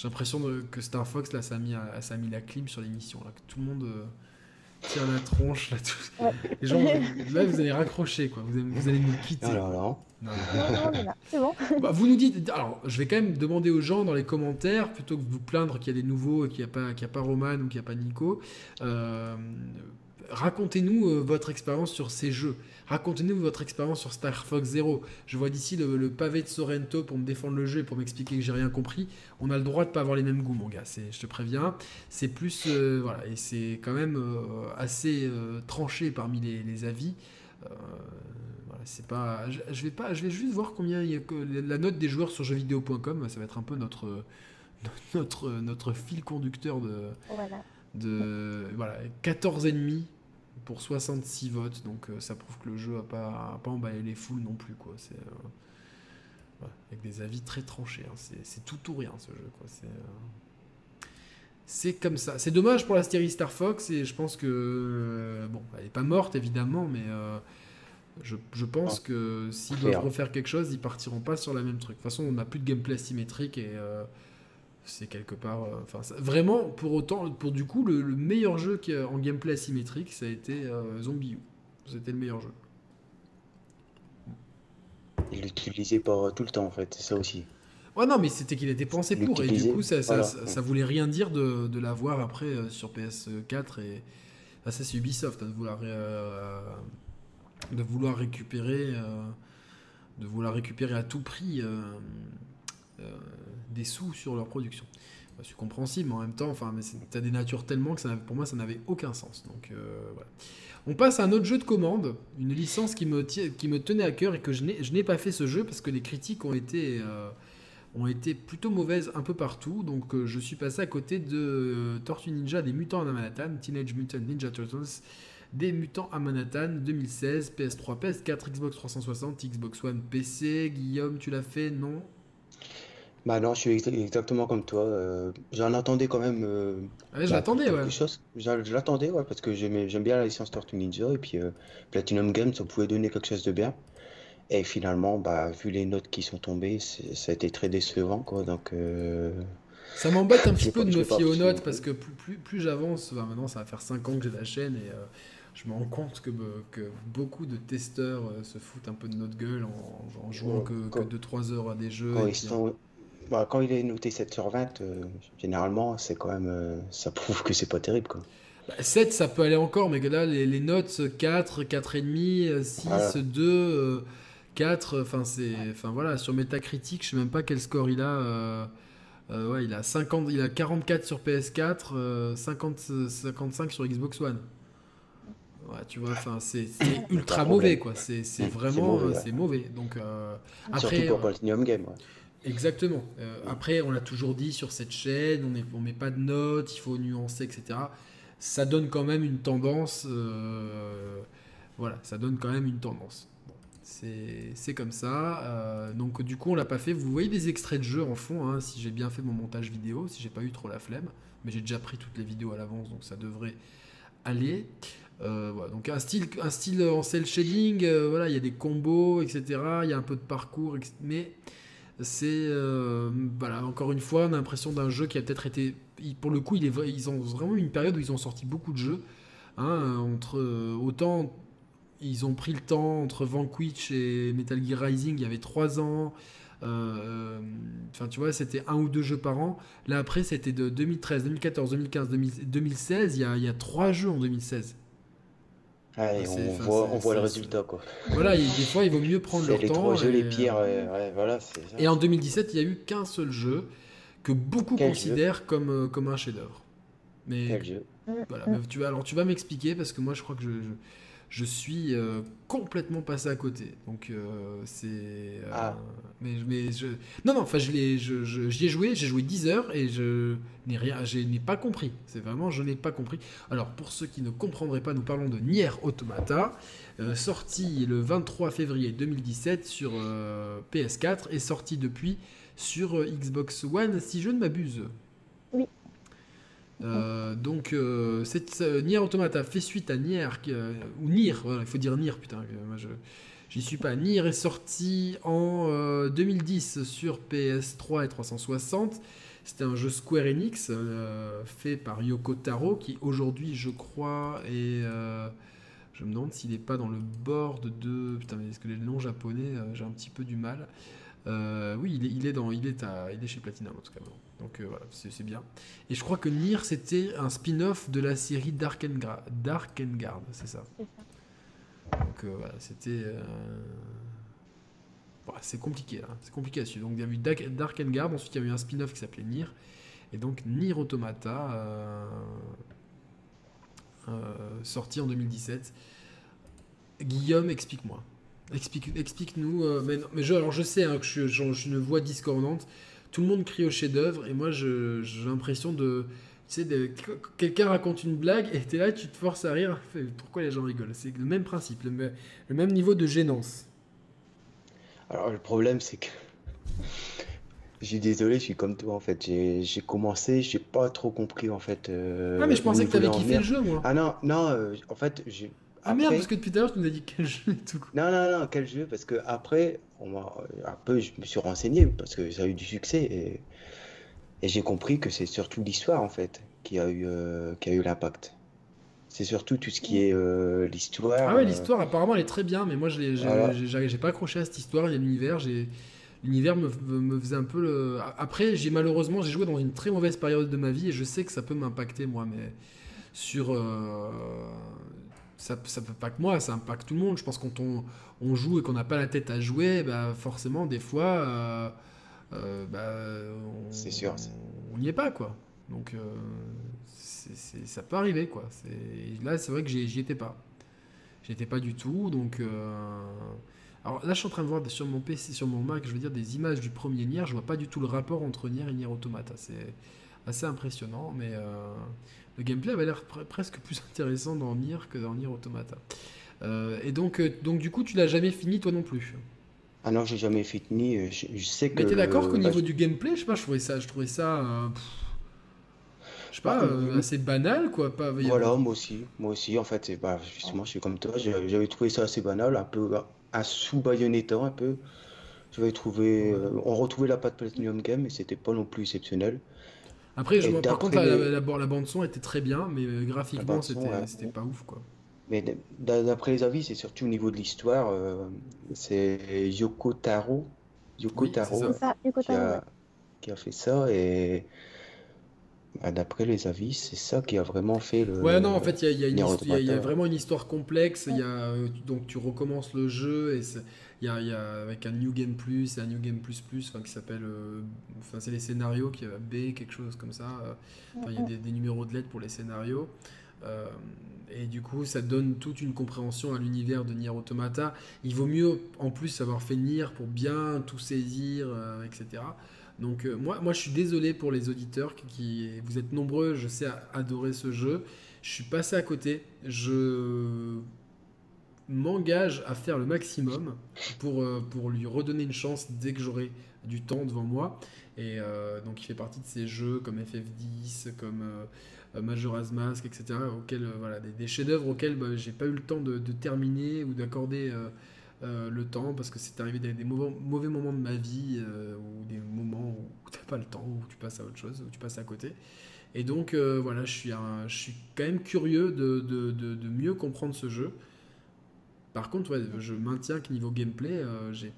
J'ai l'impression que Star Fox là, ça a mis, ça a mis la clim sur l'émission là, que tout le monde euh, tire la tronche là. Tout... Les gens, là vous allez raccrocher quoi, vous allez, vous allez nous quitter. Non, non, non, c'est bon. Bah, vous nous dites, alors je vais quand même demander aux gens dans les commentaires, plutôt que de vous plaindre qu'il y a des nouveaux, qu'il n'y a, pas, qu'il a pas Roman ou qu'il n'y a pas Nico, euh, racontez-nous euh, votre expérience sur ces jeux. Racontez-nous votre expérience sur Star Fox Zero. Je vois d'ici le, pavé de Sorrento pour me défendre le jeu et pour m'expliquer que j'ai rien compris. On a le droit de pas avoir les mêmes goûts, mon gars. je te préviens. C'est plus, euh, voilà, et c'est quand même euh, assez tranché parmi les, avis. voilà, c'est pas, je, vais pas, je vais juste voir combien il y a la note des joueurs sur jeuxvideo.com. Ça va être un peu notre notre notre fil conducteur de. de voilà 14 ennemis pour 66 votes, donc euh, ça prouve que le jeu a pas, pas emballé les foules non plus, quoi. C'est euh, avec des avis très tranchés. Hein. C'est tout ou rien ce jeu, quoi. C'est euh, c'est comme ça. C'est dommage pour la série Star Fox et je pense que bon, elle est pas morte évidemment, mais je, je, pense ah. que s'ils doivent refaire quelque chose, ils partiront pas sur la même truc. De toute façon, on n'a plus de gameplay symétrique et c'est quelque part. Euh, vraiment, pour autant, pour du coup, le, meilleur jeu qui en gameplay asymétrique, ça a été euh, Zombie U. C'était le meilleur jeu. Il l'utilisait pas tout le temps, en fait, c'est ça aussi. Ouais, non, mais c'était qu'il était pensé pour, et du coup, ça, ça, voulait rien dire de, de l'avoir après euh, sur PS4. Et ça, c'est Ubisoft, hein, de, vouloir, de vouloir récupérer. de vouloir récupérer à tout prix des sous sur leur production. Bah, c'est compréhensible, mais en même temps, enfin, tu as des natures tellement que ça, pour moi, ça n'avait aucun sens. Donc, euh, voilà. On passe à un autre jeu de commande, une licence qui me, tenait à cœur et que je n'ai pas fait ce jeu parce que les critiques ont été, euh, plutôt mauvaises un peu partout. Donc, euh, je suis passé à côté de Tortue Ninja des Mutants à Manhattan, Teenage Mutant Ninja Turtles des Mutants à Manhattan 2016, PS3, PS4, Xbox 360, Xbox One, PC. Guillaume, tu l'as fait? Non bah non, je suis exactement comme toi. Euh, j'en attendais quand même euh, je bah, l'attendais, ouais. Je l'attendais, ouais, parce que j'aime bien la licence Tortue Ninja et puis euh, Platinum Games, ça pouvait donner quelque chose de bien. Et finalement, bah, vu les notes qui sont tombées, ça a été très décevant, quoi. Donc, Ça m'embête un petit peu de me fier aux notes parce que plus, plus, plus j'avance, maintenant ça va faire 5 ans que j'ai la chaîne et je me rends compte que, que beaucoup de testeurs se foutent un peu de notre gueule en, jouant que, 2-3 heures à des jeux. Bah, quand il est noté 7 sur 20, euh, généralement, c'est quand même, euh, ça prouve que c'est pas terrible. Quoi. 7, bah, ça peut aller encore, mais là, les, notes 4, 4,5, 6, 2, 4, enfin, c'est, enfin voilà, sur Metacritic, je sais même pas quel score il a. Euh, ouais, il a 50, il a 44 sur PS4, 50, 55 sur Xbox One. Ouais, tu vois, enfin, c'est ultra mauvais, quoi. C'est vraiment, c'est mauvais, Donc après, Surtout pour Platinum Game. Ouais. Exactement. Euh, après, on l'a toujours dit sur cette chaîne, on ne met pas de notes, il faut nuancer, etc. Ça donne quand même une tendance. Euh, voilà, ça donne quand même une tendance. c'est comme ça. Euh, donc, du coup, on l'a pas fait. Vous voyez des extraits de jeu en fond, hein, si j'ai bien fait mon montage vidéo, si j'ai pas eu trop la flemme. Mais j'ai déjà pris toutes les vidéos à l'avance, donc ça devrait aller. voilà, donc un style, un style en cel shading, voilà, il y a des combos, etc. Il y a un peu de parcours, mais c'est euh, voilà, encore une fois, on a l'impression d'un jeu qui a peut-être été. Pour le coup, il est, ils ont vraiment une période où ils ont sorti beaucoup de jeux. Hein, entre euh, autant ils ont pris le temps entre Vanquish et Metal Gear Rising, il y avait 3 ans. Euh, enfin, tu vois, c'était un ou deux jeux par an. Là, après, c'était de 2013, 2014, 2015, 2016. Il y a, il y a 3 jeux en 2016. C'est- on enfin, voit, on voit le résultat, quoi. Voilà, il- des fois, il vaut mieux prendre les temps. trois jeux les et, pires, euh, ouais, ouais, voilà, c'est ça. Et en 2017, il n'y a eu qu'un seul jeu que beaucoup Quel considèrent comme, euh, comme un chef-d'œuvre. Mais Quel jeu voilà, mais tu vas, alors tu vas m'expliquer parce que moi je crois que je, je, je suis euh, complètement passé à côté. Donc euh, c'est. euh, Ah. Mais, mais je. Non, non, enfin je l'ai, je, je- j'y ai joué, j'ai joué 10 heures et je n'ai rien, je n'ai pas compris. C'est vraiment, je n'ai pas compris. Alors pour ceux qui ne comprendraient pas, nous parlons de Nier Automata, sorti le 23 février 2017 sur euh, PS4 et sorti depuis sur Xbox One, si je ne m'abuse. Euh, donc, euh, Nier Automata fait suite à Nier, euh, ou Nier, il faut dire Nier, putain, j'y suis pas. Nier est sorti en euh, 2010 sur PS3 et 360. C'était un jeu Square Enix fait par Yoko Taro, qui aujourd'hui, je crois, est. je me demande s'il n'est pas dans le board de. Putain, mais est-ce que les noms japonais, j'ai un petit peu du mal. Oui, il est dans, il est à, il est chez Platinum en tout cas. Donc euh, voilà, c'est bien. Et je crois que Nier c'était un spin-off de la série Darkengard, Darkengard, c'est ça. C'est ça. Donc euh, voilà, c'était. euh, bon, c'est compliqué là, c'est compliqué à suivre. Donc il y a eu Dark- Darkengard, ensuite il y a eu un spin-off qui s'appelait Nier, et donc Nier Automata, sorti en 2017. Guillaume, explique-moi. Explique, explique-nous. mais, je, alors je sais hein, que je, je, je suis une voix discordante. Tout le monde crie au chef-d'œuvre et moi j'ai l'impression de. Tu sais, de- quelqu'un raconte une blague et t'es là, tu te forces à rire. Pourquoi les gens rigolent? C'est le même principe, le, me- le même niveau de gênance. Alors, le problème, c'est que. Je suis désolé, je suis comme toi, en fait. J'ai commencé, j'ai pas trop compris, en fait. euh, ah, mais je pensais que t'avais kiffé le jeu, moi. Ah non, non, euh, en fait, j'ai. Ah merde, parce que depuis tout à l'heure, tu nous as dit quel jeu et tout. Non, non, non, quel jeu? Parce que après, on un peu, je me suis renseigné parce que ça a eu du succès et, et j'ai compris que c'est surtout l'histoire en fait qui a eu, euh, qui a eu l'impact. C'est surtout tout ce qui est euh, l'histoire. Ah ouais, euh, l'histoire apparemment elle est très bien, mais moi je Voilà. j'ai pas accroché à cette histoire et à l'univers. j'ai- L'univers me, me faisait un peu le. Après, j'ai malheureusement j'ai joué dans une très mauvaise période de ma vie et je sais que ça peut m'impacter moi, mais sur euh, ça, ça peut pas que moi, ça impacte tout le monde. Je pense que quand on, on joue et qu'on n'a pas la tête à jouer, bah forcément des fois, euh, euh, bah, on, C'est sûr. on n'y est pas quoi. Donc euh, c'est- c'est- ça peut arriver quoi. C'est- Là c'est vrai que j'y j'y étais pas. J'y étais pas du tout, donc. Alors là, je suis en train de voir sur mon PC, sur mon Mac, je veux dire, des images du premier Nier. Je vois pas du tout le rapport entre Nier et Nier Automata. C'est assez impressionnant, mais le gameplay avait l'air pre- presque plus intéressant dans Nier que dans Nier Automata. Euh, et donc, euh, donc, du coup, tu l'as jamais fini toi non plus? Ah non, j'ai jamais fini. euh, Je, je sais que. Mais t'es d'accord qu'au bah, niveau du gameplay, je sais pas, je trouvais ça, je trouvais ça, euh, pff, je sais pas, euh, euh, assez banal quoi. Pas, Voilà, moi aussi, moi aussi, en fait, bah, justement, je suis comme toi, j'avais trouvé ça assez banal, un peu un sous-Bayonetta, un peu. J'avais trouvé, on retrouvait la patte Platinum Game, mais c'était pas non plus exceptionnel. Après, je, Et par contre, la, les- la, la- la bande son était très bien, mais euh, graphiquement, c'était, ouais. c'était pas ouf quoi. Mais d'après les avis, c'est surtout au niveau de l'histoire, euh, c'est Yoko Taro, Yoko Oui, c'est Taro ça. C'est ça, Yoko qui ouais. a, qui a fait ça, et bah, d'après les avis, c'est ça qui a vraiment fait le. Ouais, non, en fait, il y a, il y y y a vraiment une histoire complexe. Il y a, euh, donc, tu recommences le jeu et c'est- il y a, avec un New Game Plus et un New Game Plus Plus, qui s'appelle. euh, Enfin, c'est les scénarios qui B, quelque chose comme ça. euh, il y a des, numéros de lettres pour les scénarios. Euh, et du coup, ça donne toute une compréhension à l'univers de Nier Automata. Il vaut mieux, en plus, avoir fait Nier pour bien tout saisir, etc. Donc, moi, moi, je suis désolé pour les auditeurs qui, vous êtes nombreux, je sais, adorer ce jeu. Je suis passé à côté. Je m'engage à faire le maximum pour, euh, pour lui redonner une chance dès que j'aurai du temps devant moi. Et euh, donc il fait partie de ces jeux comme FF10, comme euh, Majora's Mask, etc. Auxquels, voilà, des, chefs-d'œuvre auxquels bah, j'ai pas eu le temps de, terminer ou d'accorder le temps parce que c'est arrivé des, mauvais, mauvais moments de ma vie ou des moments où t'as pas le temps, où tu passes à autre chose, où tu passes à côté. Et donc voilà, je suis, je suis quand même curieux de- de- de mieux comprendre ce jeu. Par contre, ouais, je maintiens que niveau gameplay, euh, j'ai,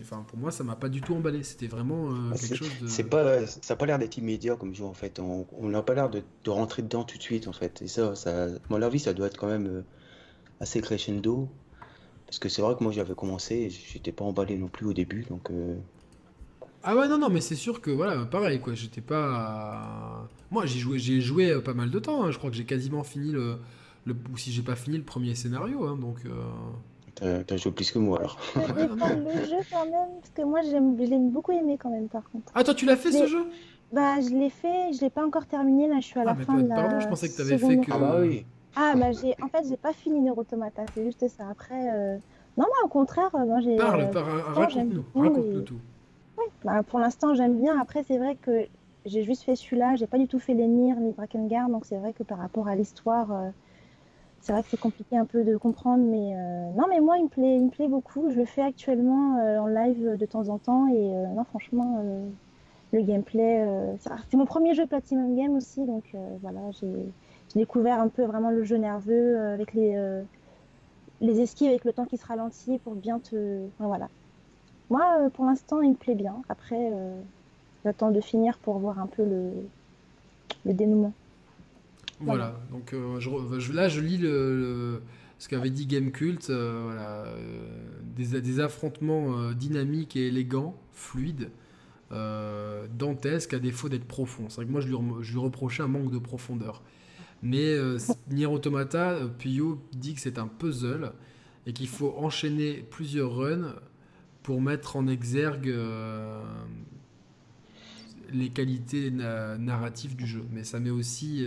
enfin, pour moi, ça m'a pas du tout emballé. C'était vraiment euh, Bah, quelque chose de. C'est pas, ça n'a pas l'air d'être immédiat comme jeu en fait. On n'a pas l'air de, de rentrer dedans tout de suite en fait. Et ça, ça, à mon avis, ça doit être quand même euh, assez crescendo. Parce que c'est vrai que moi j'avais commencé, j'étais pas emballé non plus au début, donc. euh, Ah ouais, non, non, mais c'est sûr que voilà, pareil, quoi. J'étais pas. Moi, j'ai joué, j'ai joué pas mal de temps. hein. Je crois que j'ai quasiment fini le. Le... Ou si j'ai pas fini le premier scénario, hein, donc. euh, t'as joué plus que moi alors. Ça dépend le jeu quand même, parce que moi j'aime, je l'ai beaucoup aimé quand même par contre. Ah, toi, tu l'as fait ce jeu? Bah je l'ai fait, je l'ai pas encore terminé, là je suis à la Ah, mais fin de la pardon, je pensais que t'avais fait que- Ah bah oui. Ah bah j'ai, en fait j'ai pas fini Nier Automata, c'est juste ça. Après, euh... non moi au contraire, euh, moi j'ai. Parle, euh, par- franchement, j'aime raconte-nous, beaucoup raconte-nous et- tout. Bah, pour l'instant, j'aime bien. Après, c'est vrai que j'ai juste fait celui-là. J'ai pas du tout fait les Nier ni Drakengard. Donc, c'est vrai que par rapport à l'histoire, euh, c'est vrai que c'est compliqué un peu de comprendre. Mais euh, non, mais moi, il me plaît, il me plaît beaucoup. Je le fais actuellement euh, en live de temps en temps. Et euh, non, franchement, euh, le gameplay, euh, c'est mon premier jeu Platinum Game aussi. Donc, euh, voilà, j'ai découvert un peu vraiment le jeu nerveux euh, avec les, euh, les esquives, avec le temps qui se ralentit pour bien te. voilà. Moi, euh, pour l'instant, il me plaît bien. Après, euh, j'attends de finir pour voir un peu le, le dénouement. Voilà, donc euh, je re- je- là je lis le, le- ce qu'avait dit Gamecult, euh, voilà, euh, des, des affrontements euh, dynamiques et élégants, fluides, dantesques à défaut d'être profonds. C'est vrai que moi je lui, rem- je lui reprochais un manque de profondeur. Mais Nier Automata, Puyo dit que c'est un puzzle et qu'il faut enchaîner plusieurs runs pour mettre en exergue les qualités na- narratives du jeu. Mais ça met aussi,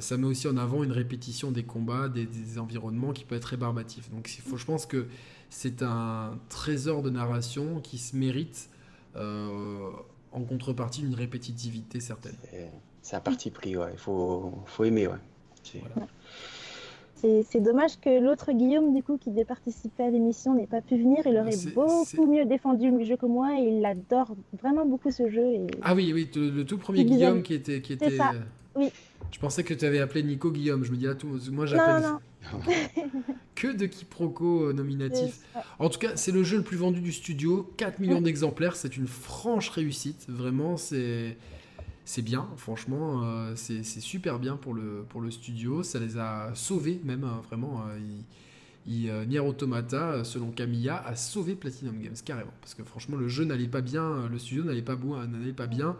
ça met aussi en avant une répétition des combats, des, des environnements qui peut être rébarbatif. Donc il faut, je pense que c'est un trésor de narration qui se mérite euh, en contrepartie d'une répétitivité certaine. C'est- un parti pris, ouais. Il faut, faut aimer, ouais. C'est- Voilà. Dommage que l'autre Guillaume, du coup, qui devait participer à l'émission, n'ait pas pu venir. Il aurait beaucoup mieux défendu le jeu que moi et il adore vraiment beaucoup ce jeu. Et... Ah oui, oui, le, le tout premier Guillaume qui était... Qui était ça, oui. Je pensais que tu avais appelé Nico Guillaume. Je me dis, ah, tout, moi non, j'appelle non, que de quiproquos euh, nominatifs. En tout cas, c'est le jeu le plus vendu du studio, 4 millions d'exemplaires, c'est une franche réussite, vraiment, c'est c'est bien, franchement, euh, c'est super bien pour le, pour le studio, ça les a sauvés même, hein, vraiment, euh, il, euh, Nier Automata, selon Camilla, a sauvé Platinum Games, carrément, parce que franchement, le jeu n'allait pas bien, le studio n'allait pas, pas bien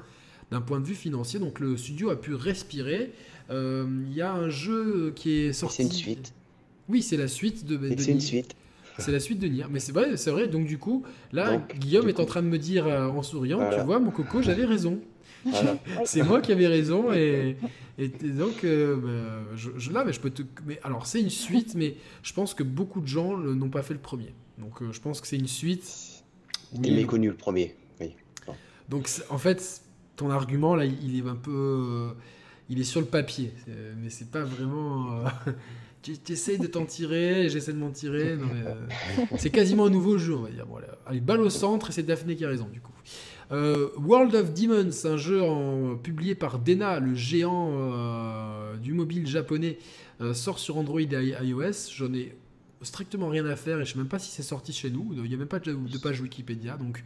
d'un point de vue financier, donc le studio a pu respirer. Euh, Il y a un jeu qui est sorti... C'est une suite. Oui, c'est la suite de, de C'est une suite. C'est la suite de Nier. Mais c'est vrai, c'est vrai. Donc du coup, là, Donc, Guillaume est en train de me dire euh, en souriant, Voilà. tu vois, mon coco, j'avais raison. Voilà. C'est moi qui avais raison et, et donc euh, bah, je, je- là, mais je peux te. Mais alors c'est une suite, mais je pense que beaucoup de gens n'ont pas fait le premier. Donc euh, je pense que c'est une suite. C'était Oui. méconnu le premier. Oui. Donc en fait, ton argument là, il est un peu, euh, il est sur le papier, mais c'est pas vraiment. euh, tu essayes de t'en tirer, j'essaie de m'en tirer. euh, c'est quasiment un nouveau jeu, on va dire. Allez, balle au centre et c'est Daphné qui a raison du coup. World of Demons, un jeu en- publié par Dena, le géant du mobile japonais, sort sur Android et iOS. J'en ai strictement rien à faire et je sais même pas si c'est sorti chez nous. Il n'y a même pas de, de page Wikipédia. Donc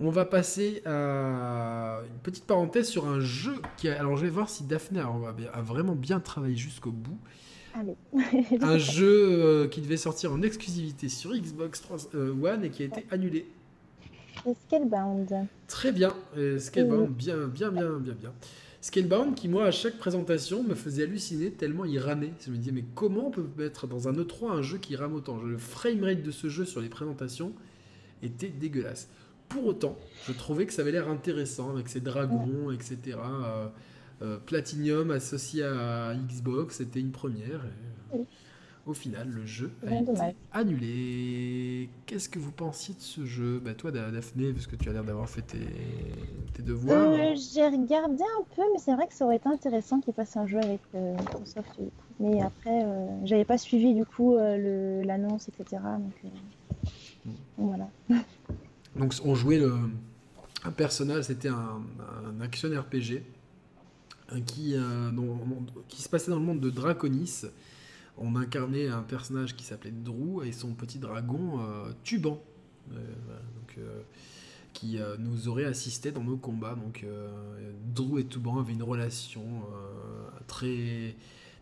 on va passer à une petite parenthèse sur un jeu qui a... Alors je vais voir si Daphné a, vraiment bien travaillé jusqu'au bout. Allez. Un jeu euh, qui devait sortir en exclusivité sur Xbox 3, euh, One et qui a été annulé. Scalebound. Très bien, Scalebound, bien, bien, bien, bien, bien. Scalebound qui, moi, à chaque présentation, me faisait halluciner tellement il ramait. Je me disais, mais comment on peut mettre dans un E3 un jeu qui rame autant? Le framerate de ce jeu sur les présentations était dégueulasse. Pour autant, je trouvais que ça avait l'air intéressant avec ces dragons, etc. Euh, euh, Platinum associé à Xbox, c'était une première. et, euh, Oui. Au final, le jeu a été dommage. annulé. Qu'est-ce que vous pensiez de ce jeu? Bah, Toi, Da- Daphné, parce que tu as l'air d'avoir fait tes, tes devoirs. Euh, J'ai regardé un peu, mais c'est vrai que ça aurait été intéressant qu'ils fassent un jeu avec Microsoft. Mais après, j'avais pas suivi du coup l'annonce, etc. Mm. donc voilà. Donc, on jouait un personnage, c'était un, un action RPG euh, qui, euh, qui se passait dans le monde de Draconis. On incarnait un personnage qui s'appelait Drew et son petit dragon euh, Tuban, donc, qui nous aurait assisté dans nos combats. Donc, Drew et Tuban avaient une relation très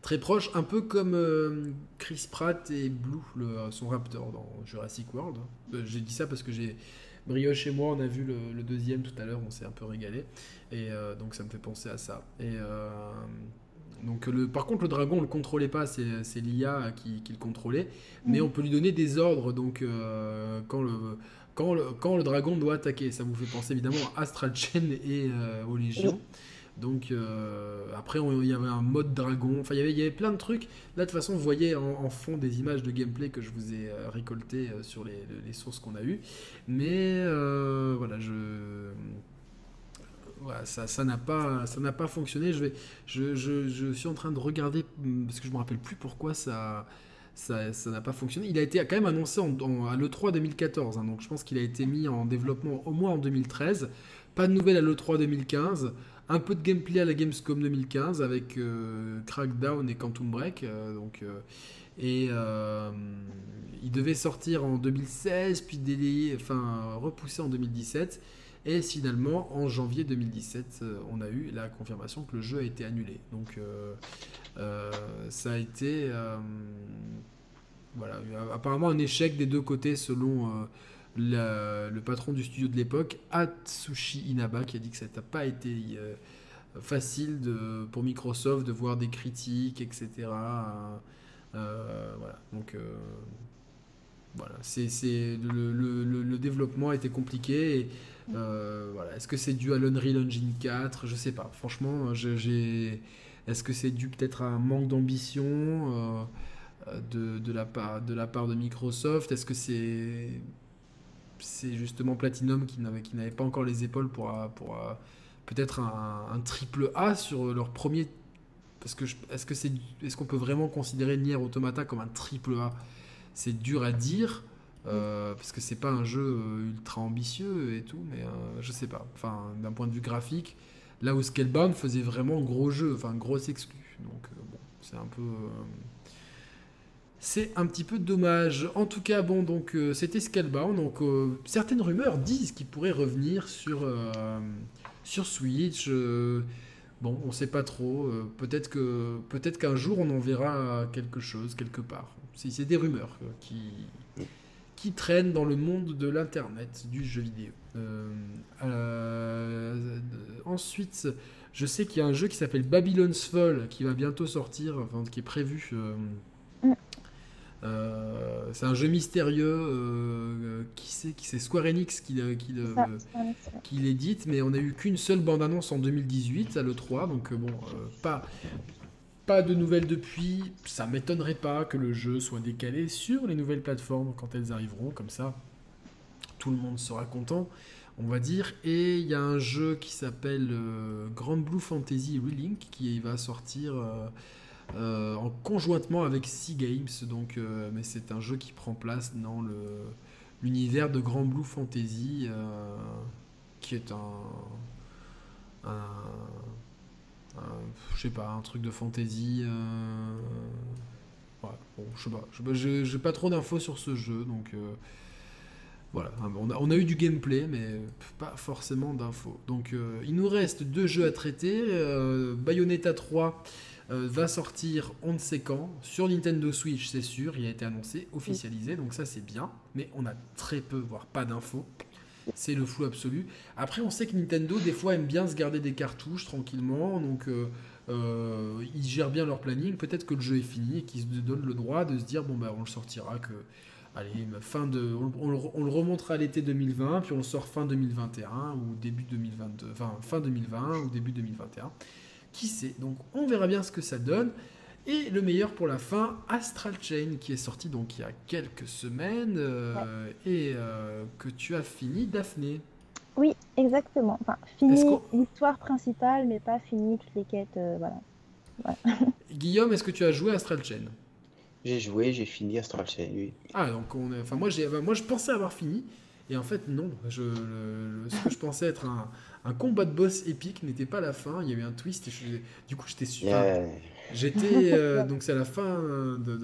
très proche, un peu comme Chris Pratt et Blue, le, son Raptor dans Jurassic World. J'ai dit ça parce que j'ai Brioche et moi, on a vu le, deuxième tout à l'heure, on s'est un peu régalé, et euh, donc ça me fait penser à ça. Et donc le, par contre, le dragon, on le contrôlait pas, c'est l'IA qui, qui, le contrôlait, mais on peut lui donner des ordres. Donc quand le quand le, quand le, dragon doit attaquer. Ça vous fait penser évidemment à Astral Chain et aux Légions. Donc euh, après, il y avait un mode dragon. Enfin, il y avait, plein de trucs. Là, de toute façon, vous voyez en, fond des images de gameplay que je vous ai euh, récoltées euh, sur les, sources qu'on a eues. Mais voilà, ça, n'a pas, fonctionné. Je suis en train de regarder hmm, parce que je me rappelle plus pourquoi ça. N'a pas fonctionné. Il a été quand même annoncé à l'E3 2014, hein, donc je pense qu'il a été mis en développement au moins en 2013. Pas de nouvelles à l'E3 2015 un peu de gameplay à la Gamescom 2015 avec euh, Crackdown et Quantum Break. Euh, euh, et il devait sortir en 2016, puis délayé, enfin repoussé en 2017. Et finalement, en janvier 2017, on a eu la confirmation que le jeu a été annulé. Donc, ça a été, voilà, apparemment un échec des deux côtés selon le patron du studio de l'époque, Atsushi Inaba, qui a dit que ça n'a pas été euh, facile pour Microsoft de voir des critiques, etc. Euh, voilà. Donc, euh, voilà. C'est, le, le, le, développement a été compliqué. voilà. Est-ce que c'est dû à l'Unreal Engine 4 Je sais pas. Franchement, j'ai... est-ce que c'est dû peut-être à un manque d'ambition de, de, la part, de la part de Microsoft? Est-ce que c'est c'est justement Platinum qui n'avait, pas encore les épaules pour, pour peut-être un, triple A sur leur premier. Parce que est-ce, que c'est, est-ce qu'on peut vraiment considérer Nier Automata comme un triple A? C'est dur à dire. Euh, parce que c'est pas un jeu euh, ultra ambitieux et tout, mais euh, je sais pas. Enfin, d'un point de vue graphique, là où Scalebound faisait vraiment gros jeu, enfin grosse exclu. Donc bon, c'est un peu. C'est un petit peu dommage. En tout cas, bon, donc euh, c'était Scalebound. Donc euh, certaines rumeurs disent qu'il pourrait revenir sur, euh, sur Switch. bon, on sait pas trop. peut-être que peut-être qu'un jour on en verra quelque chose quelque part. C'est des rumeurs qui qui traînent dans le monde de l'internet du jeu vidéo. ensuite, je sais qu'il y a un jeu qui s'appelle Babylon's Fall qui va bientôt sortir, qui est prévu. Euh, c'est un jeu mystérieux. Euh, qui c'est qui c'est Square Enix qui, qui, qui l'édite, mais on a eu qu'une seule bande-annonce en 2018 à l'E3, donc euh, bon, pas, pas de nouvelles depuis. Ça m'étonnerait pas que le jeu soit décalé sur les nouvelles plateformes quand elles arriveront, comme ça tout le monde sera content, on va dire. Et il y a un jeu qui s'appelle Grand Blue Fantasy Relink qui va sortir euh, en conjointement avec Sea Games. Donc, euh, mais c'est un jeu qui prend place dans le l'univers de Grand Blue Fantasy, euh, qui est un, je sais pas, un truc de fantasy. Je sais pas, pas trop d'infos sur ce jeu, donc voilà, on a, on a, eu du gameplay, mais pas forcément d'infos. Donc il nous reste deux jeux à traiter. Bayonetta 3 euh, va sortir on ne sait quand sur Nintendo Switch, c'est sûr, il a été annoncé, officialisé, donc ça c'est bien, mais on a très peu, voire pas d'infos. C'est le flou absolu. Après, on sait que Nintendo, des fois, aime bien se garder des cartouches tranquillement, donc euh, euh, ils gèrent bien leur planning. Peut-être que le jeu est fini et qu'ils se donnent le droit de se dire bon, bah, on le sortira que. Allez, fin de, on, le remontera à l'été 2020, puis on le sort fin 2021 ou début 2022, enfin fin 2020 ou début 2021. Qui sait? Donc on verra bien ce que ça donne. Et le meilleur pour la fin, Astral Chain, qui est sorti donc il y a quelques semaines euh, et euh, que tu as fini, Daphné. Oui, exactement. Enfin, fini l'histoire principale, mais pas fini toutes les quêtes. Euh, voilà. Guillaume, est-ce que tu as joué Astral Chain? J'ai joué, j'ai fini Astral Chain, oui. Ah, donc on enfin, moi, moi, je pensais avoir fini. Et en fait, non. Je, ce que je pensais être un, un combat de boss épique n'était pas la fin. Il y a eu un twist. Et du coup, j'étais super. J'étais. Euh, donc, c'est à la fin de,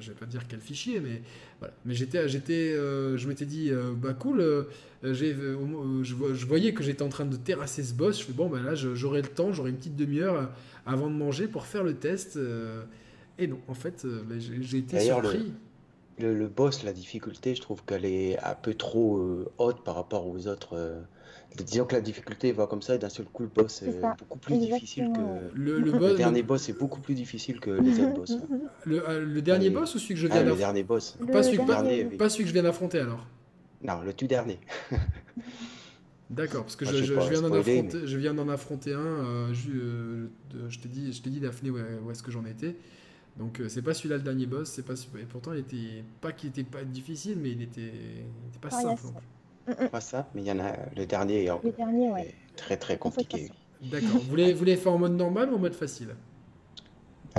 je vais pas dire quel fichier, mais voilà. Mais j'étais, j'étais, je m'étais dit, bah cool, j'ai, je, voyais que j'étais en train de terrasser ce boss. Je fais bon, ben là, j'aurai le temps, j'aurai une petite demi-heure avant de manger pour faire le test. et non, en fait, ben, j'ai été surpris. Le, boss, la difficulté, je trouve qu'elle est un peu trop haute par rapport aux autres disons que la difficulté va comme ça et d'un seul coup le boss est, beaucoup plus difficile que le, dernier boss est beaucoup plus difficile que les autres boss. Le, euh, dernier boss ou celui que je viens ah, le dernier boss. Pas, celui, dernier, pas, celui que je viens d'affronter alors. Non, le tout dernier. D'accord, parce que je, je, viens d'en affronter, je viens d'en affronter un. Euh, euh, je, t'ai dit, je t'ai dit Daphné où, est-ce que j'en étais. Donc c'est pas celui-là le dernier boss, c'est pas et pourtant il était pas qu'il était pas difficile, mais il était, il était pas simple. Pas ça, mais il y en a le dernier, le dernier ouais. très très compliqué. D'accord. vous voulez, vous faire en mode normal ou en mode facile?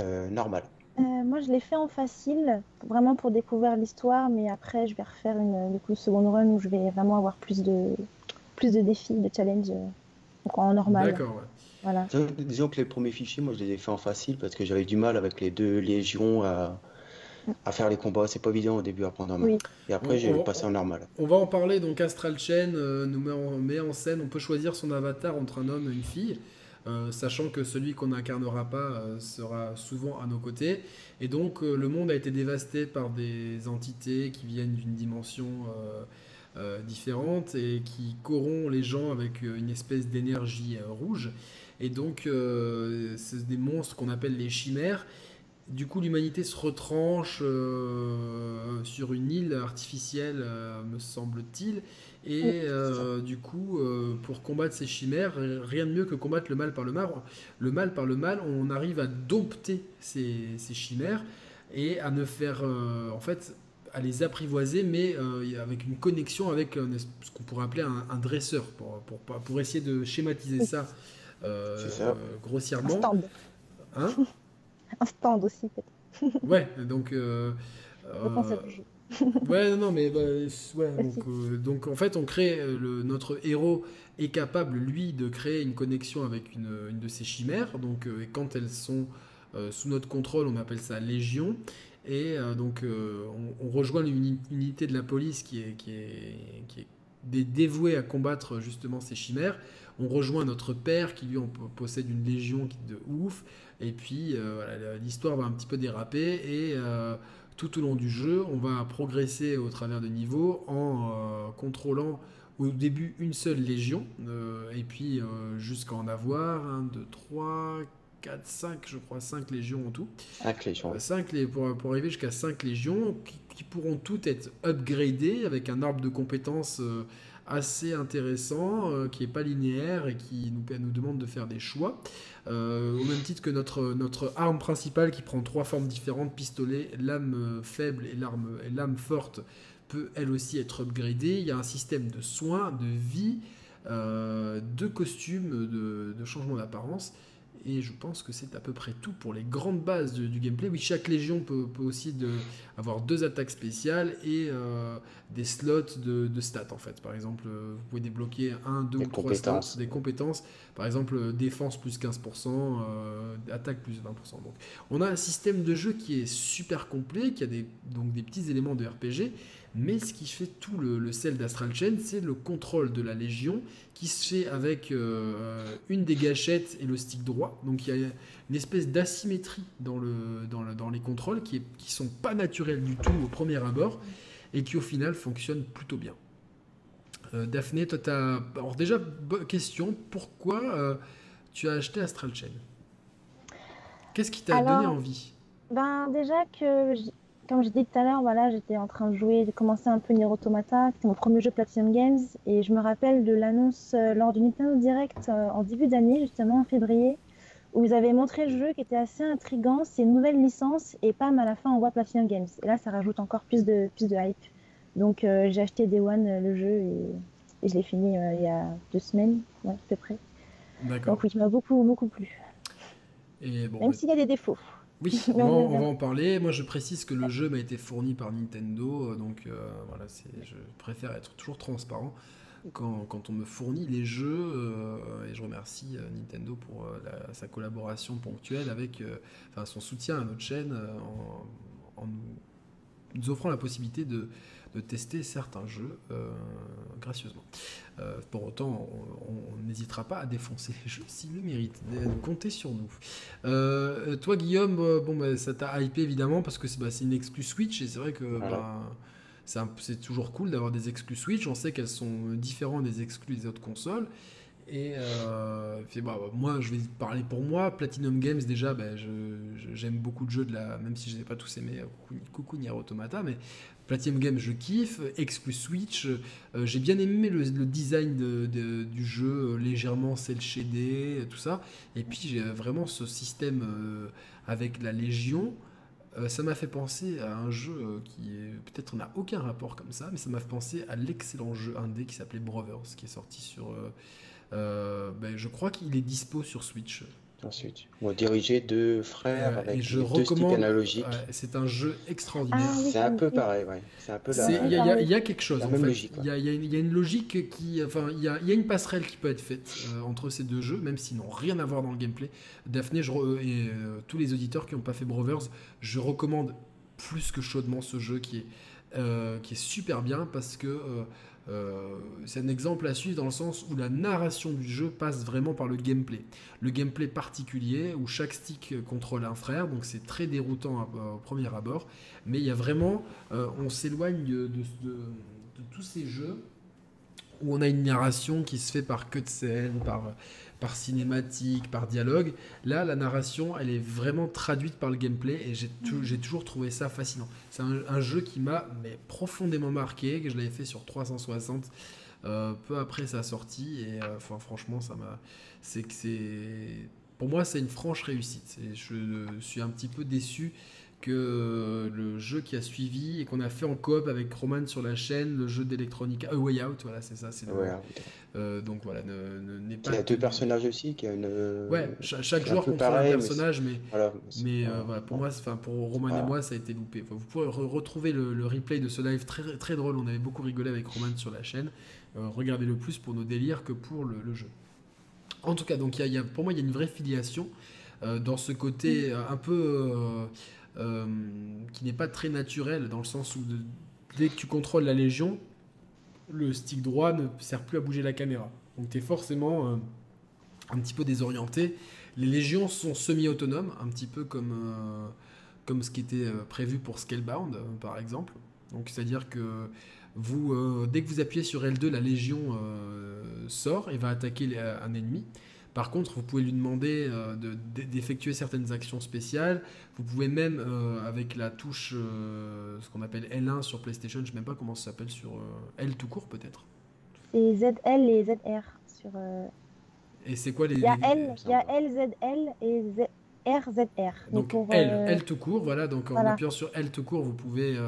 Euh, Normal. Euh, moi, je l'ai fait en facile, vraiment pour découvrir l'histoire, mais après, je vais refaire une du coup, second run où je vais vraiment avoir plus de, plus de défis, de challenges, euh, donc en normal. D'accord, ouais. Voilà. Disons que les premiers fichiers, moi, je les ai fait en facile parce que j'avais du mal avec les deux légions à à faire les combats. C'est pas évident au début à prendre en main. Et après, j'ai passé en normal. On va en parler. Donc, Astral Chain euh, nous met en, met en, scène. On peut choisir son avatar entre un homme et une fille. Euh, sachant que celui qu'on n'incarnera pas euh, sera souvent à nos côtés. Et donc le monde a été dévasté par des entités qui viennent d'une dimension différente et qui corrompent les gens avec une espèce d'énergie rouge. Et donc c'est des monstres qu'on appelle les chimères du coup, l'humanité se retranche euh, sur une île artificielle, euh, me semble-t-il. Et euh, du coup, pour combattre ces chimères, rien de mieux que combattre le mal par le mal. Le mal par le mal, on arrive à dompter ces, chimères et à ne faire, en fait, à les apprivoiser, mais avec une connexion avec ce qu'on pourrait appeler un, dresseur, pour, pour, essayer de schématiser ça, ça. grossièrement. Hein? Un stand aussi, peut-être. ouais, donc. Euh, euh, ouais, non, mais bah, ouais, donc, euh, donc, en fait, on crée le, notre héros est capable lui de créer une connexion avec une, une de ces chimères. Donc, et quand elles sont sous notre contrôle, on appelle ça légion. Et donc, on, on, rejoint une unité de la police qui est, qui est, qui est dévouée à combattre justement ces chimères. On rejoint notre père qui lui on possède une légion qui de ouf. Et puis euh, l'histoire va un petit peu déraper et euh, tout au long du jeu, on va progresser au travers de niveaux en euh, contrôlant au début une seule légion et puis jusqu'à en avoir 1, 2, 3, 4, 5, je crois, 5 légions en tout. 5 légions. 5 pour, pour arriver jusqu'à 5 légions qui, qui, pourront toutes être upgradées avec un arbre de compétences assez intéressant, euh, qui n'est pas linéaire et qui nous, demande de faire des choix. Euh, au même titre que notre, arme principale qui prend trois formes différentes, pistolet, lame faible et l'arme lame forte, peut elle aussi être upgradée. Il y a un système de soins, de vie, euh, de costumes, de, de changement d'apparence et je pense que c'est à peu près tout pour les grandes bases du gameplay. Oui, chaque légion peut, aussi de, avoir deux attaques spéciales et euh, des slots de, stats en fait. Par exemple, euh, vous pouvez débloquer un, deux ou trois slots, des compétences. Par exemple, euh, défense plus 15%, attaque plus 20%. Donc, on a un système de jeu qui est super complet, qui a des, donc des petits éléments de RPG. Mais ce qui fait tout le, sel d'Astral Chain, c'est le contrôle de la Légion qui se fait avec euh, une des gâchettes et le stick droit. Donc il y a une espèce d'asymétrie dans, le, dans, les contrôles qui ne sont pas naturels du tout au premier abord et qui au final fonctionnent plutôt bien. Euh, Daphné, toi, tu as... Alors déjà, question, pourquoi euh, tu as acheté Astral Chain? Qu'est-ce qui t'a donné envie? ben, Déjà que comme j'ai dit tout à l'heure, voilà, j'étais en train de jouer, de commencer un peu Nier Automata, c'était mon premier jeu Platinum Games, et je me rappelle de l'annonce euh, lors du Nintendo Direct euh, en début d'année, justement en février, où vous avez montré le jeu qui était assez intrigant, c'est une nouvelle licence, et pam, à la fin, on voit Platinum Games. Et là, ça rajoute encore plus de, plus de hype. Donc, euh, j'ai acheté Day One le jeu, et, je l'ai fini il y a deux semaines, ouais, à peu près. D'accord. Donc, oui, il m'a beaucoup, beaucoup plu. Et bon, Même s'il y a des défauts. Oui, on va, en parler. Moi, je précise que le jeu m'a été fourni par Nintendo, euh, donc euh, voilà, je préfère être toujours transparent quand, quand on me fournit les jeux. Euh, et je remercie Nintendo pour sa collaboration ponctuelle avec, enfin, son soutien à notre chaîne en, nous offrant la possibilité de, de tester certains jeux gracieusement. pour autant, on n'hésitera pas à défoncer les jeux s'ils le méritent. Comptez sur nous. toi, Guillaume, bon, bah, ça t'a hypé évidemment parce que c'est bah, une exclus Switch et c'est vrai que bah, c'est toujours cool d'avoir des exclus Switch. On sait qu'elles sont différentes des exclus des autres consoles. Et euh, bah, moi, je vais parler pour moi. Platinum Games, déjà, bah, j'aime beaucoup de jeux, de la, même si je n'ai pas tous aimé. Coucou Nier Automata, mais Platinum Games, je kiffe. Exclus Switch, euh, j'ai bien aimé le, design de, du jeu, euh, légèrement cel shadé, tout ça. Et puis, j'ai vraiment ce système avec la Légion. ça m'a fait penser à un jeu qui peut-être n'a aucun rapport comme ça, mais ça m'a fait penser à l'excellent jeu indé qui s'appelait Brothers, qui est sorti sur euh, ben, je crois qu'il est dispo sur Switch. Ensuite, bon, dirigé de frères euh, avec je deux sticks analogiques. c'est un jeu extraordinaire. Ah c'est un peu pareil, ouais. C'est un peu Il y, a quelque chose. en fait. Il y, a une logique qui, enfin, il y a, une passerelle qui peut être faite euh, entre ces deux jeux, même s'ils n'ont rien à voir dans le gameplay. Daphné je et tous les auditeurs qui n'ont pas fait Brothers, je recommande plus que chaudement ce jeu qui est, qui est super bien parce que euh, c'est un exemple à suivre dans le sens où la narration du jeu passe vraiment par le gameplay. Le gameplay particulier où chaque stick contrôle un frère, donc c'est très déroutant au premier abord. Mais il y a vraiment, euh, on s'éloigne de, tous ces jeux où on a une narration qui se fait par cutscene, par par cinématique, par dialogue. Là, la narration, elle est vraiment traduite par le gameplay et j'ai, toujours trouvé ça fascinant. C'est un, jeu qui m'a profondément marqué, que je l'avais fait sur 360 euh, peu après sa sortie et euh, franchement, ça m'a. C'est que c'est. Pour moi, c'est une franche réussite. je suis un petit peu déçu que euh, le jeu qui a suivi et qu'on a fait en coop avec Roman sur la chaîne, le jeu d'Electronica, Way Out, voilà, c'est ça. C'est euh, donc voilà, n'est pas. Il y a deux personnages aussi, qui a une. Ouais, chaque, joueur contrôle un personnage, mais, mais, voilà, pour moi, enfin pour Roman et moi, ça a été loupé. vous pourrez retrouver le, replay de ce live très, très drôle. On avait beaucoup rigolé avec Roman sur la chaîne. Euh, regardez le plus pour nos délires que pour le, jeu. En tout cas, donc il y, a, pour moi, il y a une vraie filiation dans ce côté un peu euh, qui n'est pas très naturel dans le sens où dès que tu contrôles la Légion, le stick droit ne sert plus à bouger la caméra. Donc tu es forcément euh, un petit peu désorienté. Les légions sont semi-autonomes, un petit peu comme, euh, comme ce qui était prévu pour Scalebound, par exemple. Donc c'est-à-dire que vous, dès que vous appuyez sur L2, la légion sort et va attaquer un ennemi. Par contre, vous pouvez lui demander euh, d'effectuer certaines actions spéciales. Vous pouvez même, euh, avec la touche, euh, ce qu'on appelle L1 sur PlayStation, je ne sais même pas comment ça s'appelle sur L tout court peut-être. C'est ZL et ZR sur. Et c'est quoi les. Il y a L, il y a LZL et RZR. Donc, L, L tout court, voilà. Donc en appuyant sur L tout court, vous pouvez,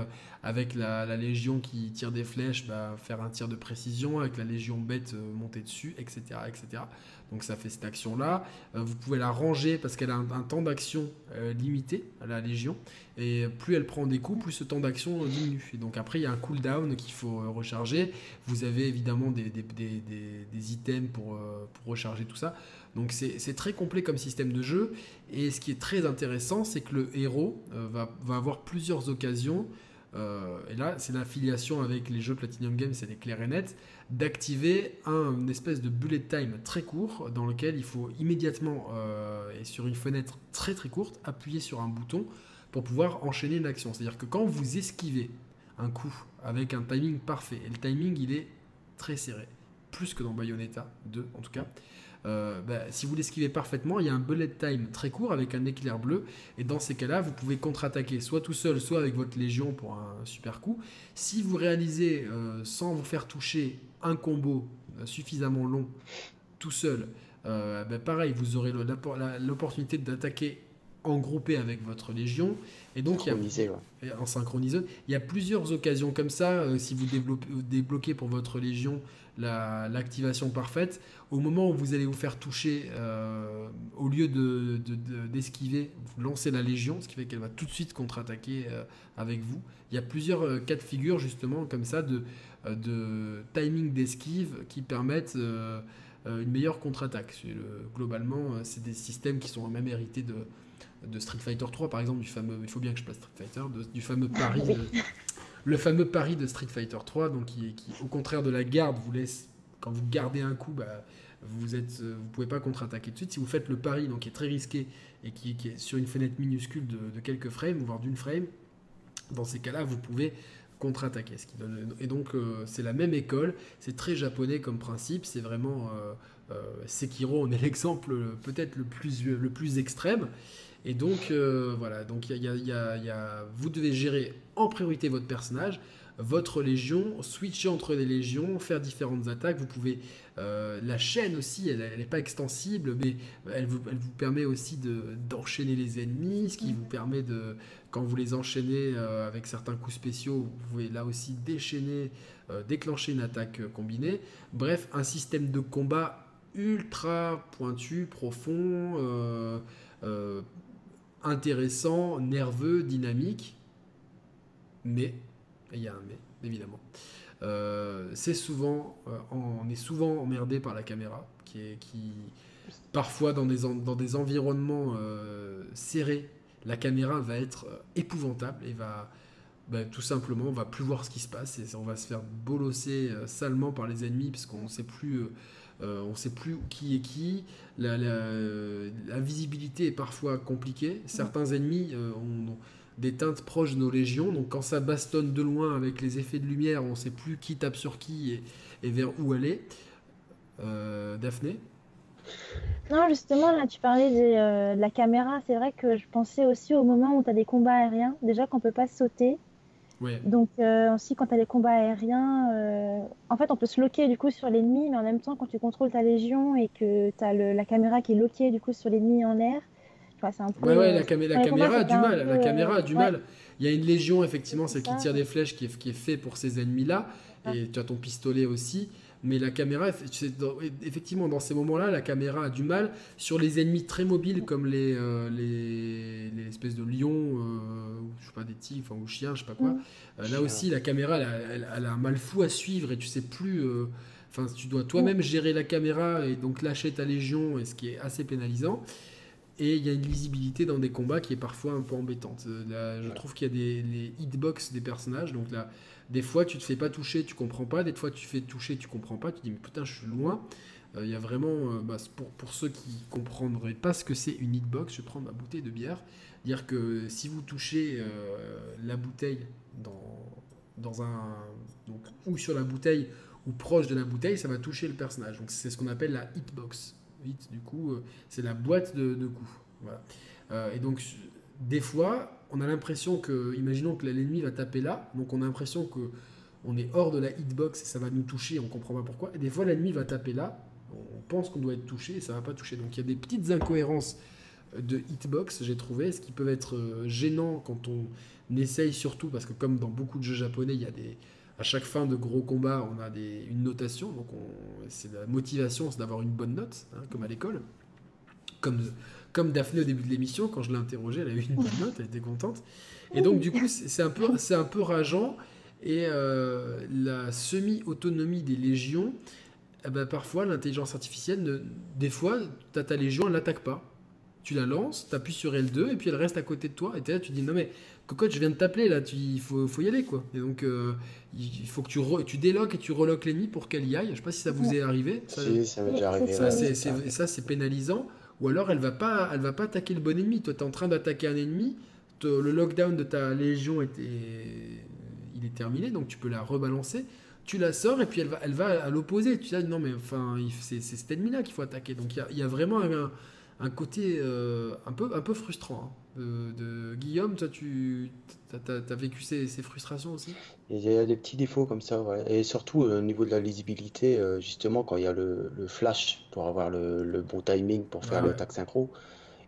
avec la, Légion qui tire des flèches, bah, faire un tir de précision, avec la Légion bête monter dessus, etc., etc. Donc ça fait cette action-là. Euh, vous pouvez la ranger parce qu'elle a un, temps d'action euh, limité la Légion. Et plus elle prend des coups, plus ce temps d'action diminue. Et donc après, il y a un cooldown qu'il faut euh, recharger. Vous avez évidemment des, items pour, recharger tout ça. Donc c'est très complet comme système de jeu. Et ce qui est très intéressant, c'est que le héros va, avoir plusieurs occasions. Et là, c'est l'affiliation avec les jeux Platinum Games, c'est clair et net d'activer un espèce de bullet time très court dans lequel il faut immédiatement euh, et sur une fenêtre très très courte appuyer sur un bouton pour pouvoir enchaîner une action. C'est-à-dire que quand vous esquivez un coup avec un timing parfait, et le timing il est très serré, plus que dans Bayonetta 2 en tout cas, euh, bah, si vous l'esquivez parfaitement, il y a un bullet time très court avec un éclair bleu. Et dans ces cas-là, vous pouvez contre-attaquer soit tout seul, soit avec votre légion pour un super coup. Si vous réalisez euh, sans vous faire toucher un combo euh, suffisamment long tout seul, bah, pareil, vous aurez l'opportunité d'attaquer en groupé avec votre légion. Et donc, il y a, en synchronisé. Il y a plusieurs occasions comme ça. si vous débloquez pour votre légion l'activation parfaite, au moment où vous allez vous faire toucher, euh, au lieu d'esquiver, de, vous lancez la Légion, ce qui fait qu'elle va tout de suite contre-attaquer euh, avec vous. Il y a plusieurs euh, cas de figure justement comme ça de, de timing d'esquive qui permettent une meilleure contre-attaque. Globalement, c'est des systèmes qui sont même hérités de, de Street Fighter 3, par exemple, du fameux, il faut bien que je place Street Fighter, du fameux pari, le fameux pari de Street Fighter 3, donc qui, au contraire de la garde, vous laisse, quand vous gardez un coup, bah, vous êtes, vous pouvez pas contre-attaquer tout de suite. Si vous faites le pari, donc qui est très risqué et qui, est sur une fenêtre minuscule de, quelques frames, voire d'une frame, dans ces cas-là, vous pouvez contre-attaquer. Et donc, euh, c'est la même école, c'est très japonais comme principe, c'est vraiment. Euh, euh, Sekiro, on est l'exemple peut-être le plus, le plus extrême. Et donc, voilà, donc y y a, vous devez gérer en priorité votre personnage, votre légion, switcher entre les légions, faire différentes attaques. Vous pouvez. Euh, la chaîne aussi, elle n'est pas extensible, mais elle vous, elle vous permet aussi d'enchaîner les ennemis, ce qui vous permet de. Quand vous les enchaînez euh, avec certains coups spéciaux, vous pouvez là aussi déchaîner, euh, déclencher une attaque combinée. Bref, un système de combat ultra pointu, profond, intéressant, nerveux, dynamique, mais il y a un mais, évidemment. Euh, c'est souvent, euh, on est souvent emmerdé par la caméra, qui est, qui parfois dans des, dans des environnements euh, serrés, la caméra va être épouvantable et va bah, tout simplement, on va plus voir ce qui se passe et on va se faire bolosser salement par les ennemis parce qu'on ne sait plus. On sait plus qui est qui. La, la, visibilité est parfois compliquée. Certains ennemis ont, des teintes proches de nos légions. Donc quand ça bastonne de loin avec les effets de lumière, on ne sait plus qui tape sur qui et, vers où aller. Euh, Daphné? Non, justement, là, tu parlais euh, de, la caméra. C'est vrai que je pensais aussi au moment où tu as des combats aériens. Déjà qu'on peut pas sauter. Donc euh, aussi quand tu as des combats aériens, en fait on peut se loquer du coup sur l'ennemi, mais en même temps quand tu contrôles ta légion et que tu as la caméra qui est loquée du coup sur l'ennemi en air, ouais, ouais, la, caméra a du mal. La caméra a du mal. Il y a une légion, effectivement, celle qui tire des flèches, qui est, qui est fait pour ces ennemis-là. Et tu as ton pistolet aussi. Mais la caméra, effectivement, dans ces moments-là, la caméra a du mal sur les ennemis très mobiles comme les, euh, les, les, espèces de lions, euh, ou je sais pas, des tigres, ou chiens, je sais pas quoi. Euh, là aussi, la caméra, elle, elle, a un mal fou à suivre et tu sais plus. Enfin, tu dois toi-même gérer la caméra et donc lâcher ta légion, et ce qui est assez pénalisant et il y a une lisibilité dans des combats qui est parfois un peu embêtante. Là, je trouve qu'il y a des les hitbox des personnages, donc là, des fois tu te fais pas toucher, tu comprends pas, des fois tu te fais toucher, tu comprends pas, tu dis mais putain je suis loin. Euh, il y a vraiment, euh, bah, pour, pour, ceux qui comprendraient pas ce que c'est une hitbox, je prends ma bouteille de bière, dire que si vous touchez euh, la bouteille dans, dans un, donc, ou sur la bouteille ou proche de la bouteille, ça va toucher le personnage. Donc c'est ce qu'on appelle la hitbox du coup, euh, c'est la boîte de, coups. Euh, et donc, des fois, on a l'impression que, imaginons que l'ennemi va taper là, donc on a l'impression que on est hors de la hitbox et ça va nous toucher, on comprend pas pourquoi. Et des fois, l'ennemi va taper là, on pense qu'on doit être touché et ça va pas toucher. Donc, il y a des petites incohérences de hitbox, j'ai trouvé, ce qui peut être euh, gênant quand on essaye surtout, parce que comme dans beaucoup de jeux japonais, il y a des, à chaque fin de gros combat, on a des, une notation. Donc, c'est la motivation, c'est d'avoir une bonne note, hein, comme à l'école. Comme Daphné au début de l'émission, quand je l'ai interrogée, elle a eu une bonne note, elle était contente. Et donc, du coup, c'est un peu, c'est un peu rageant. Et euh, la semi-autonomie des légions, eh ben, parfois, l'intelligence artificielle, des fois, as ta légion, elle n'attaque pas. Tu la lances, tu appuies sur L2, et puis elle reste à côté de toi. Et là, tu dis, non mais cocotte, je viens de t'appeler là, il faut, faut, y aller quoi. Et donc euh, il faut que tu, tu déloques et tu reloques l'ennemi pour qu'elle y aille. Je sais pas si ça vous est arrivé. Ça, ça m'est déjà arrivé. Ça, ça c'est pénalisant. Ou alors elle va pas, elle va pas attaquer le bon ennemi. Toi, tu es en train d'attaquer un ennemi. le lockdown de ta légion était, il est terminé, donc tu peux la rebalancer. Tu la sors et puis elle va, elle va à l'opposé. Tu dis non mais enfin c'est cet ennemi là qu'il faut attaquer. Donc il y a, vraiment un, un côté euh, un, peu, un peu frustrant. Hein. De, Guillaume, toi, tu as, vécu ces, frustrations aussi? Il y a des petits défauts comme ça, et surtout euh, au niveau de la lisibilité, euh, justement, quand il y a le, flash pour avoir le, bon timing pour faire le tac synchro,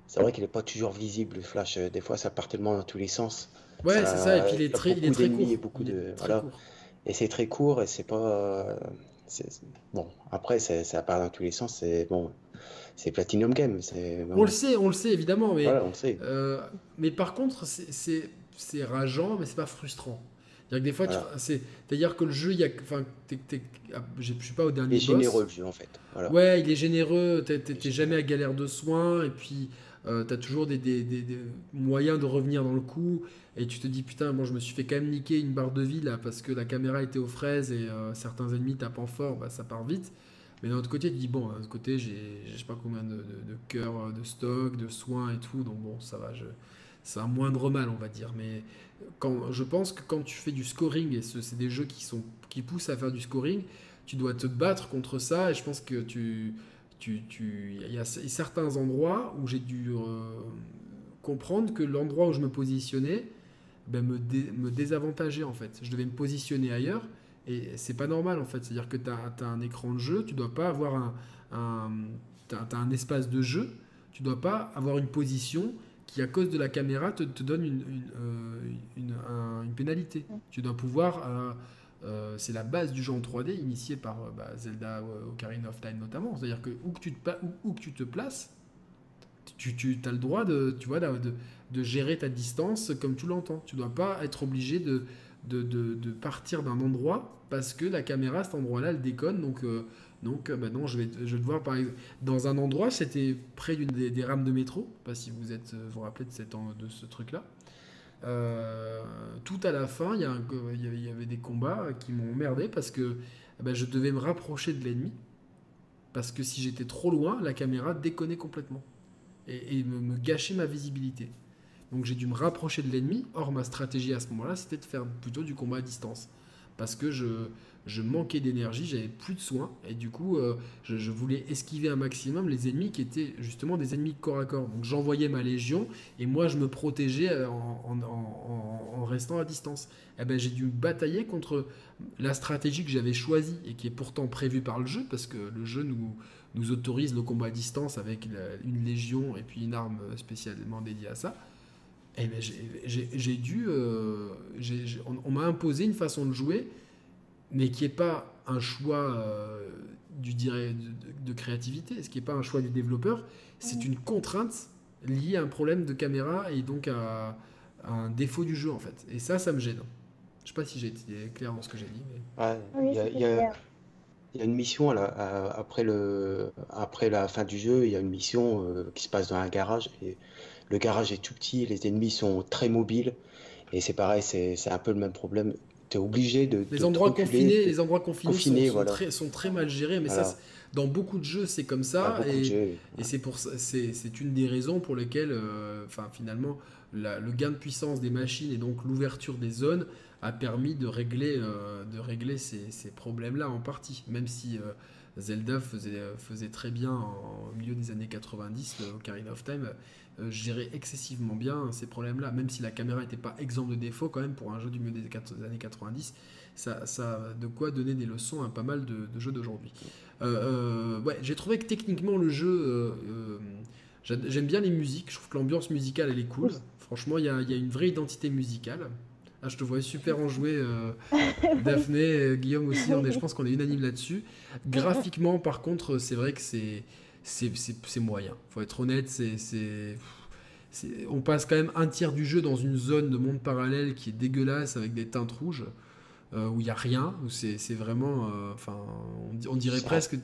c'est vrai qu'il n'est pas toujours visible le flash. Des fois, ça part tellement dans tous les sens. Ouais, c'est ça, et puis il est très, il est très court. beaucoup de, voilà. Et c'est très court, et c'est pas. bon, après, ça part dans tous les sens. C'est bon, c'est Platinum Game. On le sait, on le sait évidemment, mais, on sait. Euh, mais par contre, c'est rageant, mais c'est pas frustrant. C'est-à-dire que des fois, c'est-à-dire que le jeu, il y a, enfin, ah, je suis pas au dernier. Il est généreux le jeu en fait. Ouais, il est généreux. T'es jamais à galère de soins, et puis euh, tu as toujours des, des- des- des moyens de revenir dans le coup, et tu te dis putain, bon, je me suis fait quand même niquer une barre de vie là parce que la caméra était aux fraises et euh, certains ennemis tapant fort, bah, ça part vite. Mais d'un autre côté, tu dis bon, d'un autre côté, j'ai je sais pas combien de, de, de cœurs, euh, de stock, de soins et tout, donc bon, ça va, c'est un moindre mal, on va dire. Mais quand, je pense que quand tu fais du scoring, et ce- c'est des jeux qui, sont, qui poussent à faire du scoring, tu dois te battre contre ça, et je pense que tu. tu, tu- Il y a certains endroits où j'ai dû euh, comprendre que l'endroit où je me positionnais ben, me, dé- me désavantageait en fait. Je devais me positionner ailleurs et c'est pas normal en fait. C'est-à-dire que tu as, un écran de jeu, tu dois pas avoir un, un, un espace de jeu, tu dois pas avoir une position qui à cause de la caméra te, te donne une, une, euh, une- un- une pénalité. Tu dois pouvoir... euh, euh, c'est la base du jeu en 3D initié par bah, Zelda Ocarina of Time notamment. C'est-à-dire que où que tu te, où, où que tu te places, tu, tu as le droit de, tu vois, de, de- de gérer ta distance comme tu l'entends. Tu dois pas être obligé de, de, partir d'un endroit parce que la caméra, cet endroit-là, elle déconne. Donc, euh, donc euh, non, je vais, je vais par exemple, dans un endroit, c'était près d'une des, rames de métro. Je sais pas si vous êtes, euh, vous rappelez de, cette, de ce truc-là. Tout à la fin, il y, y avait- des combats qui m'ont emmerdé parce que eh ben, je devais me rapprocher de l'ennemi. Parce que si j'étais trop loin, la caméra déconnait complètement et, et me, me gâchait ma visibilité. Donc j'ai dû me rapprocher de l'ennemi. Or, ma stratégie à ce moment-là, c'était de faire plutôt du combat à distance. Parce que je, je manquais d'énergie, j'avais plus de soins. Et du coup, euh, je, je voulais esquiver un maximum les ennemis qui étaient justement des ennemis de corps à corps. Donc j'envoyais ma légion et moi je me protégeais euh, en, en- restant à distance. Eh ben, j'ai dû batailler contre la stratégie que j'avais choisie et qui est pourtant prévue par le jeu, parce que le jeu nous, nous autorise le combat à distance avec une légion et puis une arme spécialement dédiée à ça. Et ben j'ai- dû. euh, on on m'a imposé une façon de jouer, mais qui n'est pas un choix euh, du de, de- de créativité, ce qui n'est pas un choix du développeur, c'est une contrainte liée à un problème de caméra et donc à, à un défaut du jeu en fait. Et ça, ça me gêne. Je sais pas si j'ai été clair dans ce que j'ai dit. Mais... Ouais, Oui, il y a, c'était il y a- clair. il y a une mission à- après le, après la fin du jeu, il y a une mission euh, qui se passe dans un garage et le garage est tout petit, les ennemis sont très mobiles et c'est pareil, c'est un peu le même problème. Tu es obligé de, Les de endroits reculer, confinés, de- les endroits confinés, Confinés, sont, très, sont très mal gérés, mais Voilà. ça, dans beaucoup de jeux, c'est comme ça. et, c'est pour une des raisons pour lesquelles, euh, finalement, la- le gain de puissance des machines et donc l'ouverture des zones a permis de régler, euh, de régler ces, ces problèmes-là en partie. Même si euh, Zelda faisait, faisait très bien en- au milieu des années 90, le Ocarina of Time euh, gérait excessivement bien ces problèmes-là. Même si la caméra n'était pas exempte de défauts, quand même pour un jeu du milieu des années 90, ça, ça a de quoi donner des leçons à pas mal de, de jeux d'aujourd'hui. Euh, euh, ouais, j'ai trouvé que techniquement le jeu, euh, j'a- j'aime bien les musiques. Je trouve que l'ambiance musicale elle est cool. Franchement, il y a, y a une vraie identité musicale. Ah, je te vois super en jouer, euh, Daphné, Guillaume aussi. On est, je pense qu'on est unanime là-dessus. Graphiquement, par contre, c'est vrai que c'est c'est moyen. Faut être honnête, c'est on passe quand même un tiers du jeu dans une zone de monde parallèle qui est dégueulasse avec des teintes rouges euh, où il y a rien. où C'est vraiment, euh, enfin, on, di- on dirait presque.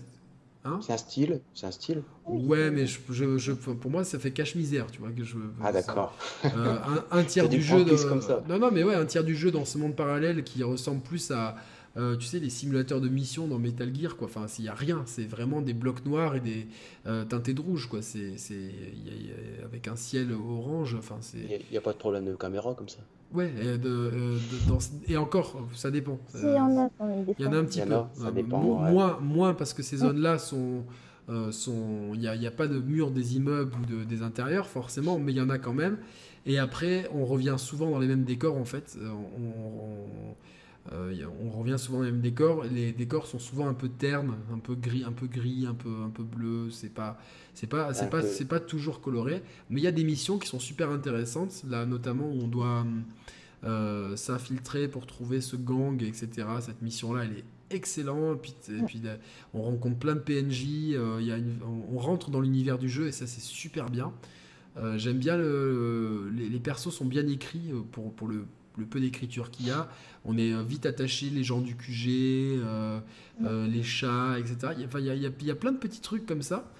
Hein? C'est un style, c'est un style? Ouais, mais je, je- je- pour moi, ça fait cache-misère, tu vois. Que je, Ah d'accord. euh, un, un tiers du jeu. comme ça. Non, non, mais ouais, un tiers du jeu dans ce monde parallèle qui ressemble plus à, euh, tu sais, les simulateurs de mission dans Metal Gear, quoi. Enfin, il y a rien, c'est vraiment des blocs noirs et des euh, teintés de rouge, quoi. C'est, c'est, il y a- il y a- avec un ciel orange. Enfin, c'est. Il n'y a, pas de problème de caméra comme ça? Ouais. Et, de- euh, de- dans- et encore, ça dépend. Si, il y y en a un petit peu. a, ça Euh, dépend, mo- ouais. moins, moins parce que ces zones-là sont. euh, sont- Il n'y a, il y a pas de mur des immeubles ou de- des intérieurs, forcément, mais il y en a quand même. Et après, on revient souvent dans les mêmes décors, en fait. Euh, On, on- euh, on revient souvent dans les mêmes décors. Les décors sont souvent un peu ternes, un peu gris, un peu gris, un peu, un peu bleu. C'est pas, c'est pas, c'est pas, c'est pas toujours coloré. Mais il y a des missions qui sont super intéressantes. Là, notamment, où on doit euh, s'infiltrer pour trouver ce gang, etc. Cette mission-là, elle est excellente. Et puis, et puis, euh, on rencontre plein de PNJ. euh, y a une- on, on rentre dans l'univers du jeu et ça, c'est super bien. J'aime bien le, les, les persos sont bien écrits pour, pour le, le peu d'écriture qu'il y a. On est euh, vite attaché, les gens du QG, euh, euh, les chats, etc. Il y a, enfin, il y a- il y a- il y a plein de petits trucs comme ça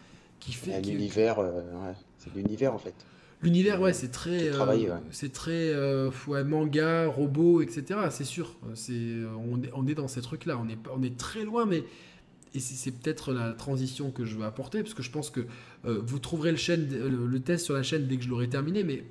qui fait. Un qui- univers, euh, ouais, c'est l'univers en fait. L'univers, ouais, c'est très, C'est travaillé, ouais. c'est très ouais, manga, robot, etc. C'est sûr. C'est, on, est, on est dans ces trucs-là. On est, on est très loin, mais et c'est, peut-être la transition que je veux apporter, parce que je pense que euh, vous trouverez le, test sur la chaîne dès que je l'aurai terminé. Mais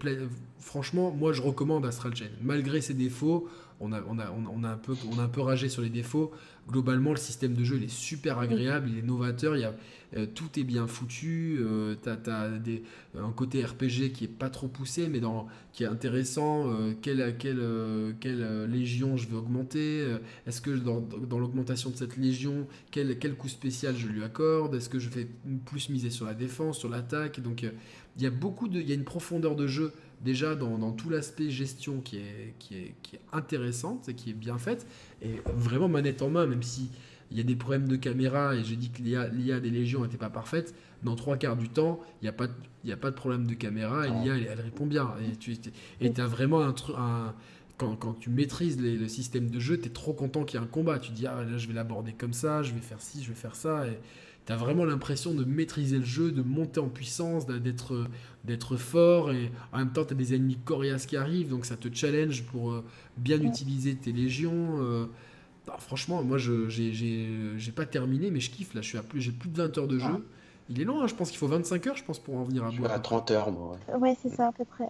franchement, moi, je recommande Astral Chain, malgré ses défauts. On a un peu, on a un peu ragé sur les défauts. Globalement, le système de jeu il est super agréable, il est novateur. Il y a, euh, tout est bien foutu. Euh, t'as, t'as des, un côté RPG qui est pas trop poussé, mais dans, qui est intéressant. Euh, quelle, quelle, euh, quelle légion je veux augmenter Est-ce que dans, dans l'augmentation de cette légion, quel, quel coup spécial je lui accorde Est-ce que je fais plus miser sur la défense, sur l'attaque Donc il y a beaucoup de, il y a une profondeur de jeu déjà dans, dans tout l'aspect gestion qui est, qui, est, qui est intéressante et qui est bien faite. Et vraiment manette en main, même si il y a des problèmes de caméra et j'ai dit que l'IA, des Légions n'était pas parfaite, dans trois quarts du temps, il n'y a, pas de- il y a pas de problème de caméra et l'IA, elle, elle répond bien. Et tu et as vraiment un truc. Un, quand, quand tu maîtrises les- le système de jeu, tu es trop content qu'il y ait un combat. Tu dis, ah là, je vais l'aborder comme ça, je vais faire ci, je vais faire ça. Et tu as vraiment l'impression de maîtriser le jeu, de monter en puissance, d'être, d'être fort. Et en même temps, tu as des ennemis coriaces qui arrivent, donc ça te challenge pour euh, bien utiliser tes légions. euh. Bah, franchement, moi, je j'ai, j'ai, j'ai pas terminé, mais je kiffe. Là, je suis à plus, j'ai plus de 20 heures de jeu. Ah. Il est long, hein, je pense qu'il faut 25 heures, je pense, pour en venir à Je bout. à 30 heures moi. ouais. Ouais, c'est ça à peu près.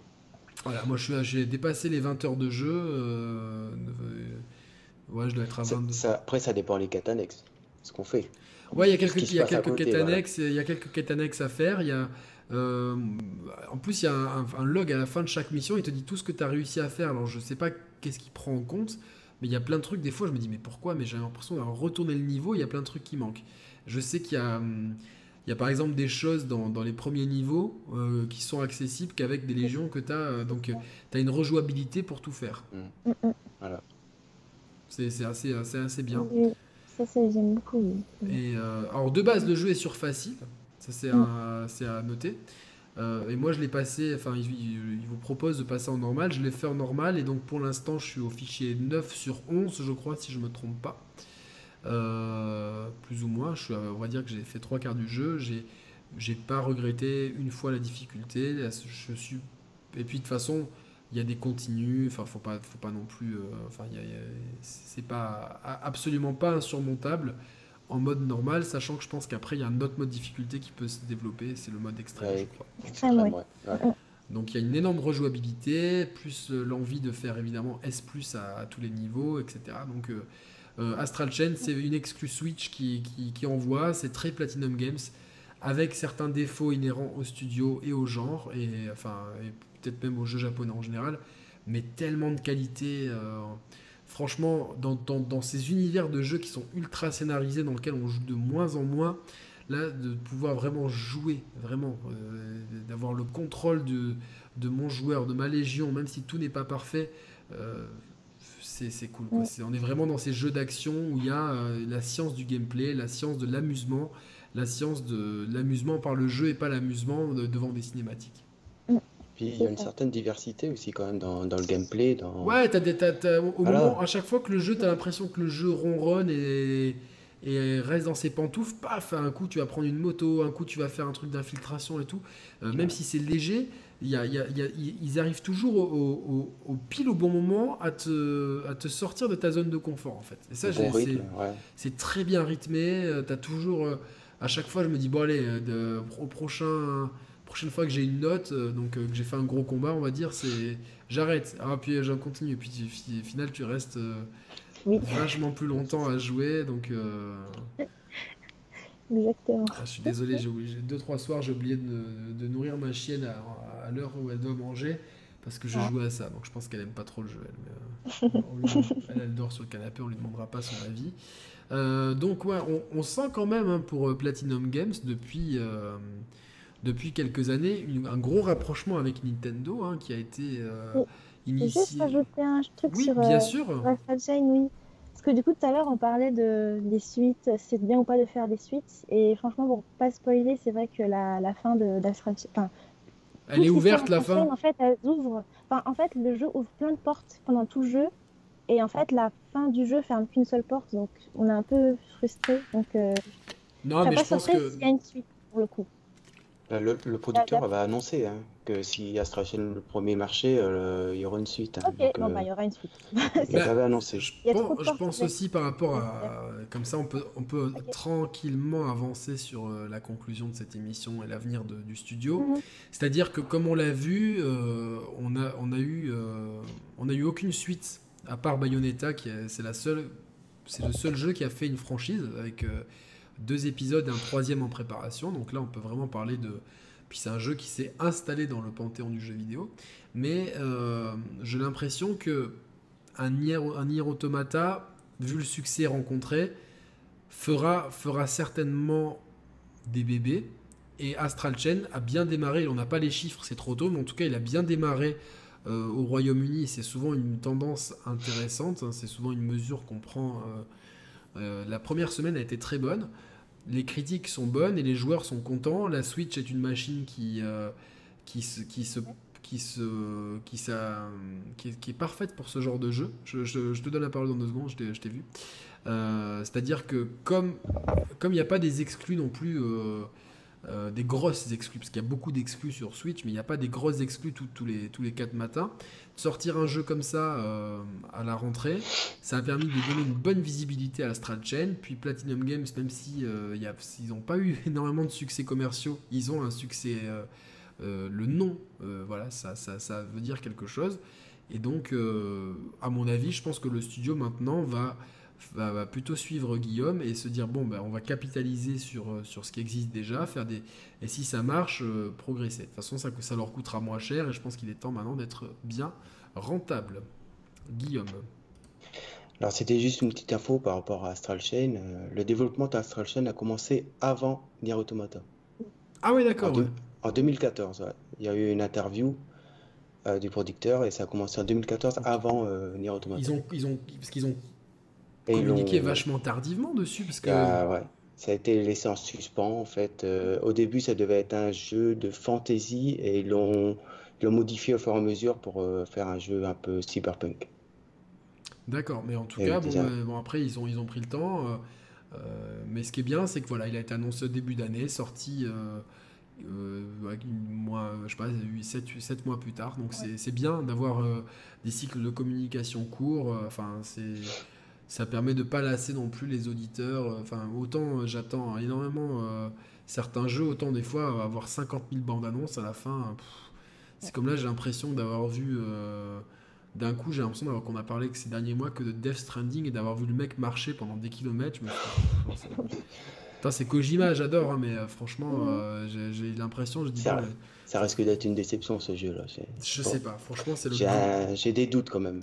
Voilà, moi je j'ai dépassé les 20 heures de jeu. euh, euh, ouais, je dois être à Ça- 22. ça- après, ça dépend les quêtes annexes. Ce qu'on fait. Ouais, il y a quelques, il y a quelques côté, quêtes voilà. annexes, il y a quelques quêtes annexes à faire. Il y a, euh, en plus, il y a un, un log à la fin de chaque mission. Il te dit tout ce que tu as réussi à faire. Alors, je sais pas qu'est-ce qu'il prend en compte, mais il y a plein de trucs. Des fois, je me dis, mais pourquoi? Mais j'ai l'impression d'avoir retourné le niveau. Il y a plein de trucs qui manquent. Je sais qu'il y a, hum, il y a par exemple des choses dans, dans les premiers niveaux euh, qui sont accessibles qu'avec des légions que tu as. donc, tu as une rejouabilité pour tout faire. Mm, mm. C'est c'est assez, assez, assez bien. Ça, c'est- j'aime beaucoup. oui. Et euh, alors de base, le jeu est sur facile, ça c'est à, c'est à noter. Euh, et moi je l'ai passé, enfin il, vous propose de passer en normal, je l'ai fait en normal et donc pour l'instant je suis au fichier 9 sur 11 je crois si je me trompe pas. Euh, plus ou moins, je suis, à- on va dire que j'ai fait trois quarts du jeu, j'ai j'ai pas regretté une fois la difficulté, je suis et puis de toute façon il y a des continues, enfin faut pas faut pas non plus euh, enfin il y a- il y a- c'est pas a- absolument pas insurmontable en mode normal, sachant que je pense qu'après il y a un autre mode difficulté qui peut se développer, c'est le mode extrême, Ouais. je crois. Extrême, ouais. ouais. Ouais. Donc il y a une énorme rejouabilité, plus euh, l'envie de faire évidemment S à, à tous les niveaux, etc. Donc euh, Astral Chain, c'est une exclue Switch qui, qui, qui envoie, c'est très Platinum Games, avec certains défauts inhérents au studio et au genre, et enfin et peut-être même au jeu japonais en général, mais tellement de qualité. euh, franchement, dans, dans, dans ces univers de jeux qui sont ultra scénarisés, dans lesquels on joue de moins en moins, là, de pouvoir vraiment jouer, vraiment, euh, d'avoir le contrôle de, de mon joueur, de ma légion, même si tout n'est pas parfait, euh, c'est cool. quoi. On est vraiment dans ces jeux d'action où il y a euh, la science du gameplay, la science de l'amusement, la science de l'amusement par le jeu et pas l'amusement de- devant des cinématiques. Puis il y a une certaine diversité aussi quand même dans, dans le gameplay. Dans... Ouais, t'as des, t'as- t'as- au Voilà. moment, à chaque fois que le jeu, t'as l'impression que le jeu ronronne et, et reste dans ses pantoufles, paf, un coup tu vas prendre une moto, un coup tu vas faire un truc d'infiltration et tout. Euh, même si c'est léger, il y a- il y a- il y a- ils arrivent toujours au, au- pile au bon moment à te, à te sortir de ta zone de confort en fait. Et ça, j'ai- bon c'est- rythme, ouais. c'est très bien rythmé. euh, T'as toujours. euh, à chaque fois, je me dis, bon, allez, de- au prochain. Prochaine fois que j'ai une note, euh, donc euh, que j'ai fait un gros combat, on va dire, c'est j'arrête. Ah, puis euh, j'en continue. Et puis au final, tu restes Oui, vachement plus longtemps à jouer. Donc, exactement. ah, je suis désolé, j'ai Deux, trois soirs, j'ai oublié de, de nourrir ma chienne à, à l'heure où elle doit manger parce que je Ah. jouais à ça. Donc, je pense qu'elle aime pas trop le jeu. Elle, mais, euh, on lui- elle, elle dort sur le canapé, on lui demandera pas son avis. Euh, donc, ouais, on, on sent quand même hein, pour Platinum Games depuis, euh, depuis quelques années une- un gros rapprochement avec Nintendo hein, qui a été euh, Oui. Vais juste initié. rajouter un truc Oui, sur bien euh, sûr. Chain, oui. Parce que du coup, tout à l'heure, on parlait de, des suites, c'est bien ou pas de faire des suites? Et franchement, pour pas spoiler, c'est vrai que la, la fin de-. Enfin, Elle est ouverte la fin. En fait, elles ouvrent. Enfin, en fait, le jeu ouvre plein de portes pendant tout le jeu. Et en fait, la fin du jeu ferme qu'une seule porte. Donc, on est un peu frustré. Donc, euh, Non, mais je pense que s'il y a une suite, pour le coup. Le, producteur va annoncer hein, que si Astra Chain le premier marché, euh, il y aura une suite. Hein. ok, non, bah, il y aura une suite. il avait annoncé. Je, pense, je pense aussi par rapport à. Comme ça, on peut, on peut tranquillement avancer sur euh, la conclusion de cette émission et l'avenir du studio. Mhm. C'est-à-dire que, comme on l'a vu, euh, on, a, on, a eu, on a eu aucune suite, à part Bayonetta, qui c'est la seule. C'est le seul jeu qui a fait une franchise avec deux épisodes et un troisième en préparation. Donc là, on peut vraiment parler de. Puis c'est un jeu qui s'est installé dans le panthéon du jeu vidéo. Mais euh, j'ai l'impression que un Nier, Automata, vu le succès rencontré, fera, fera certainement des bébés. Et Astral Chain a bien démarré, on n'a pas les chiffres, c'est trop tôt, mais en tout cas, il a bien démarré euh, au Royaume-Uni. C'est souvent une tendance intéressante, hein. c'est souvent une mesure qu'on prend. Euh, la première semaine a été très bonne les critiques sont bonnes et les joueurs sont contents. La Switch est une machine qui, euh, qui, se, qui, se, qui, se, qui, qui, est, parfaite pour ce genre de jeu. Je, te donne la parole dans deux secondes, je t'ai vu. Euh, c'est-à-dire que comme il n'y a pas des exclus non plus, euh, des grosses exclus, parce qu'il y a beaucoup d'exclus sur Switch, mais il n'y a pas des grosses exclus tous les, tous les 4 matins, sortir un jeu comme ça euh, à la rentrée, ça a permis de donner une bonne visibilité à la Strat Chain. Puis Platinum Games, même si euh, n'ont pas eu énormément de succès commerciaux, ils ont un succès. Euh, le nom, voilà, ça, ça, ça, veut dire quelque chose. Et donc, à mon avis, je pense que le studio maintenant va, va, plutôt suivre Guillaume et se dire bon, ben, on va capitaliser sur, sur ce qui existe déjà, faire des et si ça marche, progresser. De toute façon, ça, ça leur coûtera moins cher et je pense qu'il est temps maintenant d'être bien rentable. Guillaume. Alors c'était juste une petite info par rapport à Astral Chain. Euh, le développement d'Astral Chain a commencé avant Nier Automata. Ah oui d'accord. En, 2014, il y a eu une interview euh, du producteur et ça a commencé en 2014 avant euh, Nier Automata. Ils ont, ils ont, parce qu'ils ont communiqué vachement tardivement dessus parce que. Ah, ouais. Ça a été laissé en suspens en fait. au début, ça devait être un jeu de fantasy et ils l'ont modifié au fur et à mesure pour euh, faire un jeu un peu cyberpunk. D'accord, mais en tout cas, euh, bon, après, ils ont, ils ont pris le temps. Euh, mais ce qui est bien, c'est que voilà, il a été annoncé au début d'année, sorti mois, je sais pas, 7, 7 mois plus tard. Donc c'est bien d'avoir des cycles de communication courts. Enfin, c'est ça permet de pas lasser non plus les auditeurs. Enfin, autant j'attends énormément certains jeux, autant des fois avoir 50 000 bandes annonces à la fin. C'est comme là, j'ai l'impression d'avoir vu. Euh, d'un coup, j'ai l'impression qu'on a parlé que ces derniers mois que de Death Stranding et d'avoir vu le mec marcher pendant des kilomètres. c'est Kojima, j'adore, hein, mais euh, franchement, euh, j'ai l'impression, je dis ça, risque d'être une déception ce jeu-là. Je sais pas, franchement, c'est le. J'ai des doutes quand même.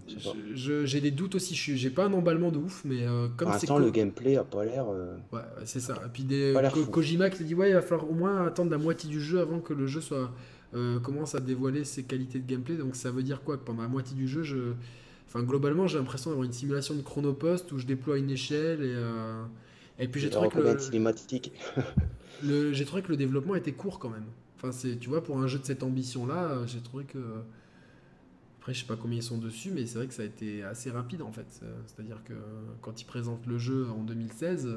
J'ai des doutes aussi. J'ai pas un emballement de ouf, mais comme c'est. Pour le gameplay a pas l'air. Ouais, c'est ça. Et puis des Kojima qui dit ouais, il va falloir au moins attendre la moitié du jeu avant que le jeu soit euh, commence à dévoiler ses qualités de gameplay. Donc ça veut dire quoi? Que pendant la moitié du jeu, je... enfin, globalement, j'ai l'impression d'avoir une simulation de chronopost où je déploie une échelle et, euh, et puis j'ai trouvé que le... cinématique. le... j'ai trouvé que le développement était court quand même. Enfin, c'est, tu vois, pour un jeu de cette ambition-là, euh, j'ai trouvé que. Après, je sais pas combien ils sont dessus, mais c'est vrai que ça a été assez rapide en fait. C'est-à-dire que quand ils présentent le jeu en 2016,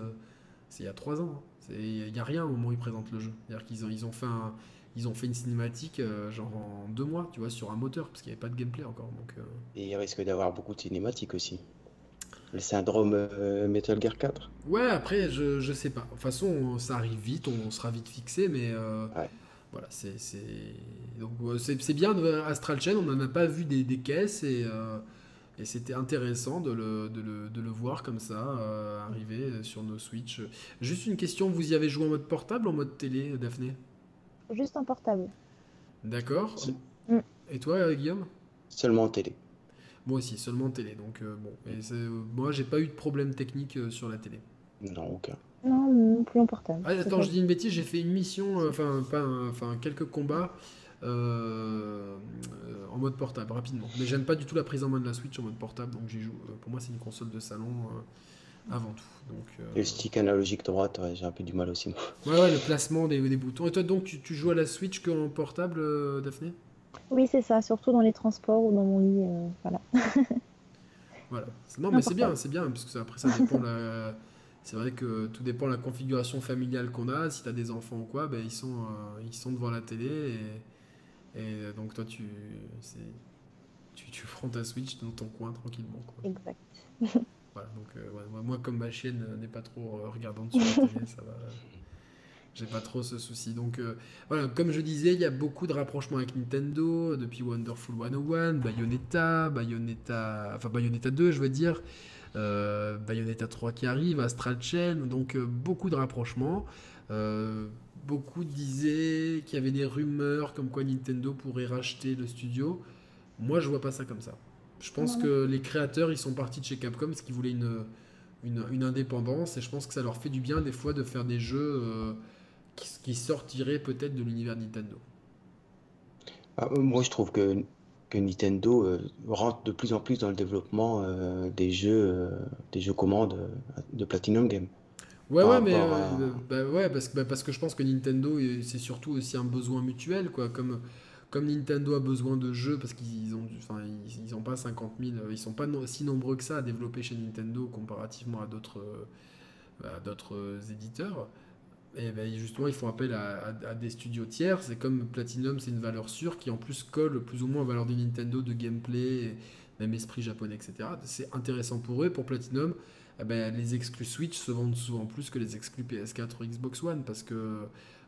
c'est il y a trois ans. Hein. Il n'y a rien au moment où ils présentent le jeu. C'est-à-dire qu'ils ont, ils ont fait un, ils ont fait une cinématique euh, genre en deux mois, tu vois, sur un moteur, parce qu'il n'y avait pas de gameplay encore. Donc, euh. Et il risque d'avoir beaucoup de cinématiques aussi. Le syndrome euh, Metal Gear 4 Ouais, après, je, je sais pas. De toute façon, ça arrive vite, on sera vite fixé, mais voilà, c'est donc c'est bien de Astral Chain, on n'en a pas vu des, des caisses et, et c'était intéressant de le, de, le, de le, voir comme ça arriver sur nos Switch. Juste une question, vous y avez joué en mode portable ou en mode télé, Daphné? Juste en portable. D'accord. Mm. Et toi, Guillaume? Seulement en télé. Moi aussi, seulement en télé. Donc euh, bon, et moi j'ai pas eu de problème technique euh, sur la télé. Non, aucun. Non, non plus en portable. Ah, attends, je dis une bêtise, j'ai fait une mission, euh, enfin pas, enfin quelques combats en mode portable rapidement. Mais j'aime pas du tout la prise en main de la Switch en mode portable, donc j'y joue. pour moi, c'est une console de salon avant tout. Donc, euh, Le stick analogique droite, j'ai un peu du mal aussi. Ouais, ouais, le placement des, des boutons. Et toi, donc, tu, joues à la Switch qu'en portable, euh, Daphné? Oui, c'est ça, surtout dans les transports ou dans mon lit. Euh, voilà. voilà. Non, mais c'est bien, c'est bien, parce que après, ça dépend la... c'est vrai que tout dépend de la configuration familiale qu'on a. Si tu as des enfants ou quoi, ben, ils, sont, ils sont devant la télé. Et, et donc toi, tu, tu, tu prends ta Switch dans ton coin tranquillement. Quoi. Exact. voilà, donc, moi, comme ma chienne n'est pas trop regardante sur la télé, ça va. J'ai pas trop ce souci. Donc euh, voilà, comme je disais, il y a beaucoup de rapprochements avec Nintendo depuis Wonderful 101, Bayonetta, Bayonetta, enfin Bayonetta 2, je veux dire, euh, Bayonetta 3 qui arrive, Astral Chain, donc euh, beaucoup de rapprochements. beaucoup disaient qu'il y avait des rumeurs comme quoi Nintendo pourrait racheter le studio. Moi, je vois pas ça comme ça. Je pense que les créateurs, ils sont partis de chez Capcom parce qu'ils voulaient une, une, une, indépendance et je pense que ça leur fait du bien des fois de faire des jeux qui sortirait peut-être de l'univers Nintendo ah, Moi, je trouve que, que Nintendo euh, rentre de plus en plus dans le développement euh, des jeux, euh, des jeux commandes de Platinum Game. Ouais, ouais, mais bah, ouais, parce, que, bah, parce que je pense que Nintendo, c'est surtout aussi un besoin mutuel, quoi. Comme, comme Nintendo a besoin de jeux, parce qu'ils ont, enfin, ils, ils, pas 50 000, ils sont pas si nombreux que ça à développer chez Nintendo comparativement à d'autres, à d'autres éditeurs et ben justement, ils font appel à, des studios tiers. C'est comme Platinum, c'est une valeur sûre qui en plus colle plus ou moins aux valeurs de Nintendo, de gameplay, même esprit japonais, etc. C'est intéressant pour eux. Pour Platinum, eh ben, les exclus Switch se vendent souvent plus que les exclus PS4 ou Xbox One parce que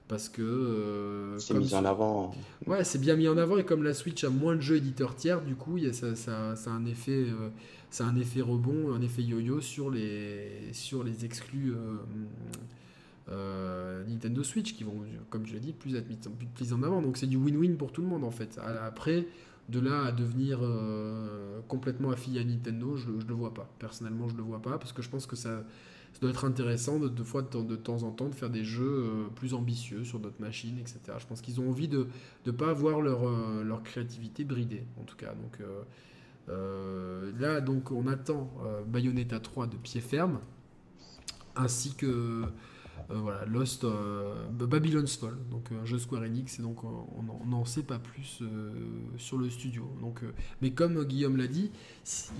parce que euh, c'est mis en avant. Ouais, c'est bien mis en avant et comme la Switch a moins de jeux éditeurs tiers, du coup, y a, ça, ça, ça, a un effet, euh, un effet rebond, un effet yo-yo sur les sur les exclus. Euh, euh, Nintendo Switch qui vont, comme je l'ai dit, plus être mis en avant. Donc c'est du win-win pour tout le monde en fait. Après, de là à devenir euh, complètement affilié à Nintendo, je, ne le vois pas. Personnellement, je le vois pas parce que je pense que ça, doit être intéressant de, de, fois, de, temps en temps de faire des jeux euh, plus ambitieux sur d'autres machines, etc. Je pense qu'ils ont envie de ne pas avoir leur, leur créativité bridée, en tout cas. Donc là, donc on attend Bayonetta 3 de pied ferme, ainsi que voilà, Lost, euh, Babylon's Fall, donc un jeu Square Enix, et donc euh, on n'en sait pas plus sur le studio. Donc, mais comme Guillaume l'a dit,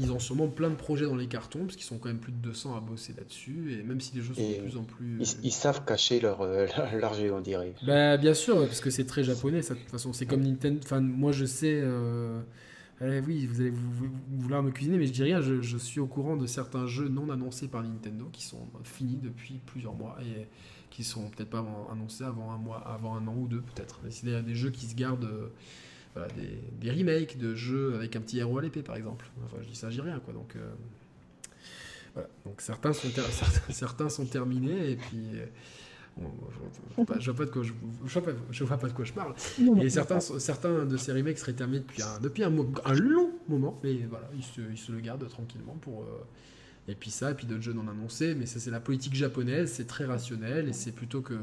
ils ont sûrement plein de projets dans les cartons, parce qu'ils sont quand même plus de 200 à bosser là-dessus, et même si les jeux sont de plus en plus... Ils, savent cacher leur, leur jeu, on dirait. Bah, bien sûr, parce que c'est très japonais, ça, de toute façon. C'est comme Nintendo... Enfin, moi je sais... Eh oui, vous allez vouloir me cuisiner, mais je dis rien, je, suis au courant de certains jeux non annoncés par Nintendo qui sont finis depuis plusieurs mois et qui sont peut-être pas annoncés avant un mois, avant un an ou deux peut-être. C'est des, jeux qui se gardent, euh, des, remakes de jeux avec un petit héros à l'épée par exemple. Enfin, je dis ça, je dis rien quoi. Donc, euh, certains sont terminés et puis euh, je, vois pas de quoi je, vois pas, de quoi je parle. Et certains, certains de ces remakes seraient terminés depuis un, depuis un, un long moment, mais voilà, ils se, ils se le gardent tranquillement pour. Euh, et puis ça, et puis d'autres jeux non annoncés, mais ça c'est la politique japonaise, c'est très rationnel, et c'est plutôt que